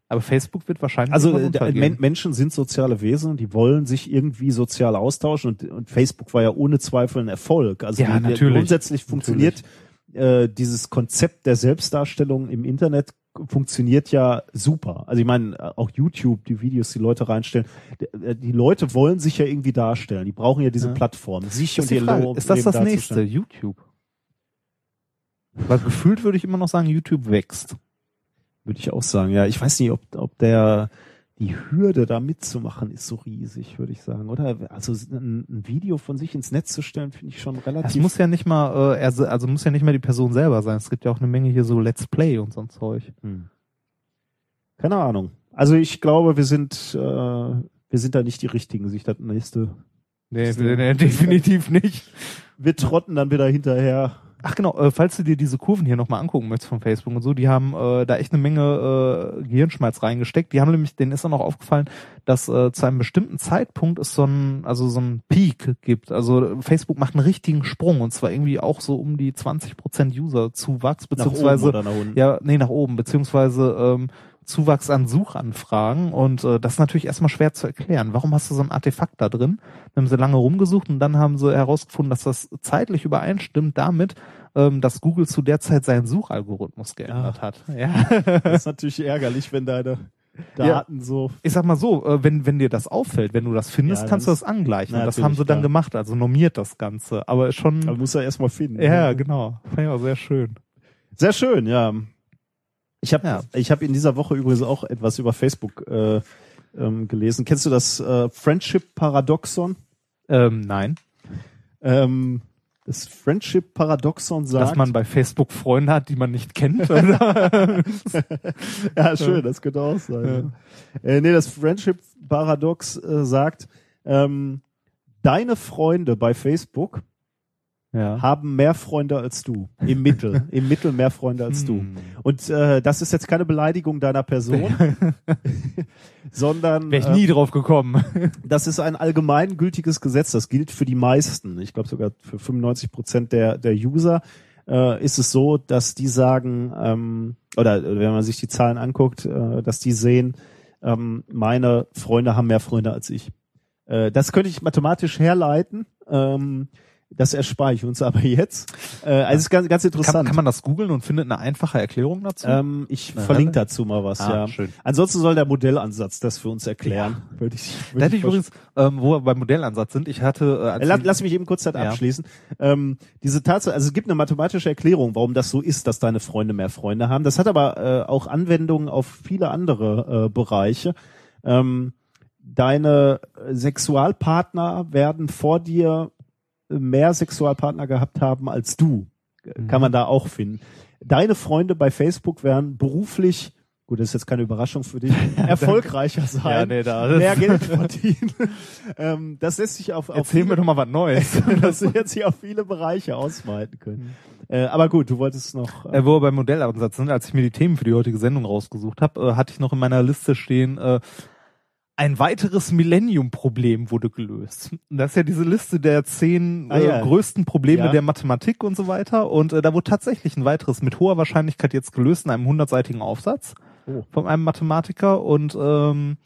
Aber Facebook wird wahrscheinlich Also äh. Men Menschen sind soziale Wesen, die wollen sich irgendwie sozial austauschen und, und Facebook war ja ohne Zweifel ein Erfolg. Also Ja, die, natürlich. grundsätzlich funktioniert äh, dieses Konzept der Selbstdarstellung im Internet funktioniert ja super. Also ich meine, auch YouTube, die Videos, die Leute reinstellen, äh, die Leute wollen sich ja irgendwie darstellen. Die brauchen ja diese Ja. Plattform. Sich ist, und ihr Frage, Lo- ist das das nächste? YouTube? Weil gefühlt würde ich immer noch sagen, YouTube wächst. Würde ich auch sagen. Ja, ich weiß nicht, ob, ob der die Hürde da mitzumachen ist so riesig, würde ich sagen, oder? Also ein, ein Video von sich ins Netz zu stellen, finde ich schon Es relativ. muss ja nicht mal, äh, also muss ja nicht mal die Person selber sein. Es gibt ja auch eine Menge hier so Let's Play und so ein Zeug. Hm. Keine Ahnung. Also ich glaube, wir sind, äh, wir sind da nicht die richtigen, sich das nächste. Nee, nee, definitiv nicht. Wir trotten dann wieder hinterher. Ach genau, äh, falls du dir diese Kurven hier nochmal angucken möchtest von Facebook und so, die haben äh, da echt eine Menge äh, Gehirnschmalz reingesteckt. Die haben nämlich, denen ist dann auch aufgefallen, dass äh, zu einem bestimmten Zeitpunkt es so ein, also so ein Peak gibt. Also Facebook macht einen richtigen Sprung und zwar irgendwie auch so um die 20% User-Zuwachs, Nach oben beziehungsweise oder nach unten. ja, nee, nach oben, beziehungsweise ähm, Zuwachs an Suchanfragen und äh, das ist natürlich erstmal schwer zu erklären. Warum hast du so ein Artefakt da drin? Dann haben sie lange rumgesucht und dann haben sie herausgefunden, dass das zeitlich übereinstimmt damit, ähm, dass Google zu der Zeit seinen Suchalgorithmus geändert hat. Ja. *laughs* Das ist natürlich ärgerlich, wenn deine Daten so. Ich sag mal so, äh, wenn, wenn dir das auffällt, wenn du das findest, Ja, kannst du das- angleichen. Na, und das haben sie dann klar. gemacht, also normiert das Ganze. Aber schon, Man muss ja erstmal finden. ja, genau. Fand ich auch sehr schön. Sehr schön, ja. Ich habe Ja. ich hab in dieser Woche übrigens auch etwas über Facebook äh, ähm, gelesen. Kennst du das äh, Friendship Paradoxon? Ähm, nein. Ähm, das Friendship Paradoxon sagt, Dass man bei Facebook Freunde hat, die man nicht kennt. *laughs* *laughs* Ja schön, das könnte auch sein. Ja. Äh, nee, das Friendship Paradox äh, sagt, ähm, deine Freunde bei Facebook ja. haben mehr Freunde als du. Im Mittel. *laughs* Im Mittel mehr Freunde als du. Hm. Und äh, das ist jetzt keine Beleidigung deiner Person, *laughs* *laughs* sondern Wäre ich äh, nie drauf gekommen. das ist ein allgemeingültiges Gesetz. Das gilt für die meisten. Ich glaube sogar für 95 Prozent der, der User äh, ist es so, dass die sagen, ähm, oder äh, wenn man sich die Zahlen anguckt, äh, dass die sehen, ähm, meine Freunde haben mehr Freunde als ich. Äh, das könnte ich mathematisch herleiten. Ähm, das erspare ich uns aber jetzt. Äh, also es ist ganz, ganz interessant. Kann, kann man das googeln und findet eine einfache Erklärung dazu? Ähm, ich Na, verlinke dann- dazu mal was, Ah, ja. schön. Ansonsten soll der Modellansatz das für uns erklären. Würde ich, würde da hätte ich übrigens, ähm, wo wir beim Modellansatz sind, ich hatte, äh, Äh, Lass, lass mich eben kurz das Ja. abschließen. Ähm, diese Tatsache, also es gibt eine mathematische Erklärung, warum das so ist, dass deine Freunde mehr Freunde haben. Das hat aber äh, auch Anwendungen auf viele andere äh, Bereiche. Ähm, deine Sexualpartner werden vor dir mehr Sexualpartner gehabt haben als du. Mhm. Kann man da auch finden. Deine Freunde bei Facebook werden beruflich, gut, das ist jetzt keine Überraschung für dich, *laughs* erfolgreicher sein, ja, nee, da, mehr Geld *laughs* verdienen. ähm, das lässt sich auf, auf Erzähl mir doch mal was Neues. *laughs* das wird sich auf viele Bereiche ausweiten können. Äh, aber gut, du wolltest noch. Äh, äh, wo wir beim Modellansatz sind, als ich mir die Themen für die heutige Sendung rausgesucht habe, äh, hatte ich noch in meiner Liste stehen, äh, ein weiteres Millennium-Problem wurde gelöst. Und Das ist ja diese Liste der zehn Ah, äh, ja. größten Probleme Ja. der Mathematik und so weiter. Und äh, da wurde tatsächlich ein weiteres mit hoher Wahrscheinlichkeit jetzt gelöst in einem hundertseitigen Aufsatz Oh. von einem Mathematiker. Und ähm,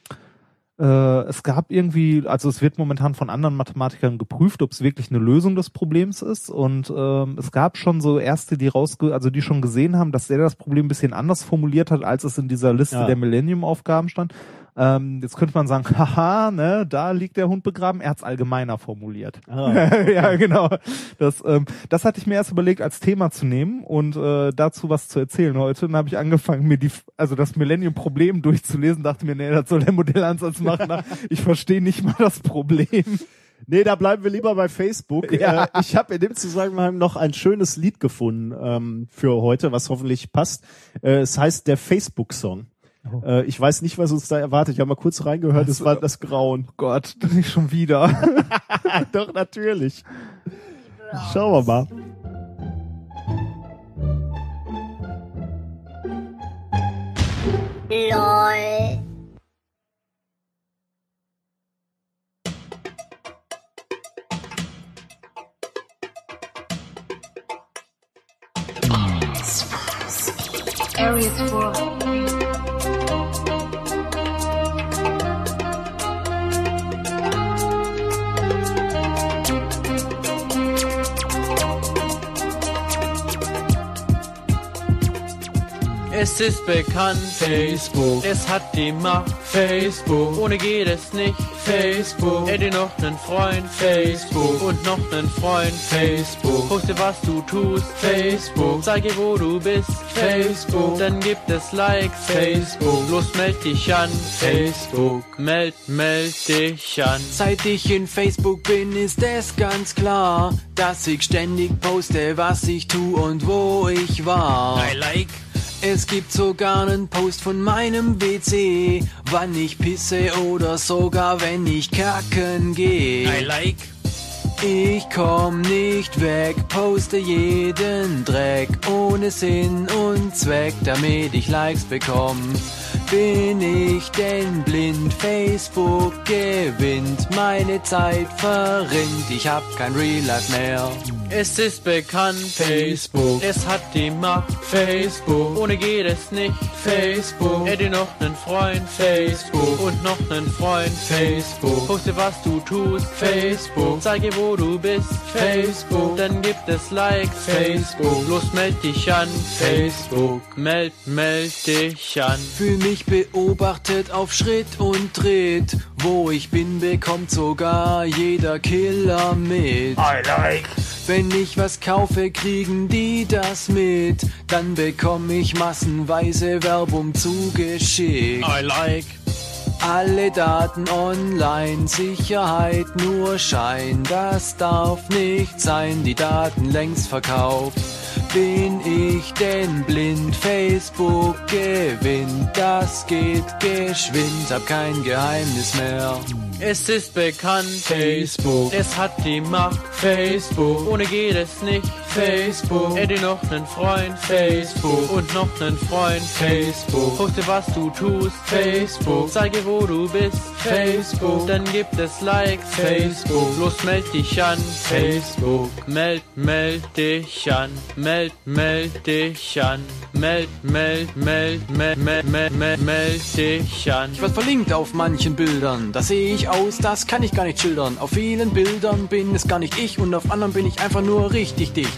äh, es gab irgendwie, also es wird momentan von anderen Mathematikern geprüft, ob es wirklich eine Lösung des Problems ist. Und ähm, es gab schon so erste, die rausge, also die schon gesehen haben, dass der das Problem ein bisschen anders formuliert hat, als es in dieser Liste Ja. der Millennium-Aufgaben stand. Ähm, jetzt könnte man sagen, *laughs* haha, ne, da liegt der Hund begraben. Er hat's allgemeiner formuliert. Ah. *laughs* ja, genau. Das, ähm, das hatte ich mir erst überlegt, als Thema zu nehmen und äh, dazu was zu erzählen heute. Dann habe ich angefangen, mir die, also das Millennium-Problem durchzulesen, dachte mir, nee, das soll der Modellansatz machen. *laughs* ich verstehe nicht mal das Problem. nee, da bleiben wir lieber bei Facebook. Ja. Äh, ich habe in dem Zusammenhang noch ein schönes Lied gefunden ähm, für heute, was hoffentlich passt. Äh, es heißt der Facebook-Song. Oh. Äh, ich weiß nicht, was uns da erwartet. Ich habe mal kurz reingehört, es war äh, das Grauen. Oh Gott, *laughs* nicht schon wieder. *laughs* Doch, natürlich. Schauen wir mal. LOL. Aries 4. Es ist bekannt, Facebook. Es hat die Macht, Facebook. Ohne geht es nicht, Facebook. Hätte noch nen Freund, Facebook. Und noch nen Freund, Facebook. Poste, was du tust, Facebook. Zeige, wo du bist, Facebook. Dann gibt es Likes, Facebook. Los, meld dich an, Facebook. Meld, meld dich an. Seit ich in Facebook bin, ist es ganz klar, dass ich ständig poste, was ich tu und wo ich war. I like. Es gibt sogar einen Post von meinem WC, wann ich pisse oder sogar wenn ich kacken gehe. I like. Ich komm nicht weg, poste jeden Dreck ohne Sinn und Zweck, damit ich Likes bekomm. Bin ich denn blind? Facebook gewinnt, meine Zeit verrinnt, ich hab kein Real Life mehr. Es ist bekannt, Facebook. Es hat die Macht, Facebook. Ohne geht es nicht, Facebook. Hätte noch nen Freund, Facebook. Und noch nen Freund, Facebook. Poste, was du tust, Facebook. Zeige, wo du bist, Facebook. Dann gibt es Likes, Facebook. Los, meld dich an, Facebook. Meld, meld dich an. Fühl mich beobachtet auf Schritt und Tritt. Wo ich bin, bekommt sogar jeder Killer mit. I like. Wenn ich was kaufe, kriegen die das mit. Dann bekomme ich massenweise Werbung zugeschickt. I like. Alle Daten online, Sicherheit nur Schein, das darf nicht sein, die Daten längst verkauft. Bin ich denn blind? Facebook gewinnt, das geht geschwind, hab kein Geheimnis mehr. Es ist bekannt, Facebook. Es hat die Macht, Facebook. Ohne geht es nicht, Facebook. Hätte noch nen Freund, Facebook. Und noch nen Freund, Facebook. Poste, was du tust, Facebook. Zeige, wo du bist, Facebook. Dann gibt es Likes, Facebook. Los, meld dich an, Facebook. Meld, meld dich an. Meld, meld dich an. Meld, meld, meld, meld, meld, meld, meld, meld dich an. Ich werd verlinkt auf manchen Bildern, da sehe ich aus, das kann ich gar nicht schildern. Auf vielen Bildern bin es gar nicht ich und auf anderen bin ich einfach nur richtig dicht.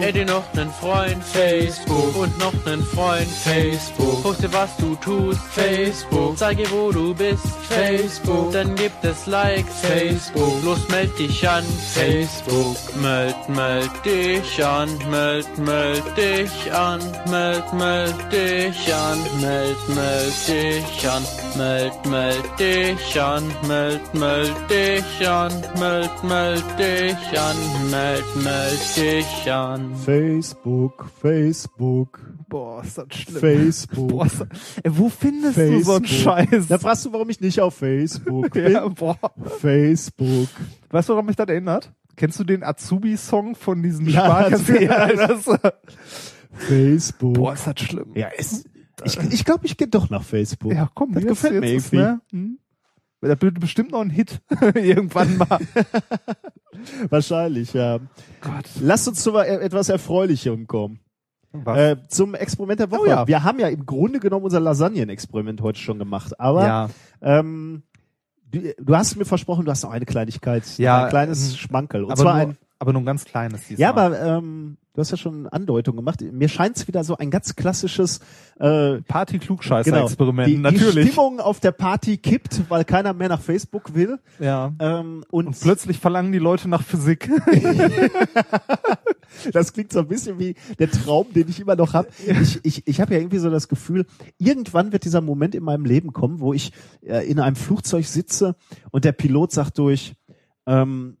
Hätte noch nen Freund, Facebook. Und noch nen Freund, Facebook. Poste, was du tust, Facebook. Zeige, wo du bist, Facebook. Dann gibt es Likes, Facebook. Los, meld dich an, Facebook. Meld, meld dich an, meld, meld dich an, meld, meld dich an, meld, meld dich an, meld, meld dich an, meld, meld dich an, meld, meld dich an, meld, meld dich an. Facebook, Facebook, Boah, ist das schlimm. Facebook. Boah, ist das, ey, wo findest du so einen Scheiß? Da fragst du, warum ich nicht auf Facebook *laughs* bin. ja, boah. Facebook. Weißt du, woran mich das erinnert? Kennst du den Azubi-Song von diesen Ja, Sparkassen? ja, das, Facebook. boah, ist das schlimm. Ja, es, ich glaube, ich, glaub, ich gehe doch nach Facebook. Ja, komm, das jetzt- gefällt mir ist, irgendwie. ne? Hm? Das wird bestimmt noch ein Hit *laughs* irgendwann mal. *laughs* Wahrscheinlich, ja. Gott. Lass uns zu e- etwas Erfreulichem kommen. Äh, zum Experiment der Woche. Oh ja. Wir haben ja im Grunde genommen unser Lasagnen-Experiment heute schon gemacht, aber ja, ähm, du, du hast mir versprochen, du hast noch eine Kleinigkeit, Ja, ein kleines ähm, Schmankerl. Und aber, zwar nur, ein, aber nur ein ganz kleines diesmal. ja, aber ähm, du hast ja schon Andeutung gemacht. Mir scheint es wieder so ein ganz klassisches äh, Party-Klugscheißer-Experiment, die, die natürlich. Stimmung auf der Party kippt, weil keiner mehr nach Facebook will. ja. Ähm, und, Und plötzlich verlangen die Leute nach Physik. *laughs* Das klingt so ein bisschen wie der Traum, den ich immer noch habe. Ich, ich, ich habe ja irgendwie so das Gefühl, irgendwann wird dieser Moment in meinem Leben kommen, wo ich äh, in einem Flugzeug sitze und der Pilot sagt durch, ähm,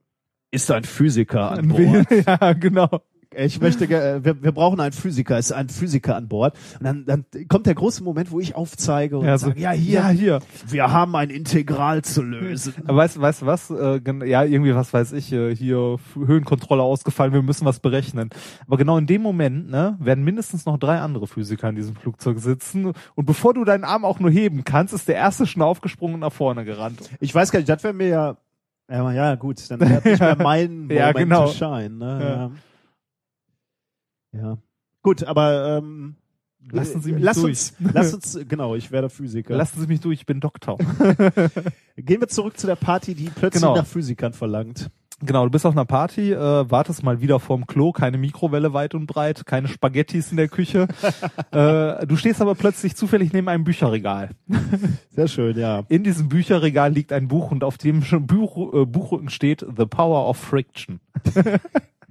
ist ein Physiker an Bord. *laughs* ja, genau. Ich möchte, äh, wir, wir brauchen einen Physiker, es ist ein Physiker an Bord. Und dann, dann kommt der große Moment, wo ich aufzeige und Ja, so, sage, ja hier, ja, hier. wir haben ein Integral zu lösen. Aber weißt, weißt du was? Äh, ja, irgendwie, was weiß ich, äh, hier Höhenkontrolle ausgefallen, wir müssen was berechnen. Aber genau in dem Moment, ne, werden mindestens noch drei andere Physiker in diesem Flugzeug sitzen. Und bevor du deinen Arm auch nur heben kannst, ist der erste schon aufgesprungen und nach vorne gerannt. Ich weiß gar nicht, das wäre mir ja, ja, ja gut, dann wäre nicht mehr *laughs* mein Moment Ja, genau. to shine. Ne? Ja. Ja. Gut, aber ähm, Lassen Sie mich lass durch. uns, *laughs* lass uns, genau, ich werde Physiker. Lassen Sie mich durch, ich bin Doktor. *laughs* Gehen wir zurück zu der Party, die plötzlich Genau. nach Physikern verlangt. Genau, du bist auf einer Party, äh, wartest mal wieder vorm Klo, keine Mikrowelle weit und breit, keine Spaghettis in der Küche. *laughs* äh, du stehst aber plötzlich zufällig neben einem Bücherregal. Sehr schön, ja. In diesem Bücherregal liegt ein Buch und auf dem Buch, äh, Buchrücken steht The Power of Friction.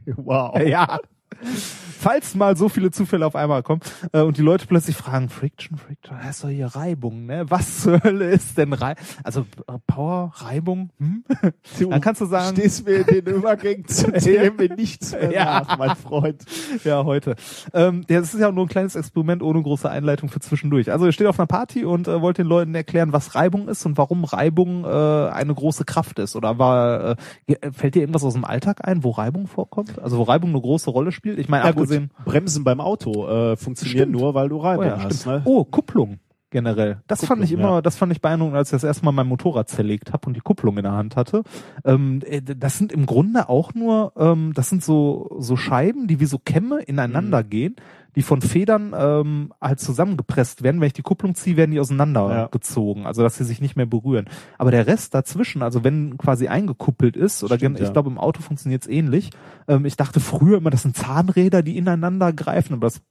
Wow. Ja. Falls mal so viele Zufälle auf einmal kommen äh, und die Leute plötzlich fragen, Friction, Friction, das ist doch hier Reibung, ne? Was zur Hölle ist denn Reibung? Also äh, Power, Reibung, hm? *laughs* Dann kannst du sagen, Stehst mir den Übergängen *laughs* zu Themen nichts mehr Ja. nach, mein Freund. ja, heute. Ähm, ja, das ist ja auch nur ein kleines Experiment ohne große Einleitung für zwischendurch. Also ihr steht auf einer Party und äh, wollt den Leuten erklären, was Reibung ist und warum Reibung äh, eine große Kraft ist. Oder war, äh, fällt dir irgendwas aus dem Alltag ein, wo Reibung vorkommt? Also wo Reibung eine große Rolle spielt? Ich meine, Ja abgesehen. Bremsen beim Auto äh, funktionieren Stimmt. nur, weil du Reibung Oh, ja, hast. Ne? oh, Kupplung generell. Das fand Kupplung, ich immer, ja. das fand ich beeindruckend, als ich das erste Mal mein Motorrad zerlegt habe und die Kupplung in der Hand hatte. Ähm, äh, das sind im Grunde auch nur, ähm, das sind so so Scheiben, die wie so Kämme Mhm. ineinander gehen, die von Federn ähm, halt zusammengepresst werden. Wenn ich die Kupplung ziehe, werden die Ja. auseinandergezogen, also dass sie sich nicht mehr berühren. Aber der Rest dazwischen, also wenn quasi eingekuppelt ist, oder Stimmt, ich ja. glaube im Auto funktioniert es ähnlich. Ähm, ich dachte früher immer, das sind Zahnräder, die ineinander greifen, aber das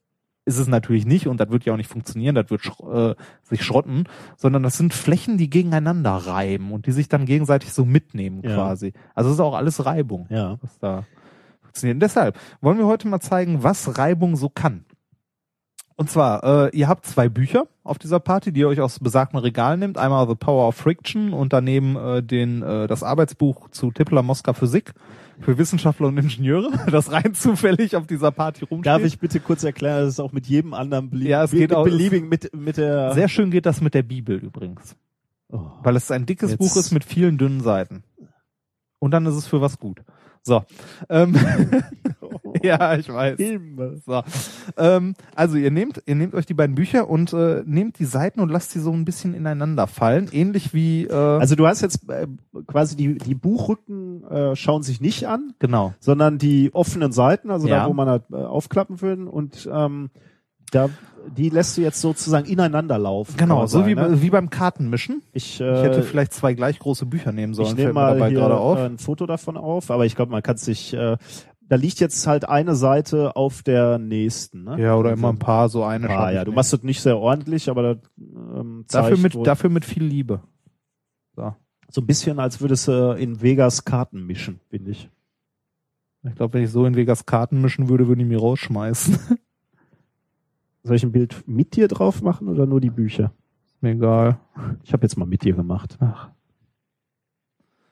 ist es natürlich nicht und das wird ja auch nicht funktionieren, das wird äh, sich schrotten, sondern das sind Flächen, die gegeneinander reiben und die sich dann gegenseitig so mitnehmen Ja. quasi. Also es ist auch alles Reibung, Ja. was da funktioniert. Und deshalb wollen wir heute mal zeigen, was Reibung so kann. Und zwar, äh, ihr habt zwei Bücher auf dieser Party, die ihr euch aus besagten Regal nehmt. Einmal The Power of Friction und daneben äh, den, äh, das Arbeitsbuch zu Tippler Moskau Physik für Wissenschaftler und Ingenieure, *laughs* das rein zufällig auf dieser Party rumsteht. Darf ich bitte kurz erklären, dass es auch mit jedem anderen belie Ja, es mit geht auch- beliebigen mit mit der Sehr schön geht das mit der Bibel übrigens. oh. Weil es ein dickes Buch ist mit vielen dünnen Seiten. Und dann ist es für was gut. So. Ähm, *laughs* ja, ich weiß. So. Ähm, also ihr nehmt, ihr nehmt euch die beiden Bücher und äh, nehmt die Seiten und lasst sie so ein bisschen ineinander fallen. Ähnlich wie äh, Also du hast jetzt äh, quasi die die Buchrücken äh, schauen sich nicht an, genau. sondern die offenen Seiten, also Ja. da wo man halt, äh, aufklappen würde und ähm, da die lässt du jetzt sozusagen ineinander laufen. Genau, so sagen, wie, ne? wie beim Kartenmischen. ich, Ich hätte äh, vielleicht zwei gleich große Bücher nehmen sollen, ich nehme mir mal dabei hier gerade auf. äh, ein Foto davon auf, aber ich glaube, man kann sich äh, da liegt jetzt halt eine Seite auf der nächsten, ne? ja, oder immer ein paar, so eine Ah, ja, ich du machst das nicht sehr ordentlich, aber das ähm, zeigt dafür mit, dafür mit viel Liebe. So. so ein bisschen, als würdest du in Vegas Karten mischen, finde ich. Ich glaube, wenn ich so in Vegas Karten mischen würde, würden die mich rausschmeißen. *laughs* Soll ich ein Bild mit dir drauf machen oder nur die Bücher? Mir egal. Ich habe jetzt mal mit dir gemacht. Ach.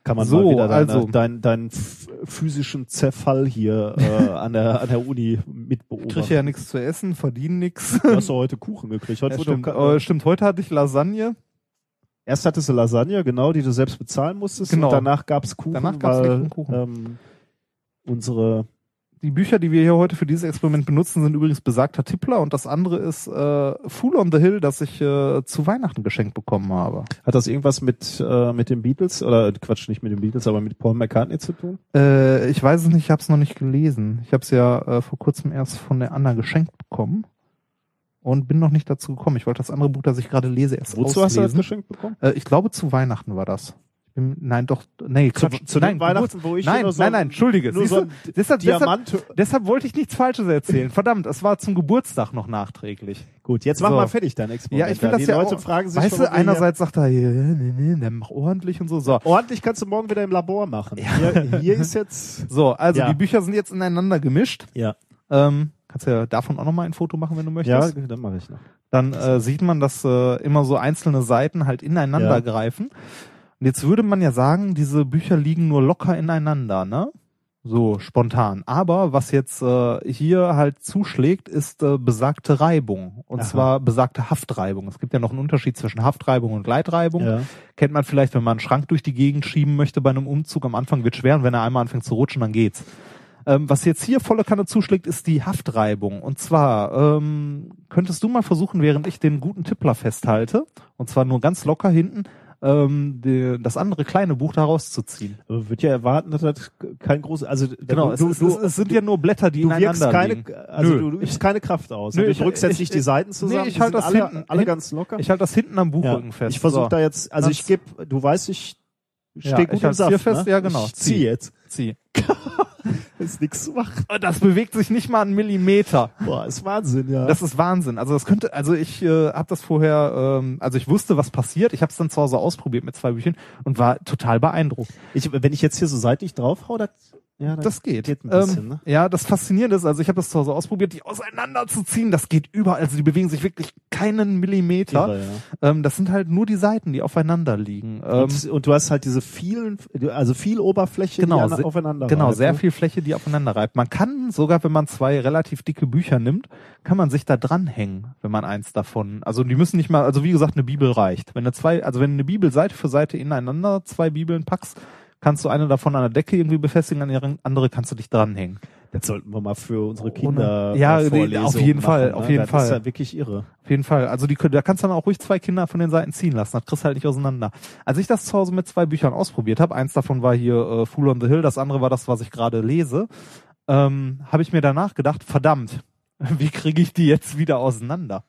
Kann man So, mal wieder deine, also- deinen, f- physischen Zerfall hier äh, *laughs* an, der, an der Uni Ich mitbeobachten. kriege ja nichts zu essen, verdiene nichts. Du hast doch heute Kuchen gekriegt. Heute Ja, stimmt. Äh, stimmt, heute hatte ich Lasagne. Erst hattest du Lasagne, genau, die du selbst bezahlen musstest. Genau. Und danach gab's Kuchen, Danach gab's weil Kuchen. Ähm, unsere Die Bücher, die wir hier heute für dieses Experiment benutzen, sind übrigens besagter Tippler und das andere ist äh, Fool on the Hill, das ich äh, zu Weihnachten geschenkt bekommen habe. hat das irgendwas mit äh, mit den Beatles oder Quatsch nicht mit den Beatles, aber mit Paul McCartney zu tun? Äh, ich weiß es nicht, ich habe es noch nicht gelesen. Ich habe es ja äh, vor kurzem erst von der Anna geschenkt bekommen und bin noch nicht dazu gekommen. Ich wollte das andere Buch, das ich gerade lese, erst Wozu hast du das auslesen. geschenkt bekommen? Äh, ich glaube, zu Weihnachten war das. Im- Nein, doch, nee, Zu, Quatsch, zu nein, Weihnachten, wo ich nein, so, nein, nein, entschuldige. nur Siehst so deshalb, Diamant. Deshalb, deshalb wollte ich nichts Falsches erzählen. Verdammt, es war zum Geburtstag noch nachträglich. Gut, jetzt mach So. mal fertig dein Experiment. Ja, ich finde das Die ja Leute auch, fragen sich, weißt warum du, hier- einerseits sagt er, ja, nee, nee, der macht ordentlich und so. So, ordentlich kannst du morgen wieder im Labor machen. Hier, hier ist *laughs* jetzt so also Ja. die Bücher sind jetzt ineinander gemischt. ja, Ähm, kannst ja davon auch nochmal ein Foto machen, wenn du ja, möchtest. dann mache ich noch. Dann äh, sieht man, dass äh, immer so einzelne Seiten halt ineinander Ja. greifen. Und jetzt würde man ja sagen, diese Bücher liegen nur locker ineinander, ne? So spontan. Aber was jetzt äh, hier halt zuschlägt, ist äh, besagte Reibung. Und Aha. zwar besagte Haftreibung. Es gibt ja noch einen Unterschied zwischen Haftreibung und Gleitreibung. Ja. Kennt man vielleicht, wenn man einen Schrank durch die Gegend schieben möchte bei einem Umzug. Am Anfang wird schwer und wenn er einmal anfängt zu rutschen, dann geht's. Ähm, was jetzt hier volle Kanne zuschlägt, ist die Haftreibung. Und zwar ähm, könntest du mal versuchen, während ich den guten Tippler festhalte, und zwar nur ganz locker hinten, ähm, die, das andere kleine Buch da rauszuziehen. Aber wird ja erwarten, dass das kein großes, also Genau, du, es, du, es, es sind ja nur Blätter, die du wirkst ineinander keine, liegen. also Nö. du, du übst keine Kraft aus. Nö, du ich- drückst jetzt ich- nicht die ich- Seiten zusammen. nee, ich halte das alle, hinten- alle ganz locker. Ich halte das hinten am ja. Buchrücken fest. Ich versuche So. da jetzt, also ich Das- gebe, du weißt, ich Ja, stehe ich gut im halt's Saft. hier fest, ne? ja, genau. Ich zieh Zieh. jetzt. Zieh. *laughs* *laughs* Ist nichts zu machen. Das bewegt sich nicht mal einen Millimeter. Boah, ist Wahnsinn, ja. Das ist Wahnsinn. Also das könnte, also ich äh, habe das vorher, ähm, also ich wusste, was passiert. Ich habe es dann zu Hause ausprobiert mit zwei Büchern und war total beeindruckt. ich, wenn ich jetzt hier so seitlich drauf hau, das, ja, Das geht. geht ein bisschen, ähm, ne? Ja, das Faszinierende ist, also ich habe das zu Hause ausprobiert, die auseinanderzuziehen. Das geht überall. Also die bewegen sich wirklich keinen Millimeter. Irre, ja. Ähm, das sind halt nur die Seiten, die aufeinander liegen. Ähm, und, und du hast halt diese vielen, also viel Oberfläche, Genau, die aufeinander Genau, reibt, sehr ne? viel Fläche, die aufeinander reibt. Man kann sogar, wenn man zwei relativ dicke Bücher nimmt, kann man sich da dranhängen, wenn man eins davon. Also die müssen nicht mal, also wie gesagt, eine Bibel reicht. Wenn du zwei, also wenn du eine Bibel Seite für Seite ineinander zwei Bibeln packst, kannst du eine davon an der Decke irgendwie befestigen, an die andere kannst du dich dranhängen. Das sollten wir mal für unsere Kinder Ja, äh, Vorlesungen auf jeden Fall, machen, auf ne? jeden das Fall. ist ja wirklich irre. Auf jeden Fall. Also die, da kannst du dann auch ruhig zwei Kinder von den Seiten ziehen lassen. Das kriegst du halt nicht auseinander. Als ich das zu Hause mit zwei Büchern ausprobiert habe, eins davon war hier äh, Fool on the Hill, das andere war das, was ich gerade lese, ähm, habe ich mir danach gedacht, verdammt, *laughs* wie kriege ich die jetzt wieder auseinander?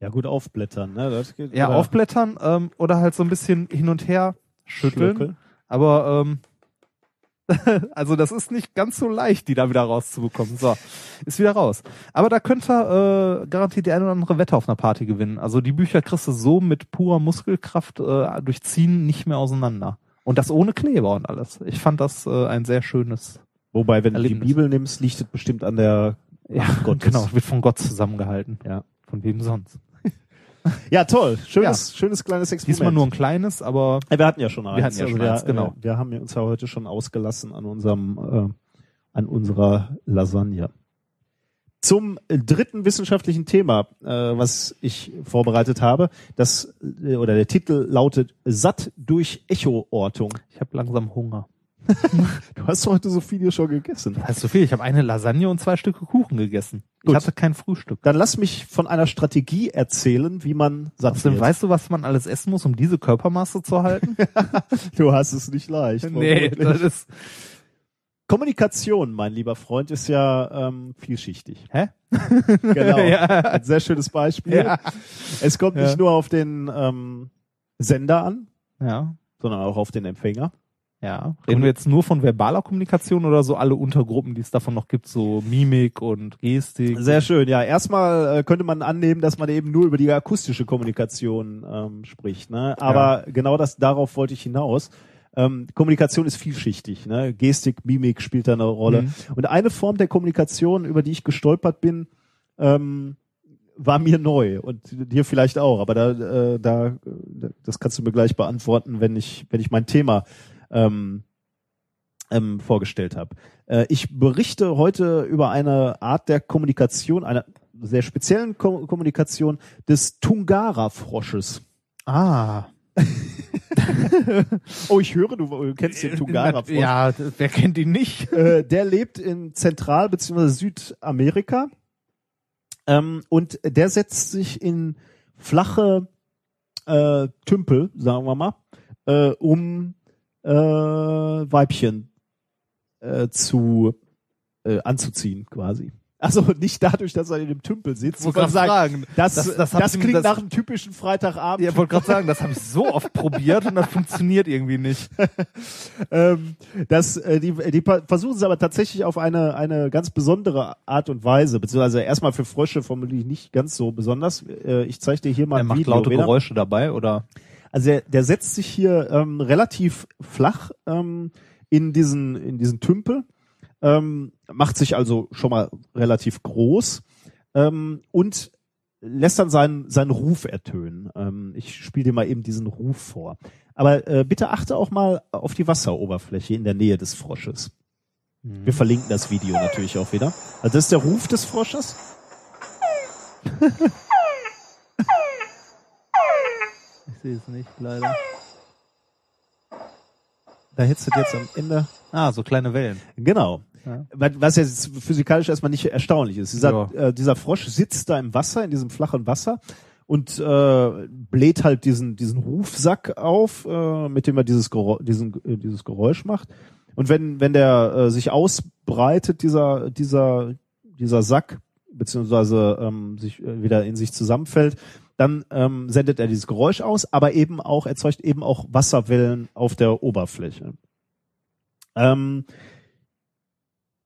Ja, gut aufblättern, ne? Das geht, Ja, oder aufblättern ähm, oder halt so ein bisschen hin und her schütteln. Schlöckeln. Aber ähm, *laughs* also das ist nicht ganz so leicht, die da wieder rauszubekommen. So, ist wieder raus. Aber da könnte er äh, garantiert die eine oder andere Wette auf einer Party gewinnen. Also die Bücher kriegst du so mit purer Muskelkraft äh, durch Ziehen nicht mehr auseinander. Und das ohne Kleber und alles. Ich fand das äh, ein sehr schönes. Wobei, wenn du die Erlebnis. Bibel nimmst, liegt es bestimmt an der Ja, Macht *laughs* Gottes. genau, wird von Gott zusammengehalten. Ja. Von wem sonst? Ja, toll. Schönes, schönes kleines Experiment. Diesmal nur ein kleines, aber Ja, wir hatten ja schon eins. Wir hatten ja schon wir, eins, genau. äh, Wir haben uns ja heute schon ausgelassen an unserem, äh, an unserer Lasagne. Zum äh, dritten wissenschaftlichen Thema, äh, was ich vorbereitet habe, das äh, oder der Titel lautet Satt durch Echoortung. ich habe langsam Hunger. *laughs* Du hast heute so viel hier schon gegessen. Das ist so viel. Ich habe eine Lasagne und zwei Stücke Kuchen gegessen. Gut. Ich hatte kein Frühstück. Dann lass mich von einer Strategie erzählen, wie man satt Außerdem, weißt du, was man alles essen muss, um diese Körpermasse zu halten? *laughs* Du hast es nicht leicht. vermutlich. das ist. Kommunikation, mein lieber Freund, ist ja ähm, vielschichtig. Hä? *laughs* Genau. Ja. Ein sehr schönes Beispiel. Ja. Es kommt Ja. nicht nur auf den ähm, Sender an, Ja. sondern auch auf den Empfänger. Ja. Reden wir jetzt nur von verbaler Kommunikation oder so alle Untergruppen, die es davon noch gibt, so Mimik und Gestik? Sehr schön. Ja, erstmal äh, könnte man annehmen, dass man eben nur über die akustische Kommunikation ähm, spricht. Ne? Aber genau das darauf wollte ich hinaus. Ähm, Kommunikation ist vielschichtig. Ne? Gestik, Mimik spielt da eine Rolle. Mhm. Und eine Form der Kommunikation, über die ich gestolpert bin, ähm, war mir neu und dir vielleicht auch. Aber da, äh, da, das kannst du mir gleich beantworten, wenn ich, wenn ich mein Thema ähm, ähm, vorgestellt habe. Äh, ich berichte heute über eine Art der Kommunikation, einer sehr speziellen Ko Kommunikation des Tungara-Frosches. Ah. *laughs* Oh, ich höre, du, kennst den Tungara-Frosch. Ja, wer kennt ihn nicht? *laughs* Äh, der lebt in Zentral- bzw. Südamerika ähm, und der setzt sich in flache äh, Tümpel, sagen wir mal, äh, um äh, Weibchen äh, zu äh, anzuziehen quasi. Also nicht dadurch, dass er in dem Tümpel sitzt. Ich wollte fragen, Das, das- das, das ich- klingt nach einem typischen Freitagabend. Ja, ich wollte gerade sagen, das habe ich so oft probiert und das funktioniert irgendwie nicht. *laughs* ähm, das, äh, die, die versuchen es aber tatsächlich auf eine, eine ganz besondere Art und Weise, beziehungsweise erstmal für Frösche vermutlich nicht ganz so besonders. Äh, ich zeige dir hier mal Er ein macht Video. laute. Geräusche dabei, oder? Also der, der setzt sich hier ähm, relativ flach ähm, in diesen in diesen Tümpel, ähm, macht sich also schon mal relativ groß ähm, und lässt dann seinen seinen Ruf ertönen. Ähm, ich spiele dir mal eben diesen Ruf vor. Aber äh, bitte achte auch mal auf die Wasseroberfläche in der Nähe des Frosches. Wir verlinken das Video natürlich auch wieder. Also das ist der Ruf des Frosches. *laughs* Ich sehe es nicht, leider. Da hättest du jetzt am Ende Ah, so kleine Wellen. Genau. Ja. Was jetzt physikalisch erstmal nicht erstaunlich ist. Dieser, Ja. äh, dieser Frosch sitzt da im Wasser, in diesem flachen Wasser und äh, bläht halt diesen, diesen Rufsack auf, äh, mit dem er dieses, Geräusch, diesen, äh, dieses Geräusch macht. Und wenn, wenn der äh, sich ausbreitet, dieser, dieser, dieser Sack, beziehungsweise ähm, sich äh, wieder in sich zusammenfällt, dann ähm, sendet er dieses Geräusch aus, aber eben auch, erzeugt eben auch Wasserwellen auf der Oberfläche. Ähm,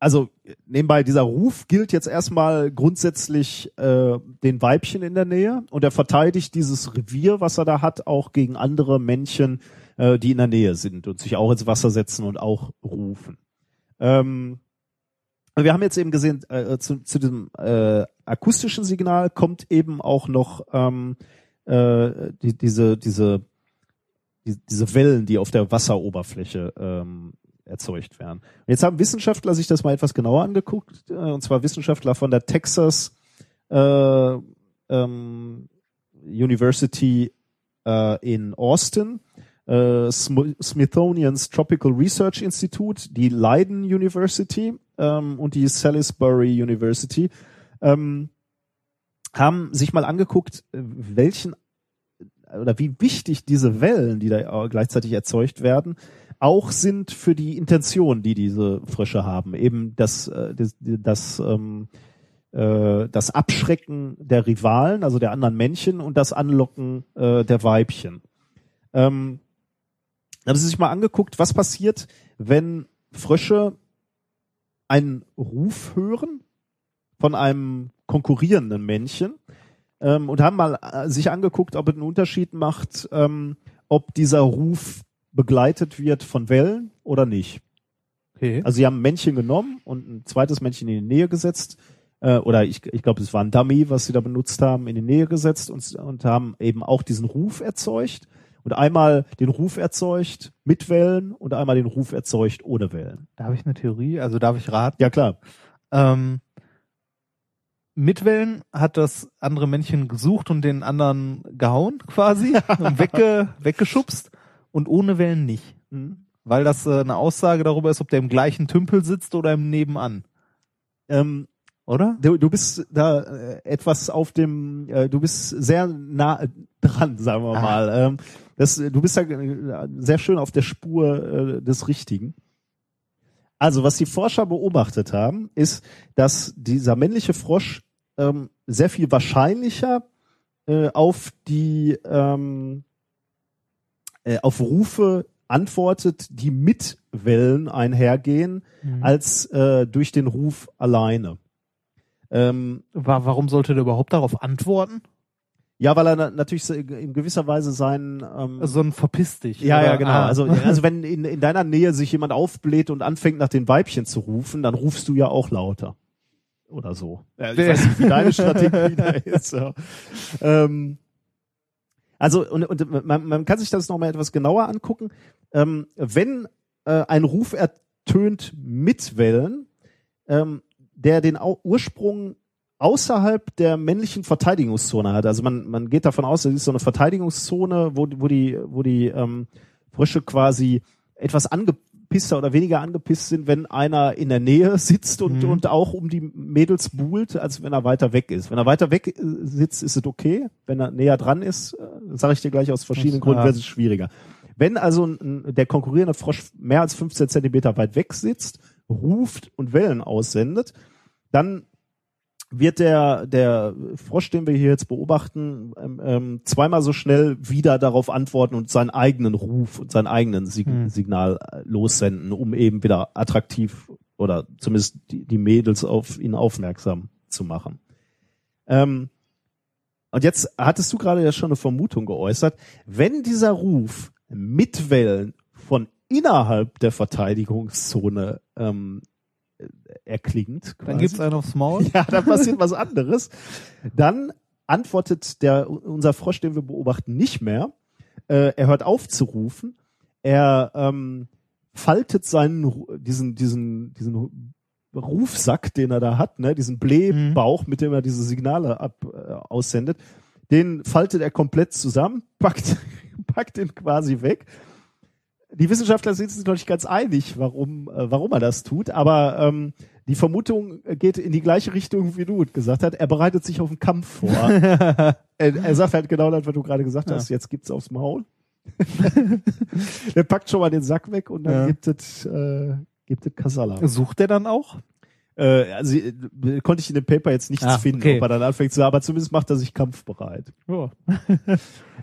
also nebenbei, dieser Ruf gilt jetzt erstmal grundsätzlich äh, den Weibchen in der Nähe und er verteidigt dieses Revier, was er da hat, auch gegen andere Männchen, äh, die in der Nähe sind und sich auch ins Wasser setzen und auch rufen. Ähm, wir haben jetzt eben gesehen, äh, zu, zu diesem äh, akustischen Signal kommt eben auch noch ähm, äh, die, diese, diese, die, diese Wellen, die auf der Wasseroberfläche ähm, erzeugt werden. Und jetzt haben Wissenschaftler sich das mal etwas genauer angeguckt, äh, und zwar Wissenschaftler von der Texas äh, ähm, University äh, in Austin, äh, Sm Smithsonian's Tropical Research Institute, die Leiden University ähm, und die Salisbury University ähm, haben sich mal angeguckt, äh, welchen oder wie wichtig diese Wellen, die da gleichzeitig erzeugt werden, auch sind für die Intention, die diese Frösche haben. Eben das, äh, das, das, ähm, äh, das Abschrecken der Rivalen, also der anderen Männchen und das Anlocken der Weibchen. Ähm, haben Sie sich mal angeguckt, was passiert, wenn Frösche einen Ruf hören von einem konkurrierenden Männchen ähm, und haben mal äh, sich angeguckt, ob es einen Unterschied macht, ähm, ob dieser Ruf begleitet wird von Wellen oder nicht. Okay. Also sie haben ein Männchen genommen und ein zweites Männchen in die Nähe gesetzt, äh, oder ich, ich glaube, es war ein Dummy, was sie da benutzt haben, in die Nähe gesetzt und, und haben eben auch diesen Ruf erzeugt und einmal den Ruf erzeugt mit Wellen und einmal den Ruf erzeugt ohne Wellen. Da habe ich eine Theorie, also darf ich raten? Ja, klar. Ähm, mit Wellen hat das andere Männchen gesucht und den anderen gehauen quasi und wegge, *laughs* weggeschubst und ohne Wellen nicht. Mhm. Weil das äh, eine Aussage darüber ist, ob der im gleichen Tümpel sitzt oder im Nebenan. Ähm, Oder? du, du bist da äh, etwas auf dem, äh, du bist sehr nah dran, sagen wir Ah. mal. Ähm, das, du bist da äh, sehr schön auf der Spur äh, des Richtigen. Also, was die Forscher beobachtet haben, ist, dass dieser männliche Frosch ähm, sehr viel wahrscheinlicher äh, auf die ähm, äh, auf Rufe antwortet, die mit Wellen einhergehen, Mhm. als äh, durch den Ruf alleine. Ähm, Wa- Warum sollte der überhaupt darauf antworten? ja, weil er na natürlich in gewisser Weise seinen ähm, So ein verpiss dich. ja, oder? ja, genau. Ah. Also, *laughs* also wenn in, in deiner Nähe sich jemand aufbläht und anfängt nach den Weibchen zu rufen, dann rufst du ja auch lauter. Oder so. Ja, ich weiß nicht, wie deine Strategie *laughs* da ist. Ja. Ähm, also, und, und man, man kann sich das nochmal etwas genauer angucken. Ähm, wenn äh, ein Ruf ertönt mit Wellen, ähm, der den Au Ursprung außerhalb der männlichen Verteidigungszone hat. Also man, man geht davon aus, das ist so eine Verteidigungszone, wo, wo die, wo die ähm, Frösche quasi etwas angepisster oder weniger angepisst sind, wenn einer in der Nähe sitzt und, Mhm. und auch um die Mädels buhlt, als wenn er weiter weg ist. Wenn er weiter weg äh, sitzt, ist es okay. Wenn er näher dran ist, äh, sage ich dir gleich aus verschiedenen Gründen, wäre es schwieriger. Wenn also ein, der konkurrierende Frosch mehr als 15 Zentimeter weit weg sitzt, ruft und Wellen aussendet, dann wird der, der Frosch, den wir hier jetzt beobachten, ähm, ähm, zweimal so schnell wieder darauf antworten und seinen eigenen Ruf und seinen eigenen Sig Hm. Signal äh, lossenden, um eben wieder attraktiv oder zumindest die, die Mädels auf ihn aufmerksam zu machen. Ähm, und jetzt hattest du gerade ja schon eine Vermutung geäußert, wenn dieser Ruf mit Wellen von innerhalb der Verteidigungszone ähm, erklingt, Dann quasi, gibt's einen aufs Maul. *laughs* ja, dann passiert was *laughs* anderes. Dann antwortet der unser Frosch, den wir beobachten, nicht mehr. Äh, er hört auf zu rufen. Er ähm, faltet seinen diesen diesen diesen Rufsack, den er da hat, ne, diesen Blähbauch, mit dem er diese Signale ab äh, aussendet, den faltet er komplett zusammen, packt *laughs* packt ihn quasi weg. Die Wissenschaftler sind sich noch nicht ganz einig, warum, äh, warum er das tut, aber ähm, die Vermutung geht in die gleiche Richtung, wie du gesagt hast. Er bereitet sich auf einen Kampf vor. *laughs* er, er sagt halt genau das, was du gerade gesagt hast. Jetzt gibt's aufs Maul. *laughs* der packt schon mal den Sack weg und dann Ja. gibt es äh, gibt es Kasala. Sucht der dann auch? Äh, also äh, konnte ich in dem Paper jetzt nichts Ah, finden, okay. ob er dann anfängt zu, aber zumindest macht er sich kampfbereit. Ja.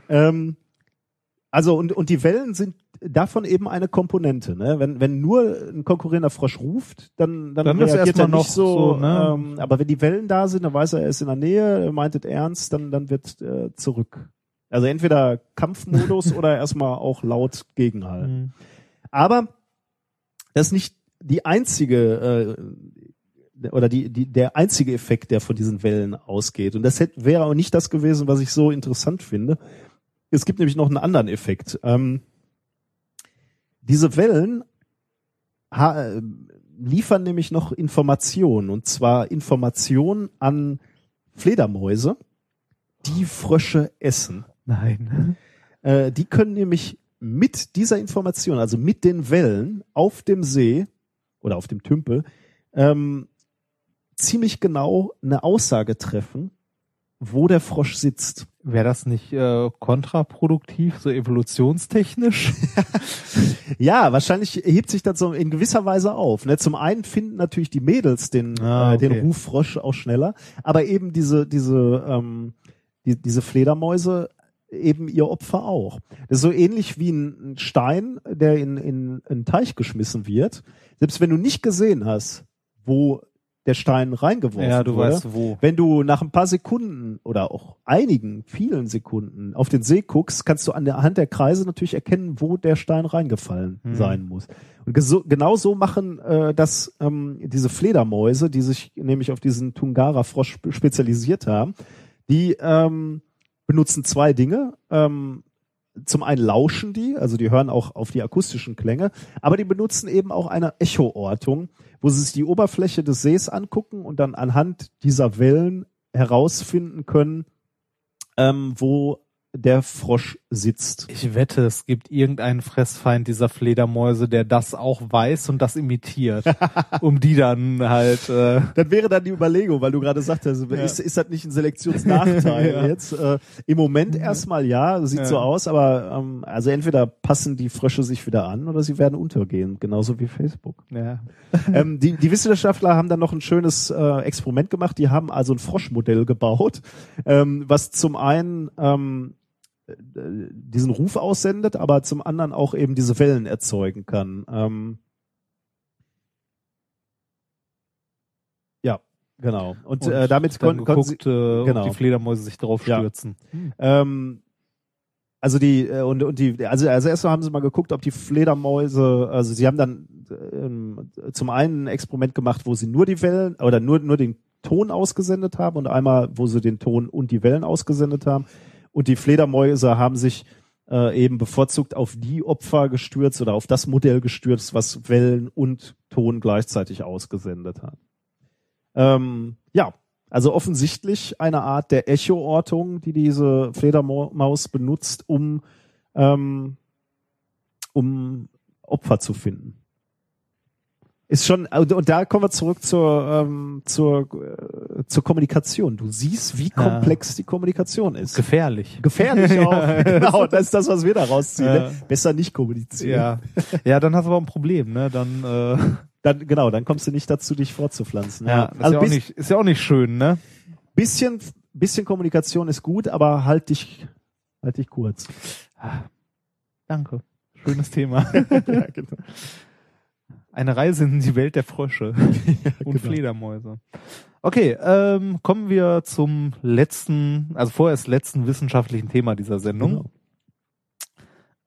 Ähm, also und, und die Wellen sind davon eben eine Komponente. Ne? Wenn, wenn nur ein konkurrierender Frosch ruft, dann, dann, Dann ist reagiert er nicht noch so. so, ne? ähm, aber wenn die Wellen da sind, dann weiß er, er ist in der Nähe, er meint es ernst, dann, dann wird äh, zurück. Also entweder Kampfmodus *laughs* oder erstmal auch laut gegenhalten. Aber das ist nicht die einzige äh, oder die, die, der einzige Effekt, der von diesen Wellen ausgeht. Und das hätte, wäre auch nicht das gewesen, was ich so interessant finde. Es gibt nämlich noch einen anderen Effekt. Ähm, diese Wellen äh, liefern nämlich noch Informationen, und zwar Informationen an Fledermäuse, die Frösche essen. Nein. Äh, die können nämlich mit dieser Information, also mit den Wellen auf dem See oder auf dem Tümpel, ähm, ziemlich genau eine Aussage treffen, wo der Frosch sitzt. Wäre das nicht äh, kontraproduktiv, so evolutionstechnisch? *laughs* Ja, wahrscheinlich hebt sich das so in gewisser Weise auf. Ne? Zum einen finden natürlich die Mädels den, Ah, äh, den okay. Ruffrosch auch schneller, aber eben diese, diese, ähm, die, diese Fledermäuse eben ihr Opfer auch. Das ist so ähnlich wie ein ein Stein, der in, in einen Teich geschmissen wird. Selbst wenn du nicht gesehen hast, wo der Stein reingeworfen Ja, du wurde, weißt wo. wenn du nach ein paar Sekunden oder auch einigen, vielen Sekunden auf den See guckst, kannst du an der Hand der Kreise natürlich erkennen, wo der Stein reingefallen Mhm. sein muss. Und genau so machen äh, das ähm, diese Fledermäuse, die sich nämlich auf diesen Tungara-Frosch spe- spezialisiert haben, die ähm, benutzen zwei Dinge. Ähm, zum einen lauschen die, also die hören auch auf die akustischen Klänge, aber die benutzen eben auch eine Echoortung, wo sie sich die Oberfläche des Sees angucken und dann anhand dieser Wellen herausfinden können, ähm, wo der Frosch sitzt. Ich wette, es gibt irgendeinen Fressfeind dieser Fledermäuse, der das auch weiß und das imitiert, *laughs* um die dann halt. Äh, Das wäre dann die Überlegung, weil du gerade sagtest, ist, ist das nicht ein Selektionsnachteil *laughs* Ja. jetzt? Äh, Im Moment erstmal ja, sieht Ja. so aus, aber ähm, also entweder passen die Frösche sich wieder an oder sie werden untergehen, genauso wie Facebook. ja. *laughs* ähm, die, die Wissenschaftler haben dann noch ein schönes äh, Experiment gemacht. Die haben also ein Froschmodell gebaut, ähm, was zum einen ähm, äh, diesen Ruf aussendet, aber zum anderen auch eben diese Wellen erzeugen kann. Ähm, ja, genau. Und, äh, damit kon konnten sie, geguckt, äh, genau. die Fledermäuse sich drauf Ja. stürzen. ähm, also die äh, und, und die also also erstmal haben sie mal geguckt, ob die Fledermäuse, also sie haben dann ähm, zum einen ein Experiment gemacht, wo sie nur die Wellen oder nur nur den Ton ausgesendet haben und einmal, wo sie den Ton und die Wellen ausgesendet haben. Und die Fledermäuse haben sich äh, eben bevorzugt auf die Opfer gestürzt oder auf das Modell gestürzt, was Wellen und Ton gleichzeitig ausgesendet hat. Ähm, ja, also offensichtlich eine Art der Echoortung, die diese Fledermaus benutzt, um, ähm, um Opfer zu finden. Ist schon, und da kommen wir zurück zur, ähm, zur, äh, zur Kommunikation. Du siehst, wie Ja. komplex die Kommunikation ist. Gefährlich. Gefährlich *laughs* auch. Ja. genau, das ist das, was wir da rausziehen. Ja. Ne? Besser nicht kommunizieren. Ja. ja, dann hast du aber ein Problem, ne? Dann, äh, Dann, genau, dann kommst du nicht dazu, dich fortzupflanzen. Ja, das ist, also ja auch nicht, ist ja auch nicht schön, ne? bisschen, bisschen Kommunikation ist gut, aber halt dich, halt dich kurz. Danke. Schönes Thema. *laughs* ja, genau. Eine Reise in die Welt der Frösche *laughs* und genau. Fledermäuse. Okay, ähm, kommen wir zum letzten, also vorerst letzten wissenschaftlichen Thema dieser Sendung. Genau.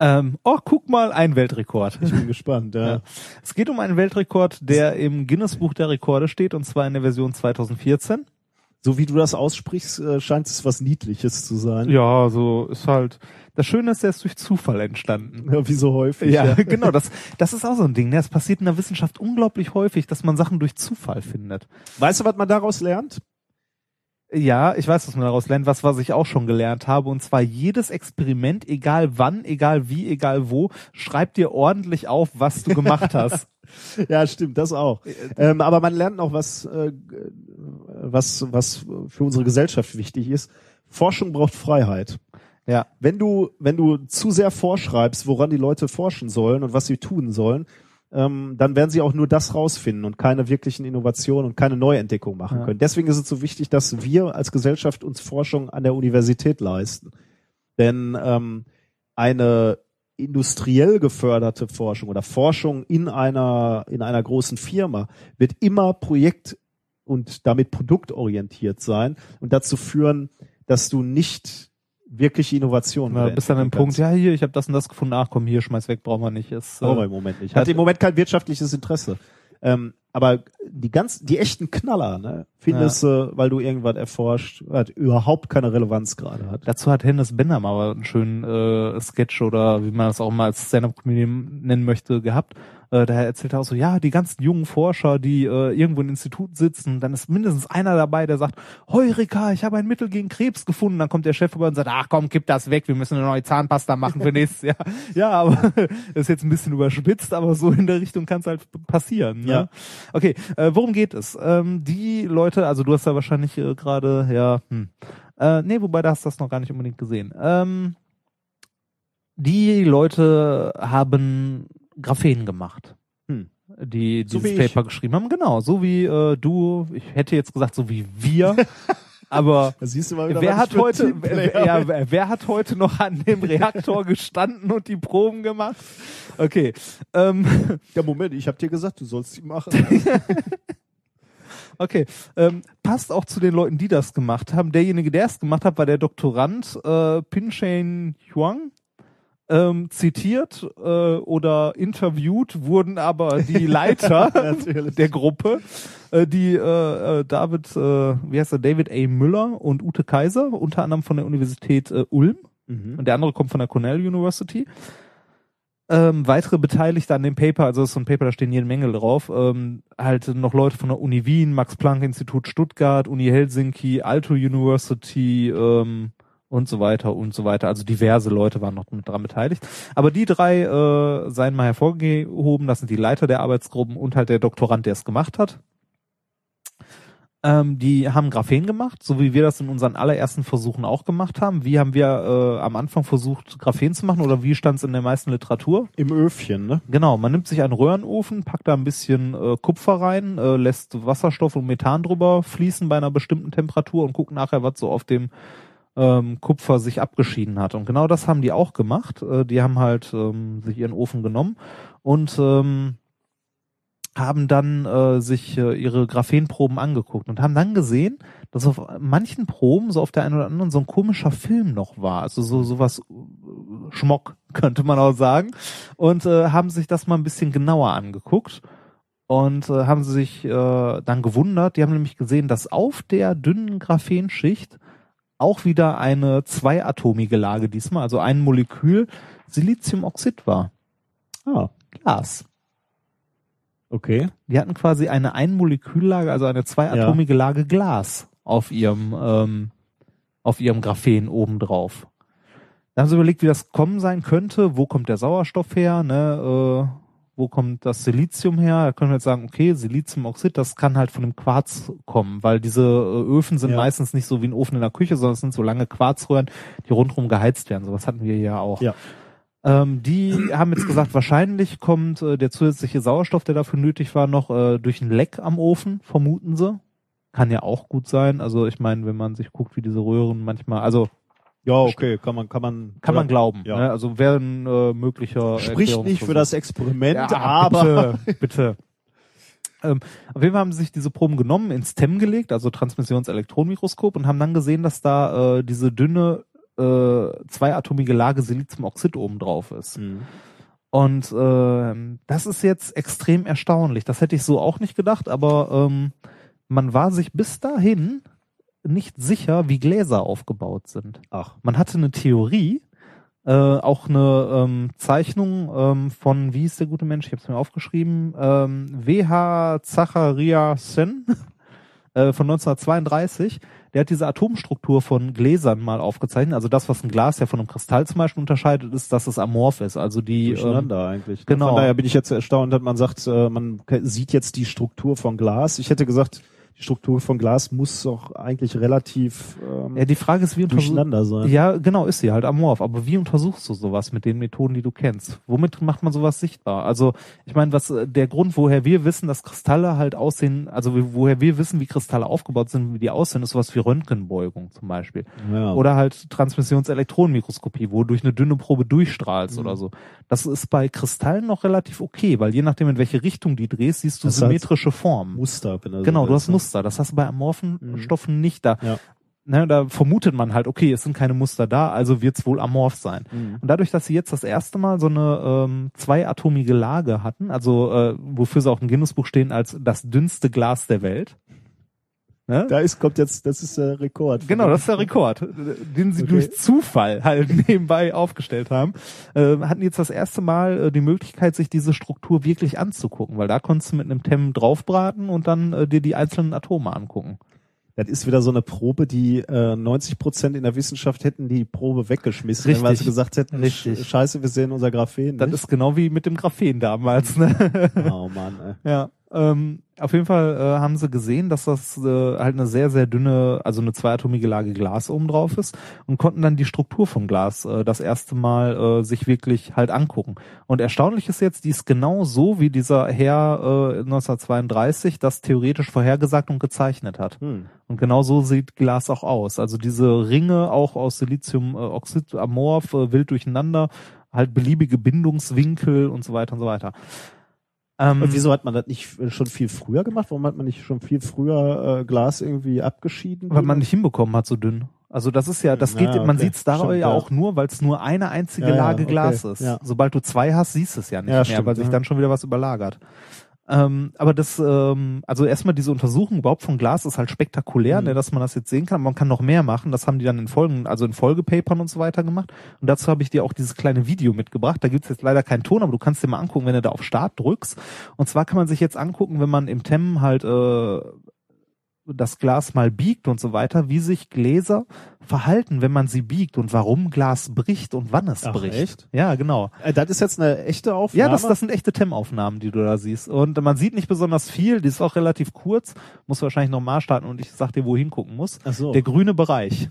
Ähm, oh, guck mal, ein Weltrekord. Ich bin gespannt. Ja. *laughs* Ja. Es geht um einen Weltrekord, der im Guinness-Buch der Rekorde steht, und zwar in der Version 2014. So wie du das aussprichst, äh, scheint es was Niedliches zu sein. Ja, so ist halt. Das Schöne ist, der ist durch Zufall entstanden. Ja, wie so häufig. Ja, *laughs* genau. Das, das ist auch so ein Ding. Ne? Es passiert in der Wissenschaft unglaublich häufig, dass man Sachen durch Zufall findet. Weißt du, was man daraus lernt? Ja, ich weiß, was man daraus lernt, was, was ich auch schon gelernt habe. Und zwar jedes Experiment, egal wann, egal wie, egal wo, schreib dir ordentlich auf, was du gemacht hast. *laughs* Ja, stimmt, das auch. Ähm, aber man lernt noch was, äh, was, was für unsere Gesellschaft wichtig ist. Forschung braucht Freiheit. Ja. Wenn du, wenn du zu sehr vorschreibst, woran die Leute forschen sollen und was sie tun sollen, ähm, dann werden sie auch nur das rausfinden und keine wirklichen Innovationen und keine Neuentdeckung machen Ja. können. Deswegen ist es so wichtig, dass wir als Gesellschaft uns Forschung an der Universität leisten. Denn ähm, eine industriell geförderte Forschung oder Forschung in einer in einer großen Firma wird immer projekt und damit produktorientiert sein und dazu führen, dass du nicht wirklich Innovationen Na, bis dann ein entwickeln Punkt, ja, hier, ich habe das und das gefunden, ach komm, hier, schmeiß weg, brauchen wir nicht. Ist, Brauchen wir äh, im Moment nicht. Hat im Moment kein wirtschaftliches Interesse. Ähm, aber die ganz, die echten Knaller, ne, findest du, weil du irgendwas erforscht, was überhaupt keine Relevanz gerade hat. Dazu hat Hennes Bender mal einen schönen äh, Sketch oder wie man das auch mal als Stand-Up-Comedian nennen möchte, gehabt. Äh, da erzählt er auch so, ja, die ganzen jungen Forscher, die äh, irgendwo im Institut sitzen, dann ist mindestens einer dabei, der sagt, Heureka, ich habe ein Mittel gegen Krebs gefunden. Dann kommt der Chef vorbei und sagt, ach komm, kipp das weg, wir müssen eine neue Zahnpasta machen für nächstes Jahr. *laughs* Ja, aber das *laughs* ist jetzt ein bisschen überspitzt, aber so in der Richtung kann es halt passieren. Ne? Ja. Okay, äh, worum geht es? Ähm, die Leute, also du hast da wahrscheinlich äh, gerade, ja, hm. Äh, nee, wobei da hast du das noch gar nicht unbedingt gesehen. Ähm, die Leute haben Graphen gemacht. Hm. Die So dieses wie ich. Paper geschrieben haben. Genau, so wie äh, du, ich hätte jetzt gesagt, so wie wir. *laughs* aber wieder, wer hat heute, wer, ja, wer hat heute noch an dem Reaktor gestanden und die Proben gemacht? Okay. Ähm, *laughs* Ja, Moment, ich habe dir gesagt, du sollst die machen. *laughs* Okay, ähm, passt auch zu den Leuten, die das gemacht haben. Derjenige, der es gemacht hat, war der Doktorand äh, Pinchain Huang. Ähm, zitiert äh, oder interviewt wurden aber die *laughs* Leiter der Gruppe, äh, die äh, äh, David, äh, wie heißt er, David A. Müller und Ute Kaiser, unter anderem von der Universität äh, Ulm Mhm. und der andere kommt von der Cornell University. Ähm, weitere Beteiligte an dem Paper, also ist so ein Paper, da stehen jede Menge drauf, ähm, halt noch Leute von der Uni Wien, Max-Planck-Institut Stuttgart, Uni Helsinki, Aalto University ähm, und so weiter und so weiter. Also diverse Leute waren noch mit dran beteiligt. Aber die drei äh, seien mal hervorgehoben, das sind die Leiter der Arbeitsgruppen und halt der Doktorand, der es gemacht hat. Ähm, die haben Graphen gemacht, so wie wir das in unseren allerersten Versuchen auch gemacht haben. Wie haben wir äh, am Anfang versucht, Graphen zu machen oder wie stand es in der meisten Literatur? Im Öfchen, ne? Genau, man nimmt sich einen Röhrenofen, packt da ein bisschen äh, Kupfer rein, äh, lässt Wasserstoff und Methan drüber fließen bei einer bestimmten Temperatur und guckt nachher, was so auf dem ähm, Kupfer sich abgeschieden hat. Und genau das haben die auch gemacht. Äh, die haben halt ähm, sich ihren Ofen genommen und ähm, haben dann äh, sich äh, ihre Graphenproben angeguckt und haben dann gesehen, dass auf manchen Proben so auf der einen oder anderen so ein komischer Film noch war, also so sowas äh, Schmock *laughs* könnte man auch sagen und äh, haben sich das mal ein bisschen genauer angeguckt und äh, haben sich äh, dann gewundert, die haben nämlich gesehen, dass auf der dünnen Graphenschicht auch wieder eine zweiatomige Lage diesmal, also ein Molekül Siliziumoxid war. Ah, Glas. okay. Die hatten quasi eine Einmoleküllage, also eine zweiatomige Lage Glas auf ihrem, ähm, auf ihrem Graphen obendrauf. Da haben sie überlegt, wie das kommen sein könnte. Wo kommt der Sauerstoff her? Ne? Äh, wo kommt das Silizium her? Da können wir jetzt sagen, okay, Siliziumoxid, das kann halt von dem Quarz kommen, weil diese äh, Öfen sind Ja. meistens nicht so wie ein Ofen in der Küche, sondern es sind so lange Quarzröhren, die rundherum geheizt werden. Sowas hatten wir ja auch. Ja. Ähm, die haben jetzt gesagt, wahrscheinlich kommt äh, der zusätzliche Sauerstoff, der dafür nötig war, noch äh, durch ein Leck am Ofen, vermuten sie. Kann ja auch gut sein. Also ich meine, wenn man sich guckt, wie diese Röhren manchmal, also Ja, okay, kann man, kann man, kann man glauben. Ja. Ne? Also wäre ein äh, möglicher Spricht nicht für das Experiment, ja, *laughs* aber bitte, bitte. Ähm, auf jeden Fall haben sie sich diese Proben genommen, ins TEM gelegt, also Transmissionselektronenmikroskop, und haben dann gesehen, dass da äh, diese dünne äh, zweiatomige Lage Siliziumoxid oben drauf ist. Mhm. Und ähm, das ist jetzt extrem erstaunlich. Das hätte ich so auch nicht gedacht, aber ähm, man war sich bis dahin nicht sicher, wie Gläser aufgebaut sind. Ach. Man hatte eine Theorie, äh, auch eine ähm, Zeichnung ähm, von, wie ist der gute Mensch, ich habe es mir aufgeschrieben, ähm, W.H. Zachariasen *laughs* äh, von 1932. Der hat diese Atomstruktur von Gläsern mal aufgezeichnet. Also das, was ein Glas ja von einem Kristall zum Beispiel unterscheidet, ist, dass es amorph ist. Also die ähm, durcheinander eigentlich. genau. Von daher bin ich jetzt erstaunt, dass man sagt, äh, man sieht jetzt die Struktur von Glas. Ich hätte gesagt, die Struktur von Glas muss doch eigentlich relativ ähm, ja, die Frage ist, wie durcheinander sein. Ja, genau, ist sie halt amorph. Aber wie untersuchst du sowas mit den Methoden, die du kennst? Womit macht man sowas sichtbar? Also, ich meine, was äh, der Grund, woher wir wissen, dass Kristalle halt aussehen, also woher wir wissen, wie Kristalle aufgebaut sind, wie die aussehen, ist sowas wie Röntgenbeugung zum Beispiel. Ja. Oder halt Transmissionselektronenmikroskopie, wo du durch eine dünne Probe durchstrahlst Mhm. oder so. Das ist bei Kristallen noch relativ okay, weil je nachdem, in welche Richtung die drehst, siehst du Das symmetrische Formen. Muster. Wenn er so Genau, du hast ne? Muster. Das hast du bei amorphen Mhm. Stoffen nicht da. Ja. Ne, da vermutet man halt, okay, es sind keine Muster da, also wird es wohl amorph sein. Mhm. Und dadurch, dass sie jetzt das erste Mal so eine ähm, zweiatomige Lage hatten, also äh, wofür sie auch im Guinness-Buch stehen als das dünnste Glas der Welt. Ne? Da ist, kommt jetzt, das ist der Rekord. Genau, das ist der Rekord, *laughs* den sie Okay. durch Zufall halt *laughs* nebenbei aufgestellt haben. Äh, hatten jetzt das erste Mal äh, die Möglichkeit, sich diese Struktur wirklich anzugucken, weil da konntest du mit einem TEM draufbraten und dann äh, dir die einzelnen Atome angucken. Das ist wieder so eine Probe, die äh, 90 Prozent in der Wissenschaft hätten die Probe weggeschmissen, weil Richtig. sie gesagt hätten, Richtig. Sch- scheiße, wir sehen unser Graphen Das nicht. ist genau wie mit dem Graphen damals. Ne? oh Mann, ey. *laughs* Ja, ähm, auf jeden Fall äh, haben sie gesehen, dass das äh, halt eine sehr, sehr dünne, also eine zweiatomige Lage Glas oben drauf ist und konnten dann die Struktur vom Glas äh, das erste Mal äh, sich wirklich halt angucken. Und erstaunlich ist jetzt, die ist genau so, wie dieser Herr äh, 1932 das theoretisch vorhergesagt und gezeichnet hat. Hm. Und genau so sieht Glas auch aus. Also diese Ringe auch aus Siliziumoxid, amorph, äh, wild durcheinander, halt beliebige Bindungswinkel und so weiter und so weiter. Ähm, Und wieso hat man das nicht schon viel früher gemacht? Warum hat man nicht schon viel früher äh, Glas irgendwie abgeschieden? weil man nicht hinbekommen hat, so dünn. Also das ist ja, das Ja, geht, man okay. sieht es dabei Stimmt, ja auch nur, weil es nur eine einzige Ja, Lage okay. Glas ist. Ja. Sobald du zwei hast, siehst du es ja nicht Ja, mehr, stimmt, weil sich dann schon wieder was überlagert. Ähm, aber das, ähm, also erstmal diese Untersuchung überhaupt von Glas ist halt spektakulär, Mhm. ne, dass man das jetzt sehen kann. Man kann noch mehr machen. Das haben die dann in Folgen, also in Folgepapern und so weiter gemacht. Und dazu habe ich dir auch dieses kleine Video mitgebracht. Da gibt's jetzt leider keinen Ton, aber du kannst dir mal angucken, wenn du da auf Start drückst. Und zwar kann man sich jetzt angucken, wenn man im TEM halt äh, das Glas mal biegt und so weiter, wie sich Gläser verhalten, wenn man sie biegt und warum Glas bricht und wann es Ach, bricht. echt? Ja, genau. Äh, das ist jetzt eine echte Aufnahme? Ja, das, das sind echte TEM-Aufnahmen, die du da siehst. Und man sieht nicht besonders viel, die ist auch relativ kurz, muss wahrscheinlich nochmal starten und ich sag dir, wo hingucken muss. Ach so. Der grüne Bereich.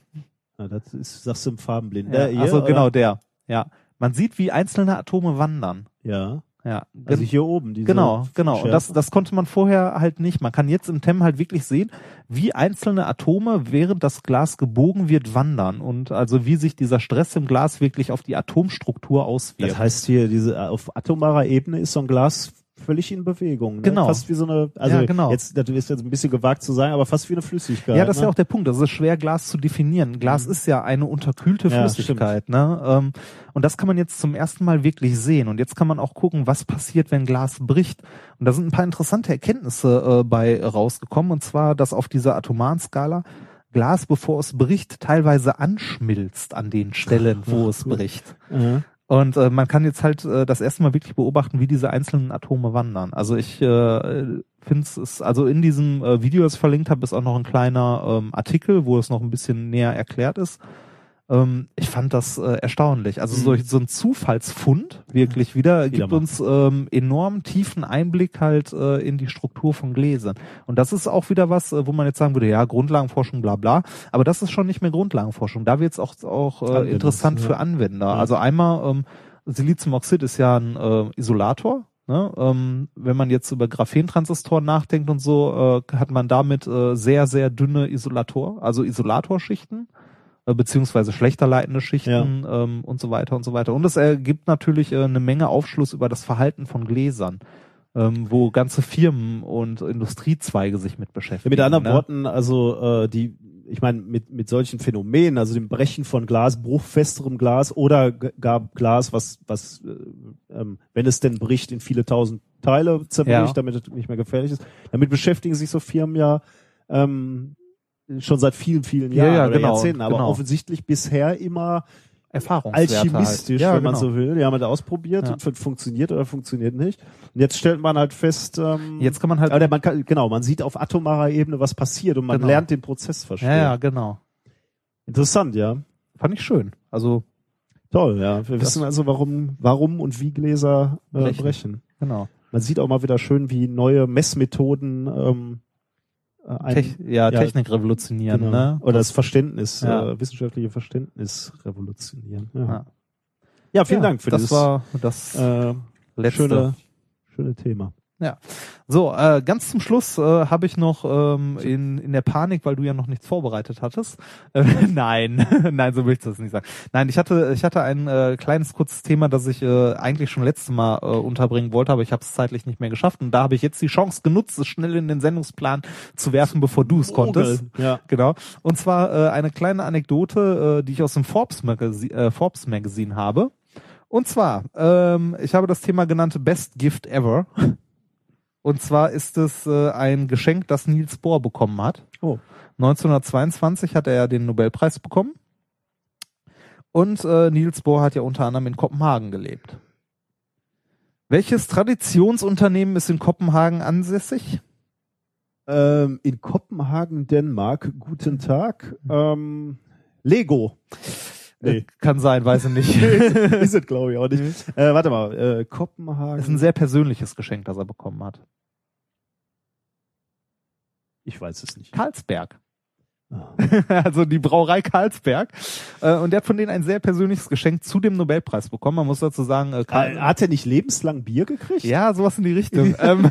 Ja, das ist, sagst du im Farbenblind. Ja, also genau der. Ja. Man sieht, wie einzelne Atome wandern. Ja. Ja. Also hier oben. Diese Genau, genau. Und Schärfe. das, das konnte man vorher halt nicht. Man kann jetzt im TEM halt wirklich sehen, wie einzelne Atome, während das Glas gebogen wird, wandern und also wie sich dieser Stress im Glas wirklich auf die Atomstruktur auswirkt. Das heißt hier, diese auf atomarer Ebene ist so ein Glas völlig in Bewegung. Ne? Genau. Fast wie so eine, also Ja, genau. jetzt, das ist jetzt ein bisschen gewagt zu sagen, aber fast wie eine Flüssigkeit. Ja, das ist ne? ja auch der Punkt. Das ist schwer, Glas zu definieren. Glas ist ja eine unterkühlte Ja, Flüssigkeit. ne? Ähm, Und das kann man jetzt zum ersten Mal wirklich sehen. Und jetzt kann man auch gucken, was passiert, wenn Glas bricht. Und da sind ein paar interessante Erkenntnisse äh, bei rausgekommen. Und zwar, dass auf dieser atomaren Skala Glas, bevor es bricht, teilweise anschmilzt an den Stellen, wo *laughs* es bricht. Mhm. Und äh, man kann jetzt halt äh, das erste Mal wirklich beobachten, wie diese einzelnen Atome wandern. Also ich äh, finde es, also in diesem äh, Video, das ich verlinkt habe, ist auch noch ein kleiner ähm, Artikel, wo es noch ein bisschen näher erklärt ist. Ähm, ich fand das äh, erstaunlich. Also so, so ein Zufallsfund wirklich wieder gibt uns ähm, enorm tiefen Einblick halt äh, in die Struktur von Gläsern. Und das ist auch wieder was, äh, wo man jetzt sagen würde, ja, Grundlagenforschung, bla bla. Aber das ist schon nicht mehr Grundlagenforschung. Da wird es auch, auch äh, Anwendungs- interessant ja. für Anwender. Ja. Also einmal ähm, Siliziumoxid ist ja ein äh, Isolator. Ne? Ähm, wenn man jetzt über Graphentransistoren nachdenkt und so, äh, hat man damit äh, sehr, sehr dünne Isolator, also Isolatorschichten beziehungsweise schlechter leitende Schichten ähm, und so weiter und so weiter. Und es ergibt natürlich äh, eine Menge Aufschluss über das Verhalten von Gläsern, ähm, wo ganze Firmen und Industriezweige sich mit beschäftigen. Mit anderen ne? Worten, also äh, die, ich meine, mit, mit solchen Phänomenen, also dem Brechen von Glas, bruchfesterem Glas oder gar Glas, was, was, äh, ähm, wenn es denn bricht, in viele tausend Teile zerbricht, Ja. damit es nicht mehr gefährlich ist. Damit beschäftigen sich so Firmen ja ähm, schon seit vielen, vielen Ja, Jahren ja, oder genau, Jahrzehnten, aber genau. offensichtlich bisher immer Erfahrungswerte alchemistisch, halt. Ja, wenn man genau. so will. Die haben das ausprobiert Ja. und fun- funktioniert oder funktioniert nicht. Und jetzt stellt man halt fest, ähm, Jetzt kann man halt, oder man kann, genau, man sieht auf atomarer Ebene, was passiert und man Genau. lernt den Prozess verstehen. ja, ja, genau. Interessant, ja. Fand ich schön. Also, Toll, ja. Wir wissen also, warum, warum und wie Gläser äh, brechen. Genau. Man sieht auch mal wieder schön, wie neue Messmethoden ähm, äh, ein, Tech, ja, ja, Technik revolutionieren, genau. ne? oder das Verständnis, Ja. äh, wissenschaftliche Verständnis revolutionieren. Ja, Ja. vielen Dank für das dieses war das äh, letzte. schöne, schöne Thema. So, äh, ganz zum Schluss äh, habe ich noch ähm, in, in der Panik, weil du ja noch nichts vorbereitet hattest. Äh, *laughs* nein, *laughs* nein, so willst du das nicht sagen. Nein, ich hatte ich hatte ein äh, kleines kurzes Thema, das ich äh, eigentlich schon letztes Mal äh, unterbringen wollte, aber ich habe es zeitlich nicht mehr geschafft und da habe ich jetzt die Chance genutzt, es schnell in den Sendungsplan zu werfen, bevor du es konntest. Ja. Genau. Und zwar äh, eine kleine Anekdote, äh, die ich aus dem Forbes Magazin, äh, Forbes Magazin habe. Und zwar, ähm, ich habe das Thema genannt Best Gift Ever. Und zwar ist es äh, ein Geschenk, das Niels Bohr bekommen hat. Oh. 1922 hat er ja den Nobelpreis bekommen. Und äh, Niels Bohr hat ja unter anderem in Kopenhagen gelebt. Welches Traditionsunternehmen ist in Kopenhagen ansässig? Ähm, in Kopenhagen, Dänemark, guten Tag. Ähm, Lego. Äh, Kann sein, weiß ich nicht. ist es, glaube ich, auch nicht. *laughs* Äh, warte mal, äh, Kopenhagen. ist ein sehr persönliches Geschenk, das er bekommen hat. ich weiß es nicht. Karlsberg. *laughs* Also die Brauerei Karlsberg. Äh, und der hat von denen ein sehr persönliches Geschenk zu dem Nobelpreis bekommen. Man muss dazu sagen, äh, Karl, Äh, Hat er nicht lebenslang Bier gekriegt? ja, sowas in die Richtung. *laughs* ähm,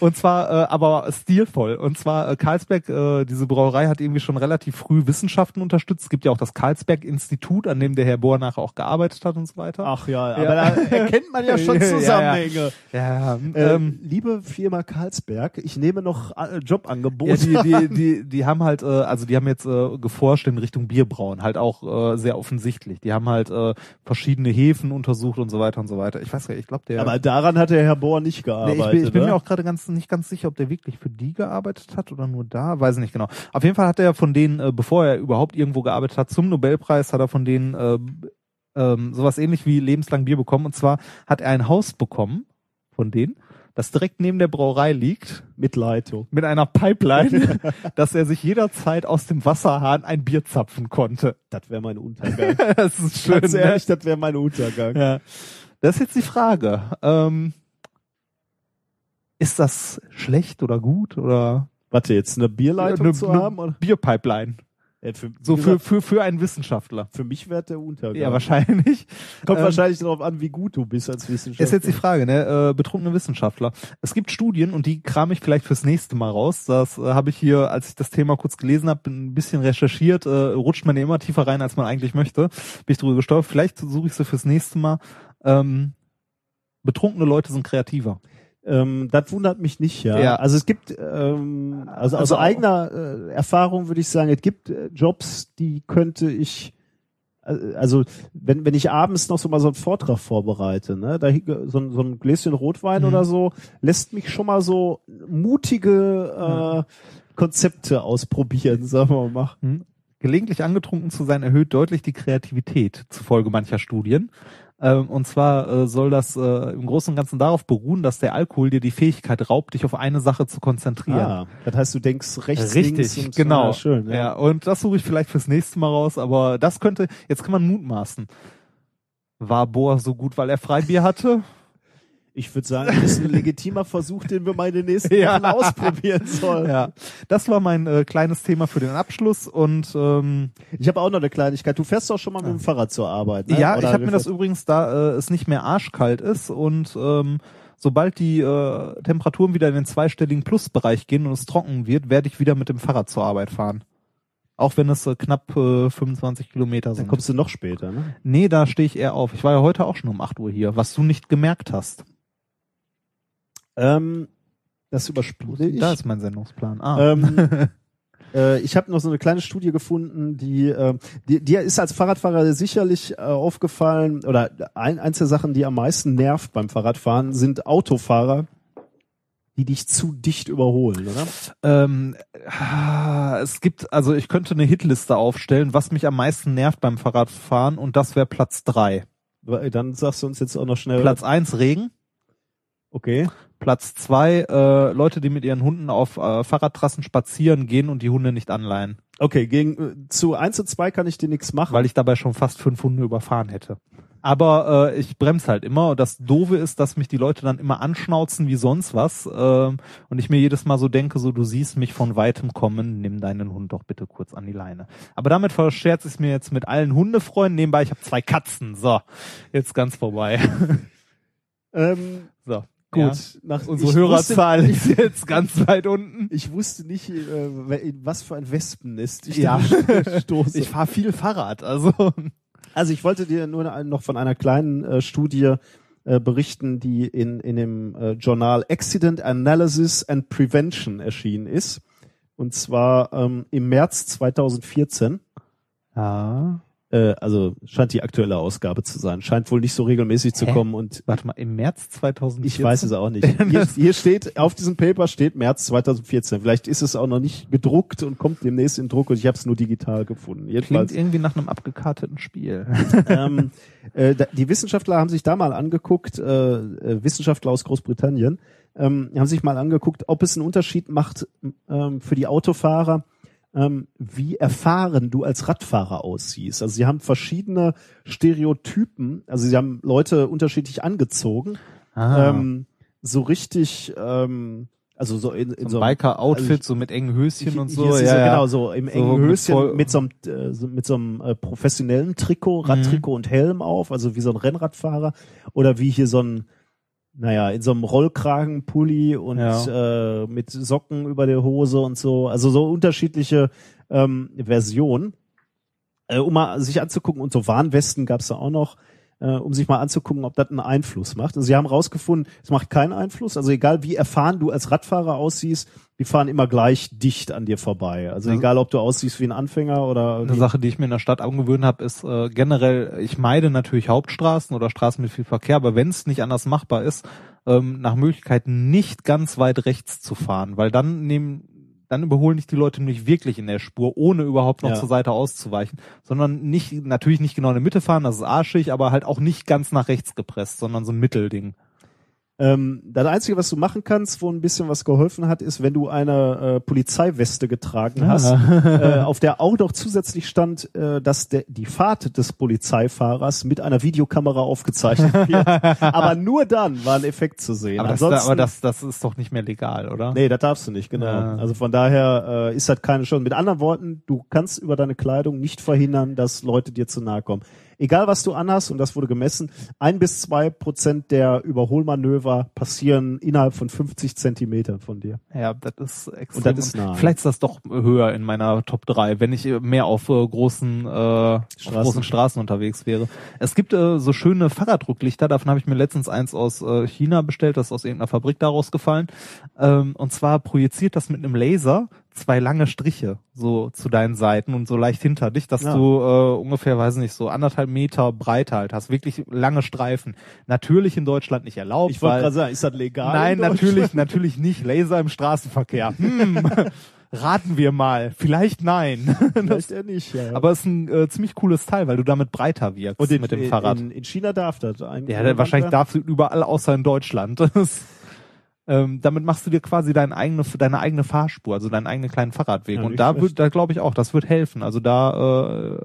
und zwar aber stilvoll. Und zwar Karlsberg, diese Brauerei hat irgendwie schon relativ früh Wissenschaften unterstützt. Es gibt ja auch das Karlsberg-Institut, an dem der Herr Bohr nachher auch gearbeitet hat und so weiter. Ach ja, aber Ja. da *laughs* erkennt man ja schon Ja, ja. Zusammenhänge. Ja, Äh, ähm, liebe Firma Karlsberg, ich nehme noch Jobangebote. Ja, die, die, die, die haben halt, also die haben jetzt äh, geforscht in Richtung Bierbrauen, halt auch äh, sehr offensichtlich. Die haben halt äh, verschiedene Hefen untersucht und so weiter und so weiter. Ich weiß gar nicht, ich glaube der. aber daran hat der Herr Bohr nicht Nee, gearbeitet. ich bin, ich bin ne? mir auch gerade ganz nicht ganz sicher, ob der wirklich für die gearbeitet hat oder nur da, weiß ich nicht genau. Auf jeden Fall hat er von denen, äh, bevor er überhaupt irgendwo gearbeitet hat, zum Nobelpreis hat er von denen äh, ähm, sowas ähnlich wie lebenslang Bier bekommen. Und zwar hat er ein Haus bekommen von denen, das direkt neben der Brauerei liegt, mit Leitung. mit einer Pipeline, *laughs* dass er sich jederzeit aus dem Wasserhahn ein Bier zapfen konnte. Das wäre mein Untergang. *laughs* Das ist schön. Ganz ne? ehrlich, das wäre mein Untergang. Ja. Das ist jetzt die Frage. Ähm, ist das schlecht oder gut oder Warte, jetzt eine Bierleitung eine, zu eine haben? Oder? Bierpipeline? Ja, für, So wie für, gesagt, für, für einen Wissenschaftler. für mich wäre der Untergang. Ja, wahrscheinlich. Kommt Ähm, wahrscheinlich darauf an, wie gut du bist als Wissenschaftler. Ist jetzt die Frage, ne? Äh, betrunkene Wissenschaftler. Es gibt Studien und die kram ich vielleicht fürs nächste Mal raus. Das äh, habe ich hier, als ich das Thema kurz gelesen habe, ein bisschen recherchiert. Äh, rutscht man ja immer tiefer rein, als man eigentlich möchte. Bin ich drüber gestolpert. Vielleicht suche ich sie fürs nächste Mal. Ähm, betrunkene Leute sind kreativer. Ähm, das wundert mich nicht, ja. Ja. Also es gibt, ähm, also, Also aus eigener äh, Erfahrung würde ich sagen, es gibt äh, Jobs, die könnte ich, äh, also wenn, wenn ich abends noch so mal so einen Vortrag vorbereite, ne, da so, ein- so ein Gläschen Rotwein Mhm. oder so, lässt mich schon mal so mutige äh, Konzepte ausprobieren, sagen wir mal. Hm? Gelegentlich angetrunken zu sein erhöht deutlich die Kreativität zufolge mancher Studien. Ähm, und zwar äh, soll das äh, im Großen und Ganzen darauf beruhen, dass der Alkohol dir die Fähigkeit raubt, dich auf eine Sache zu konzentrieren. Ah, das heißt, du denkst rechts, Richtig, links genau. Ah, schön, ja. ja. und das suche ich vielleicht fürs nächste Mal raus, aber das könnte, jetzt kann man mutmaßen. War Bohr so gut, weil er Freibier hatte? Ich würde sagen, das ist ein legitimer Versuch, den wir mal in den nächsten *laughs* Ja. Wochen ausprobieren sollen. Ja, das war mein äh, kleines Thema für den Abschluss und ähm, Ich habe auch noch eine Kleinigkeit. Du fährst doch schon mal mit dem Fahrrad zur Arbeit. Ne? ja, Oder ich habe mir das übrigens, da äh, es nicht mehr arschkalt ist und ähm, sobald die äh, Temperaturen wieder in den zweistelligen Plusbereich gehen und es trocken wird, werde ich wieder mit dem Fahrrad zur Arbeit fahren. Auch wenn es äh, knapp äh, 25 Kilometer Dann sind. kommst du noch später, ne? Nee, da stehe ich eher auf. Ich war ja heute auch schon um 8 Uhr hier, was du nicht gemerkt hast. Ähm, das überspiele ich. Da ist mein Sendungsplan. Ah. Ähm, *laughs* äh, ich habe noch so eine kleine Studie gefunden, die, äh, dir ist als Fahrradfahrer sicherlich äh, aufgefallen oder ein, eins der Sachen, die am meisten nervt beim Fahrradfahren, sind Autofahrer, die dich zu dicht überholen, oder? Ähm, ah, es gibt, also ich könnte eine Hitliste aufstellen, was mich am meisten nervt beim Fahrradfahren und das wäre Platz drei. Dann sagst du uns jetzt auch noch schnell. Platz eins Regen, Okay. Platz zwei äh, Leute, die mit ihren Hunden auf äh, Fahrradtrassen spazieren gehen und die Hunde nicht anleihen, Okay, gegen äh, zu eins und zwei kann ich dir nichts machen. weil ich dabei schon fast fünf Hunde überfahren hätte. Aber äh, ich bremse halt immer und das Doofe ist, dass mich die Leute dann immer anschnauzen wie sonst was ähm, und ich mir jedes Mal so denke, so du siehst mich von weitem kommen, nimm deinen Hund doch bitte kurz an die Leine. Aber damit verscherze ich es mir jetzt mit allen Hundefreunden. Nebenbei, ich habe zwei Katzen. So, jetzt ganz vorbei. *laughs* ähm, So, gut. Ja. Nach, Unsere Hörerzahl Wusste, ist jetzt ganz weit unten. *laughs* ich wusste nicht, äh, was für ein Wespennest ich Ja. da *laughs* stoße. Ich fahre viel Fahrrad, also Also ich wollte dir nur noch von einer kleinen äh, Studie äh, berichten, die in, in dem äh, Journal Accident Analysis and Prevention erschienen ist. Und zwar ähm, im März 2014. ja. Äh, also scheint die aktuelle Ausgabe zu sein. Scheint wohl nicht so regelmäßig zu Hä? kommen. Und Warte mal, im März 2014? ich weiß es auch nicht. *laughs* Hier, hier steht, auf diesem Paper steht März 2014. Vielleicht ist es auch noch nicht gedruckt und kommt demnächst in Druck und ich habe es nur digital gefunden. Klingt Jedenfalls irgendwie nach einem abgekarteten Spiel. *laughs* ähm, äh, die Wissenschaftler haben sich da mal angeguckt, äh, äh, Wissenschaftler aus Großbritannien, ähm, haben sich mal angeguckt, ob es einen Unterschied macht ähm, für die Autofahrer, ähm, wie erfahren du als Radfahrer aussiehst. Also sie haben verschiedene Stereotypen, also sie haben Leute unterschiedlich angezogen, Ah, ähm, so richtig, ähm, also so in, in so so Biker-Outfit, also so mit engen Höschen hier- und so. Ja, ja. Genau, so im So engen mit Höschen voll- mit so einem, äh, so, mit so einem äh, professionellen Trikot, Mhm. Radtrikot und Helm auf, also wie so ein Rennradfahrer oder wie hier so ein naja, in so einem Rollkragenpulli und äh, mit Socken über der Hose und so, also so unterschiedliche ähm, Versionen, äh, um mal sich anzugucken und so Warnwesten gab's da auch noch, äh, um sich mal anzugucken, ob das einen Einfluss macht. Und sie haben rausgefunden, es macht keinen Einfluss. Also egal wie erfahren du als Radfahrer aussiehst, die fahren immer gleich dicht an dir vorbei. Also Ja. egal, ob du aussiehst wie ein Anfänger oder Eine Sache, die ich mir in der Stadt angewöhnt habe, ist äh, generell, ich meide natürlich Hauptstraßen oder Straßen mit viel Verkehr, aber wenn es nicht anders machbar ist, ähm, nach Möglichkeit nicht ganz weit rechts zu fahren, weil dann nehmen dann überholen nicht die Leute nämlich wirklich in der Spur, ohne überhaupt noch Ja. zur Seite auszuweichen, sondern nicht, natürlich nicht genau in der Mitte fahren, das ist arschig, aber halt auch nicht ganz nach rechts gepresst, sondern so ein Mittelding. Ähm, das Einzige, was du machen kannst, wo ein bisschen was geholfen hat, ist, wenn du eine äh, Polizeiweste getragen hast, *laughs* äh, auf der auch noch zusätzlich stand, äh, dass der, die Fahrt des Polizeifahrers mit einer Videokamera aufgezeichnet *laughs* wird. aber nur dann war ein Effekt zu sehen. Aber, das, Ansonsten, aber das, das ist doch nicht mehr legal, oder? nee, das darfst du nicht, genau. Ja. Also von daher äh, ist das keine Chance. Mit anderen Worten, du kannst über deine Kleidung nicht verhindern, dass Leute dir zu nahe kommen. Egal was du anhast, und das wurde gemessen, ein bis zwei Prozent der Überholmanöver passieren innerhalb von 50 Zentimetern von dir. Ja, das ist extrem. Und das ist nah. Vielleicht ist das doch höher in meiner Top 3, wenn ich mehr auf äh, großen, äh, auf großen Straßen unterwegs wäre. Es gibt äh, so schöne Fahrradrücklichter, davon habe ich mir letztens eins aus äh, China bestellt, das ist aus irgendeiner Fabrik daraus gefallen. Ähm, und zwar projiziert das mit einem Laser zwei lange Striche so zu deinen Seiten und so leicht hinter dich, dass Ja. du äh, ungefähr, weiß nicht, so anderthalb Meter Breite halt hast. Wirklich lange Streifen. Natürlich in Deutschland nicht erlaubt. Ich wollte gerade sagen, ist das legal? Nein, natürlich, natürlich nicht. Laser im Straßenverkehr. Hm. *laughs* Raten wir mal. Vielleicht nein. Vielleicht eher nicht, ja. Aber es ist ein äh, ziemlich cooles Teil, weil du damit breiter wirkst in, mit dem Fahrrad. In, in China darf das eigentlich. ja, wahrscheinlich darfst du überall außer in Deutschland. *laughs* Ähm, damit machst du dir quasi deine eigene, deine eigene Fahrspur, also deinen eigenen kleinen Fahrradweg. Ja, und da wird, da glaube ich auch, das wird helfen. Also da äh,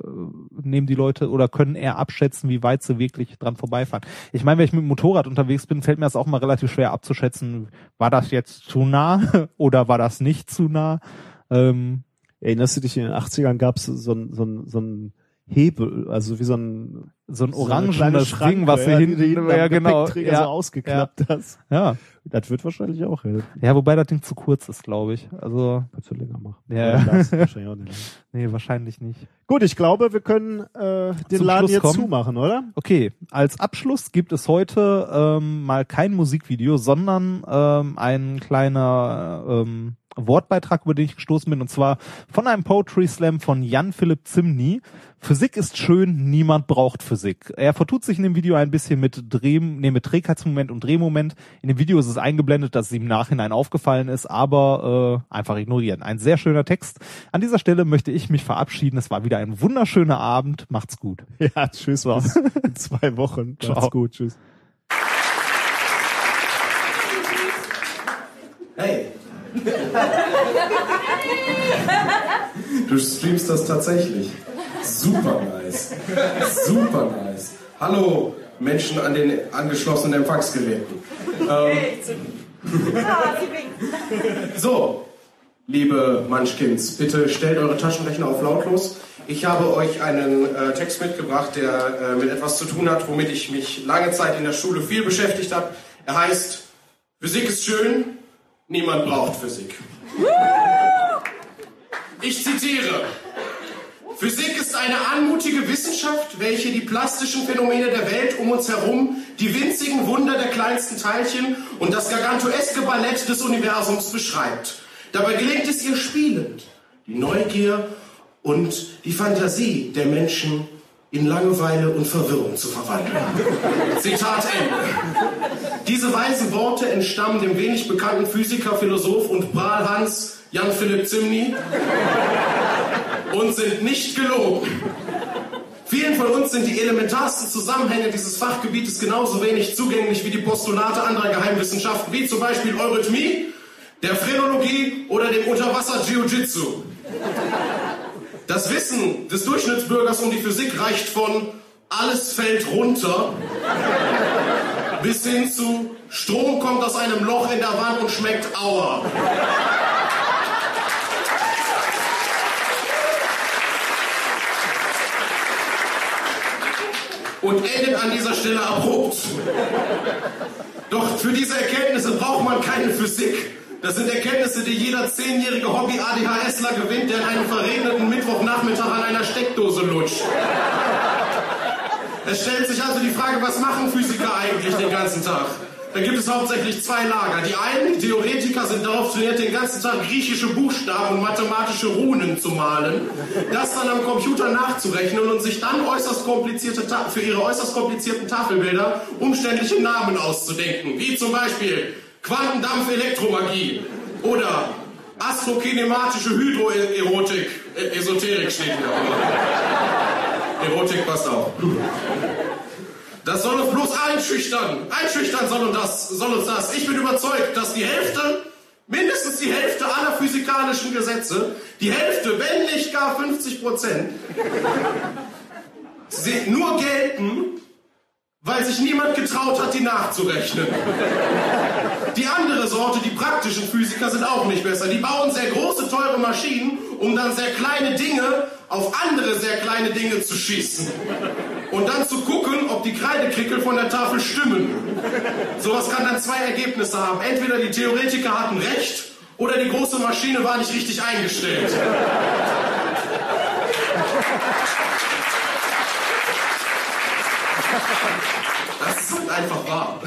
nehmen die Leute oder können eher abschätzen, wie weit sie wirklich dran vorbeifahren. Ich meine, wenn ich mit dem Motorrad unterwegs bin, fällt mir das auch mal relativ schwer abzuschätzen, war das jetzt zu nah *laughs* oder war das nicht zu nah? Ähm, Erinnerst du dich, in den 80ern gab es so ein, so ein, so ein Hebel, also wie so ein so ein so orangenes Schranke, Ding, was du ja, die hinten, hinten am ja genau, ja, so ausgeklappt hast. ja, Das wird wahrscheinlich auch helfen. ja, wobei das Ding zu kurz ist, glaube ich. Also, Kannst du länger machen. Ja. Ist wahrscheinlich auch nicht *laughs* nee, wahrscheinlich nicht. Gut, ich glaube, wir können äh, den Zum Laden Schluss jetzt kommen. zumachen, oder? Okay, als Abschluss gibt es heute ähm, mal kein Musikvideo, sondern ähm, ein kleiner ähm, Wortbeitrag, über den ich gestoßen bin, und zwar von einem Poetry Slam von Jan Philipp Zimny. Physik ist schön, niemand braucht Physik. Er vertut sich in dem Video ein bisschen mit Dreh, nee, mit Trägheitsmoment und Drehmoment. In dem Video ist es eingeblendet, dass es ihm im Nachhinein aufgefallen ist, aber äh, einfach ignorieren. Ein sehr schöner Text. An dieser Stelle möchte ich mich verabschieden. Es war wieder ein wunderschöner Abend. Macht's gut. *laughs* Ja, tschüss, was. In zwei Wochen. *laughs* Ciao. Macht's gut, tschüss. Hey. Du streamst das tatsächlich. Super nice. Super nice. Hallo, Menschen an den angeschlossenen Empfangsgeräten. Ähm, so, liebe Munchkins, bitte stellt eure Taschenrechner auf lautlos. Ich habe euch einen äh, Text mitgebracht, der äh, mit etwas zu tun hat, womit ich mich lange Zeit in der Schule viel beschäftigt habe. Er heißt Physik ist schön, niemand braucht Physik. Ich zitiere. Physik ist eine anmutige Wissenschaft, welche die plastischen Phänomene der Welt um uns herum, die winzigen Wunder der kleinsten Teilchen und das gargantueske Ballett des Universums beschreibt. Dabei gelingt es ihr spielend, die Neugier und die Fantasie der Menschen in Langeweile und Verwirrung zu verwandeln. Zitat Ende. Diese weisen Worte entstammen dem wenig bekannten Physiker, Philosoph und Prahlhans Jan Philipp Zimny und sind nicht gelogen. Vielen von uns sind die elementarsten Zusammenhänge dieses Fachgebietes genauso wenig zugänglich wie die Postulate anderer Geheimwissenschaften, wie zum Beispiel Eurythmie, der Phrenologie oder dem Unterwasser-Jiu-Jitsu. Das Wissen des Durchschnittsbürgers um die Physik reicht von alles fällt runter bis hin zu Strom kommt aus einem Loch in der Wand und schmeckt Aua. und endet an dieser Stelle abrupt. Doch für diese Erkenntnisse braucht man keine Physik. Das sind Erkenntnisse, die jeder zehnjährige Hobby-ADHSler gewinnt, der an einem verregneten Mittwochnachmittag an einer Steckdose lutscht. Es stellt sich also die Frage, was machen Physiker eigentlich den ganzen Tag? Da gibt es hauptsächlich zwei Lager. Die einen, Theoretiker, sind darauf trainiert, den ganzen Tag griechische Buchstaben und mathematische Runen zu malen, das dann am Computer nachzurechnen und sich dann äußerst komplizierte für ihre äußerst komplizierten Tafelbilder umständliche Namen auszudenken, wie zum Beispiel Quantendampf-Elektromagie oder astrokinematische Hydroerotik. Äh, Esoterik steht hier. Erotik passt auch. Das soll uns bloß einschüchtern. Einschüchtern soll uns das. Soll uns das. Ich bin überzeugt, dass die Hälfte, mindestens die Hälfte aller physikalischen Gesetze, die Hälfte, wenn nicht gar 50 Prozent, nur gelten, weil sich niemand getraut hat, die nachzurechnen. Die andere Sorte, die praktischen Physiker, sind auch nicht besser. Die bauen sehr große, teure Maschinen, um dann sehr kleine Dinge auf andere sehr kleine Dinge zu schießen. Und dann zu gucken, ob die Kreidekrickel von der Tafel stimmen. Sowas kann dann zwei Ergebnisse haben. Entweder die Theoretiker hatten recht oder die große Maschine war nicht richtig eingestellt. *laughs* Einfach wahr.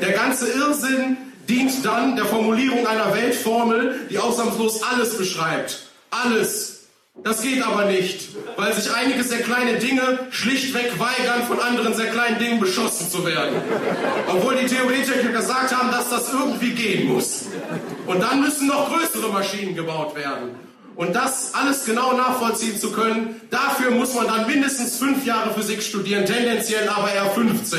Der ganze Irrsinn dient dann der Formulierung einer Weltformel, die ausnahmslos alles beschreibt. Alles. Das geht aber nicht, weil sich einige sehr kleine Dinge schlichtweg weigern, von anderen sehr kleinen Dingen beschossen zu werden. Obwohl die Theoretiker gesagt haben, dass das irgendwie gehen muss. Und dann müssen noch größere Maschinen gebaut werden. Und das alles genau nachvollziehen zu können, dafür muss man dann mindestens fünf Jahre Physik studieren, tendenziell aber eher 15.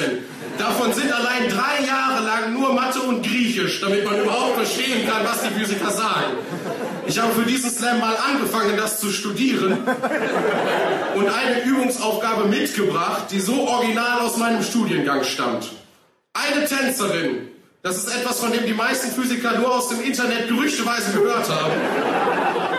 Davon sind allein drei Jahre lang nur Mathe und Griechisch, damit man überhaupt verstehen kann, was die Physiker sagen. Ich habe für diesen Slam mal angefangen, das zu studieren und eine Übungsaufgabe mitgebracht, die so original aus meinem Studiengang stammt. Eine Tänzerin, das ist etwas, von dem die meisten Physiker nur aus dem Internet gerüchteweise gehört haben,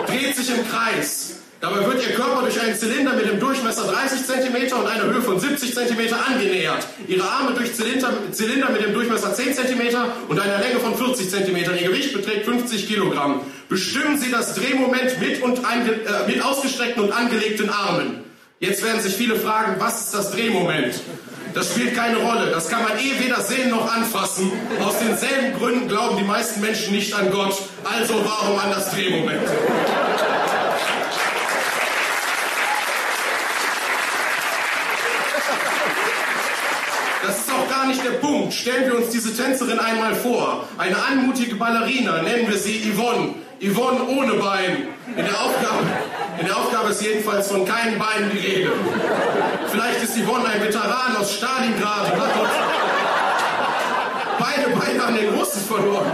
dreht sich im Kreis. Dabei wird ihr Körper durch einen Zylinder mit dem Durchmesser 30 cm und einer Höhe von 70 cm angenähert. Ihre Arme durch Zylinder, Zylinder mit dem Durchmesser 10 cm und einer Länge von 40 cm. Ihr Gewicht beträgt 50 Kilogramm. Bestimmen Sie das Drehmoment mit, und ange, äh, mit ausgestreckten und angelegten Armen. Jetzt werden sich viele fragen, was ist das Drehmoment? Das spielt keine Rolle. Das kann man eh weder sehen noch anfassen. Aus denselben Gründen glauben die meisten Menschen nicht an Gott. Also warum an das Drehmoment? Das ist auch gar nicht der Punkt. Stellen wir uns diese Tänzerin einmal vor. Eine anmutige Ballerina, nennen wir sie Yvonne. Yvonne ohne Bein. In der Aufgabe, in der Aufgabe ist jedenfalls von keinen Beinen die Rede. Vielleicht ist Yvonne ein Veteran aus Stalingrad und hat beide Beine an den Russen verloren.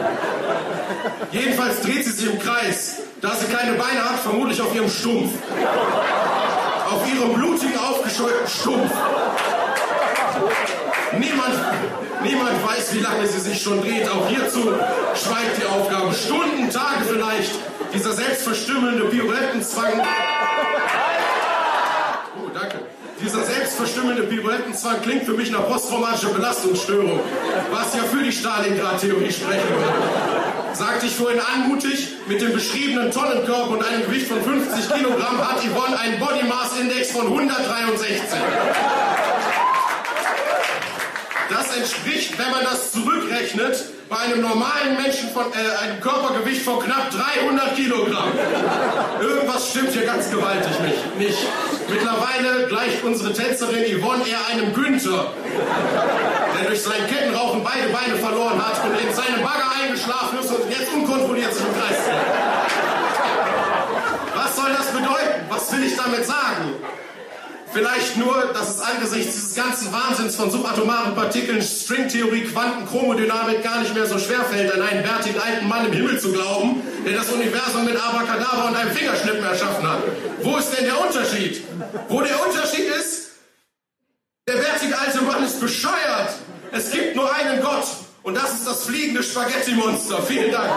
Jedenfalls dreht sie sich im Kreis. Da sie keine Beine hat, vermutlich auf ihrem Stumpf. Auf ihrem blutigen, aufgescheuerten Stumpf. Niemand, niemand weiß, wie lange sie sich schon dreht. Auch hierzu schweigt die Aufgabe. Stunden, Tage vielleicht. Dieser selbstverstümmelnde Pirouettenzwang. Oh, danke. Dieser selbstverstümmelnde Pirouettenzwang klingt für mich nach posttraumatischer Belastungsstörung, was ja für die Stalingrad-Theorie sprechen würde. Sagte ich vorhin anmutig, mit dem beschriebenen Tonnenkörper und einem Gewicht von 50 Kilogramm hat Yvonne einen Body Mass Index von 163. Das entspricht, wenn man das zurückrechnet, bei einem normalen Menschen von äh, einem Körpergewicht von knapp 300 Kilogramm. Irgendwas stimmt hier ganz gewaltig nicht. nicht. Mittlerweile gleicht unsere Tänzerin Yvonne eher einem Günther, der durch sein Kettenrauchen beide Beine verloren hat und in seinem Bagger eingeschlafen ist und jetzt unkontrolliert sich im Kreis. Was soll das bedeuten? Was will ich damit sagen? Vielleicht nur, dass es angesichts dieses ganzen Wahnsinns von subatomaren Partikeln, Stringtheorie, Quanten, Chromodynamik gar nicht mehr so schwerfällt, an einen bärtigen alten Mann im Himmel zu glauben, der das Universum mit Abracadabra und einem Fingerschnippen erschaffen hat. Wo ist denn der Unterschied? Wo der Unterschied ist, der bärtige alte Mann ist bescheuert. Es gibt nur einen Gott und das ist das fliegende Spaghetti-Monster. Vielen Dank.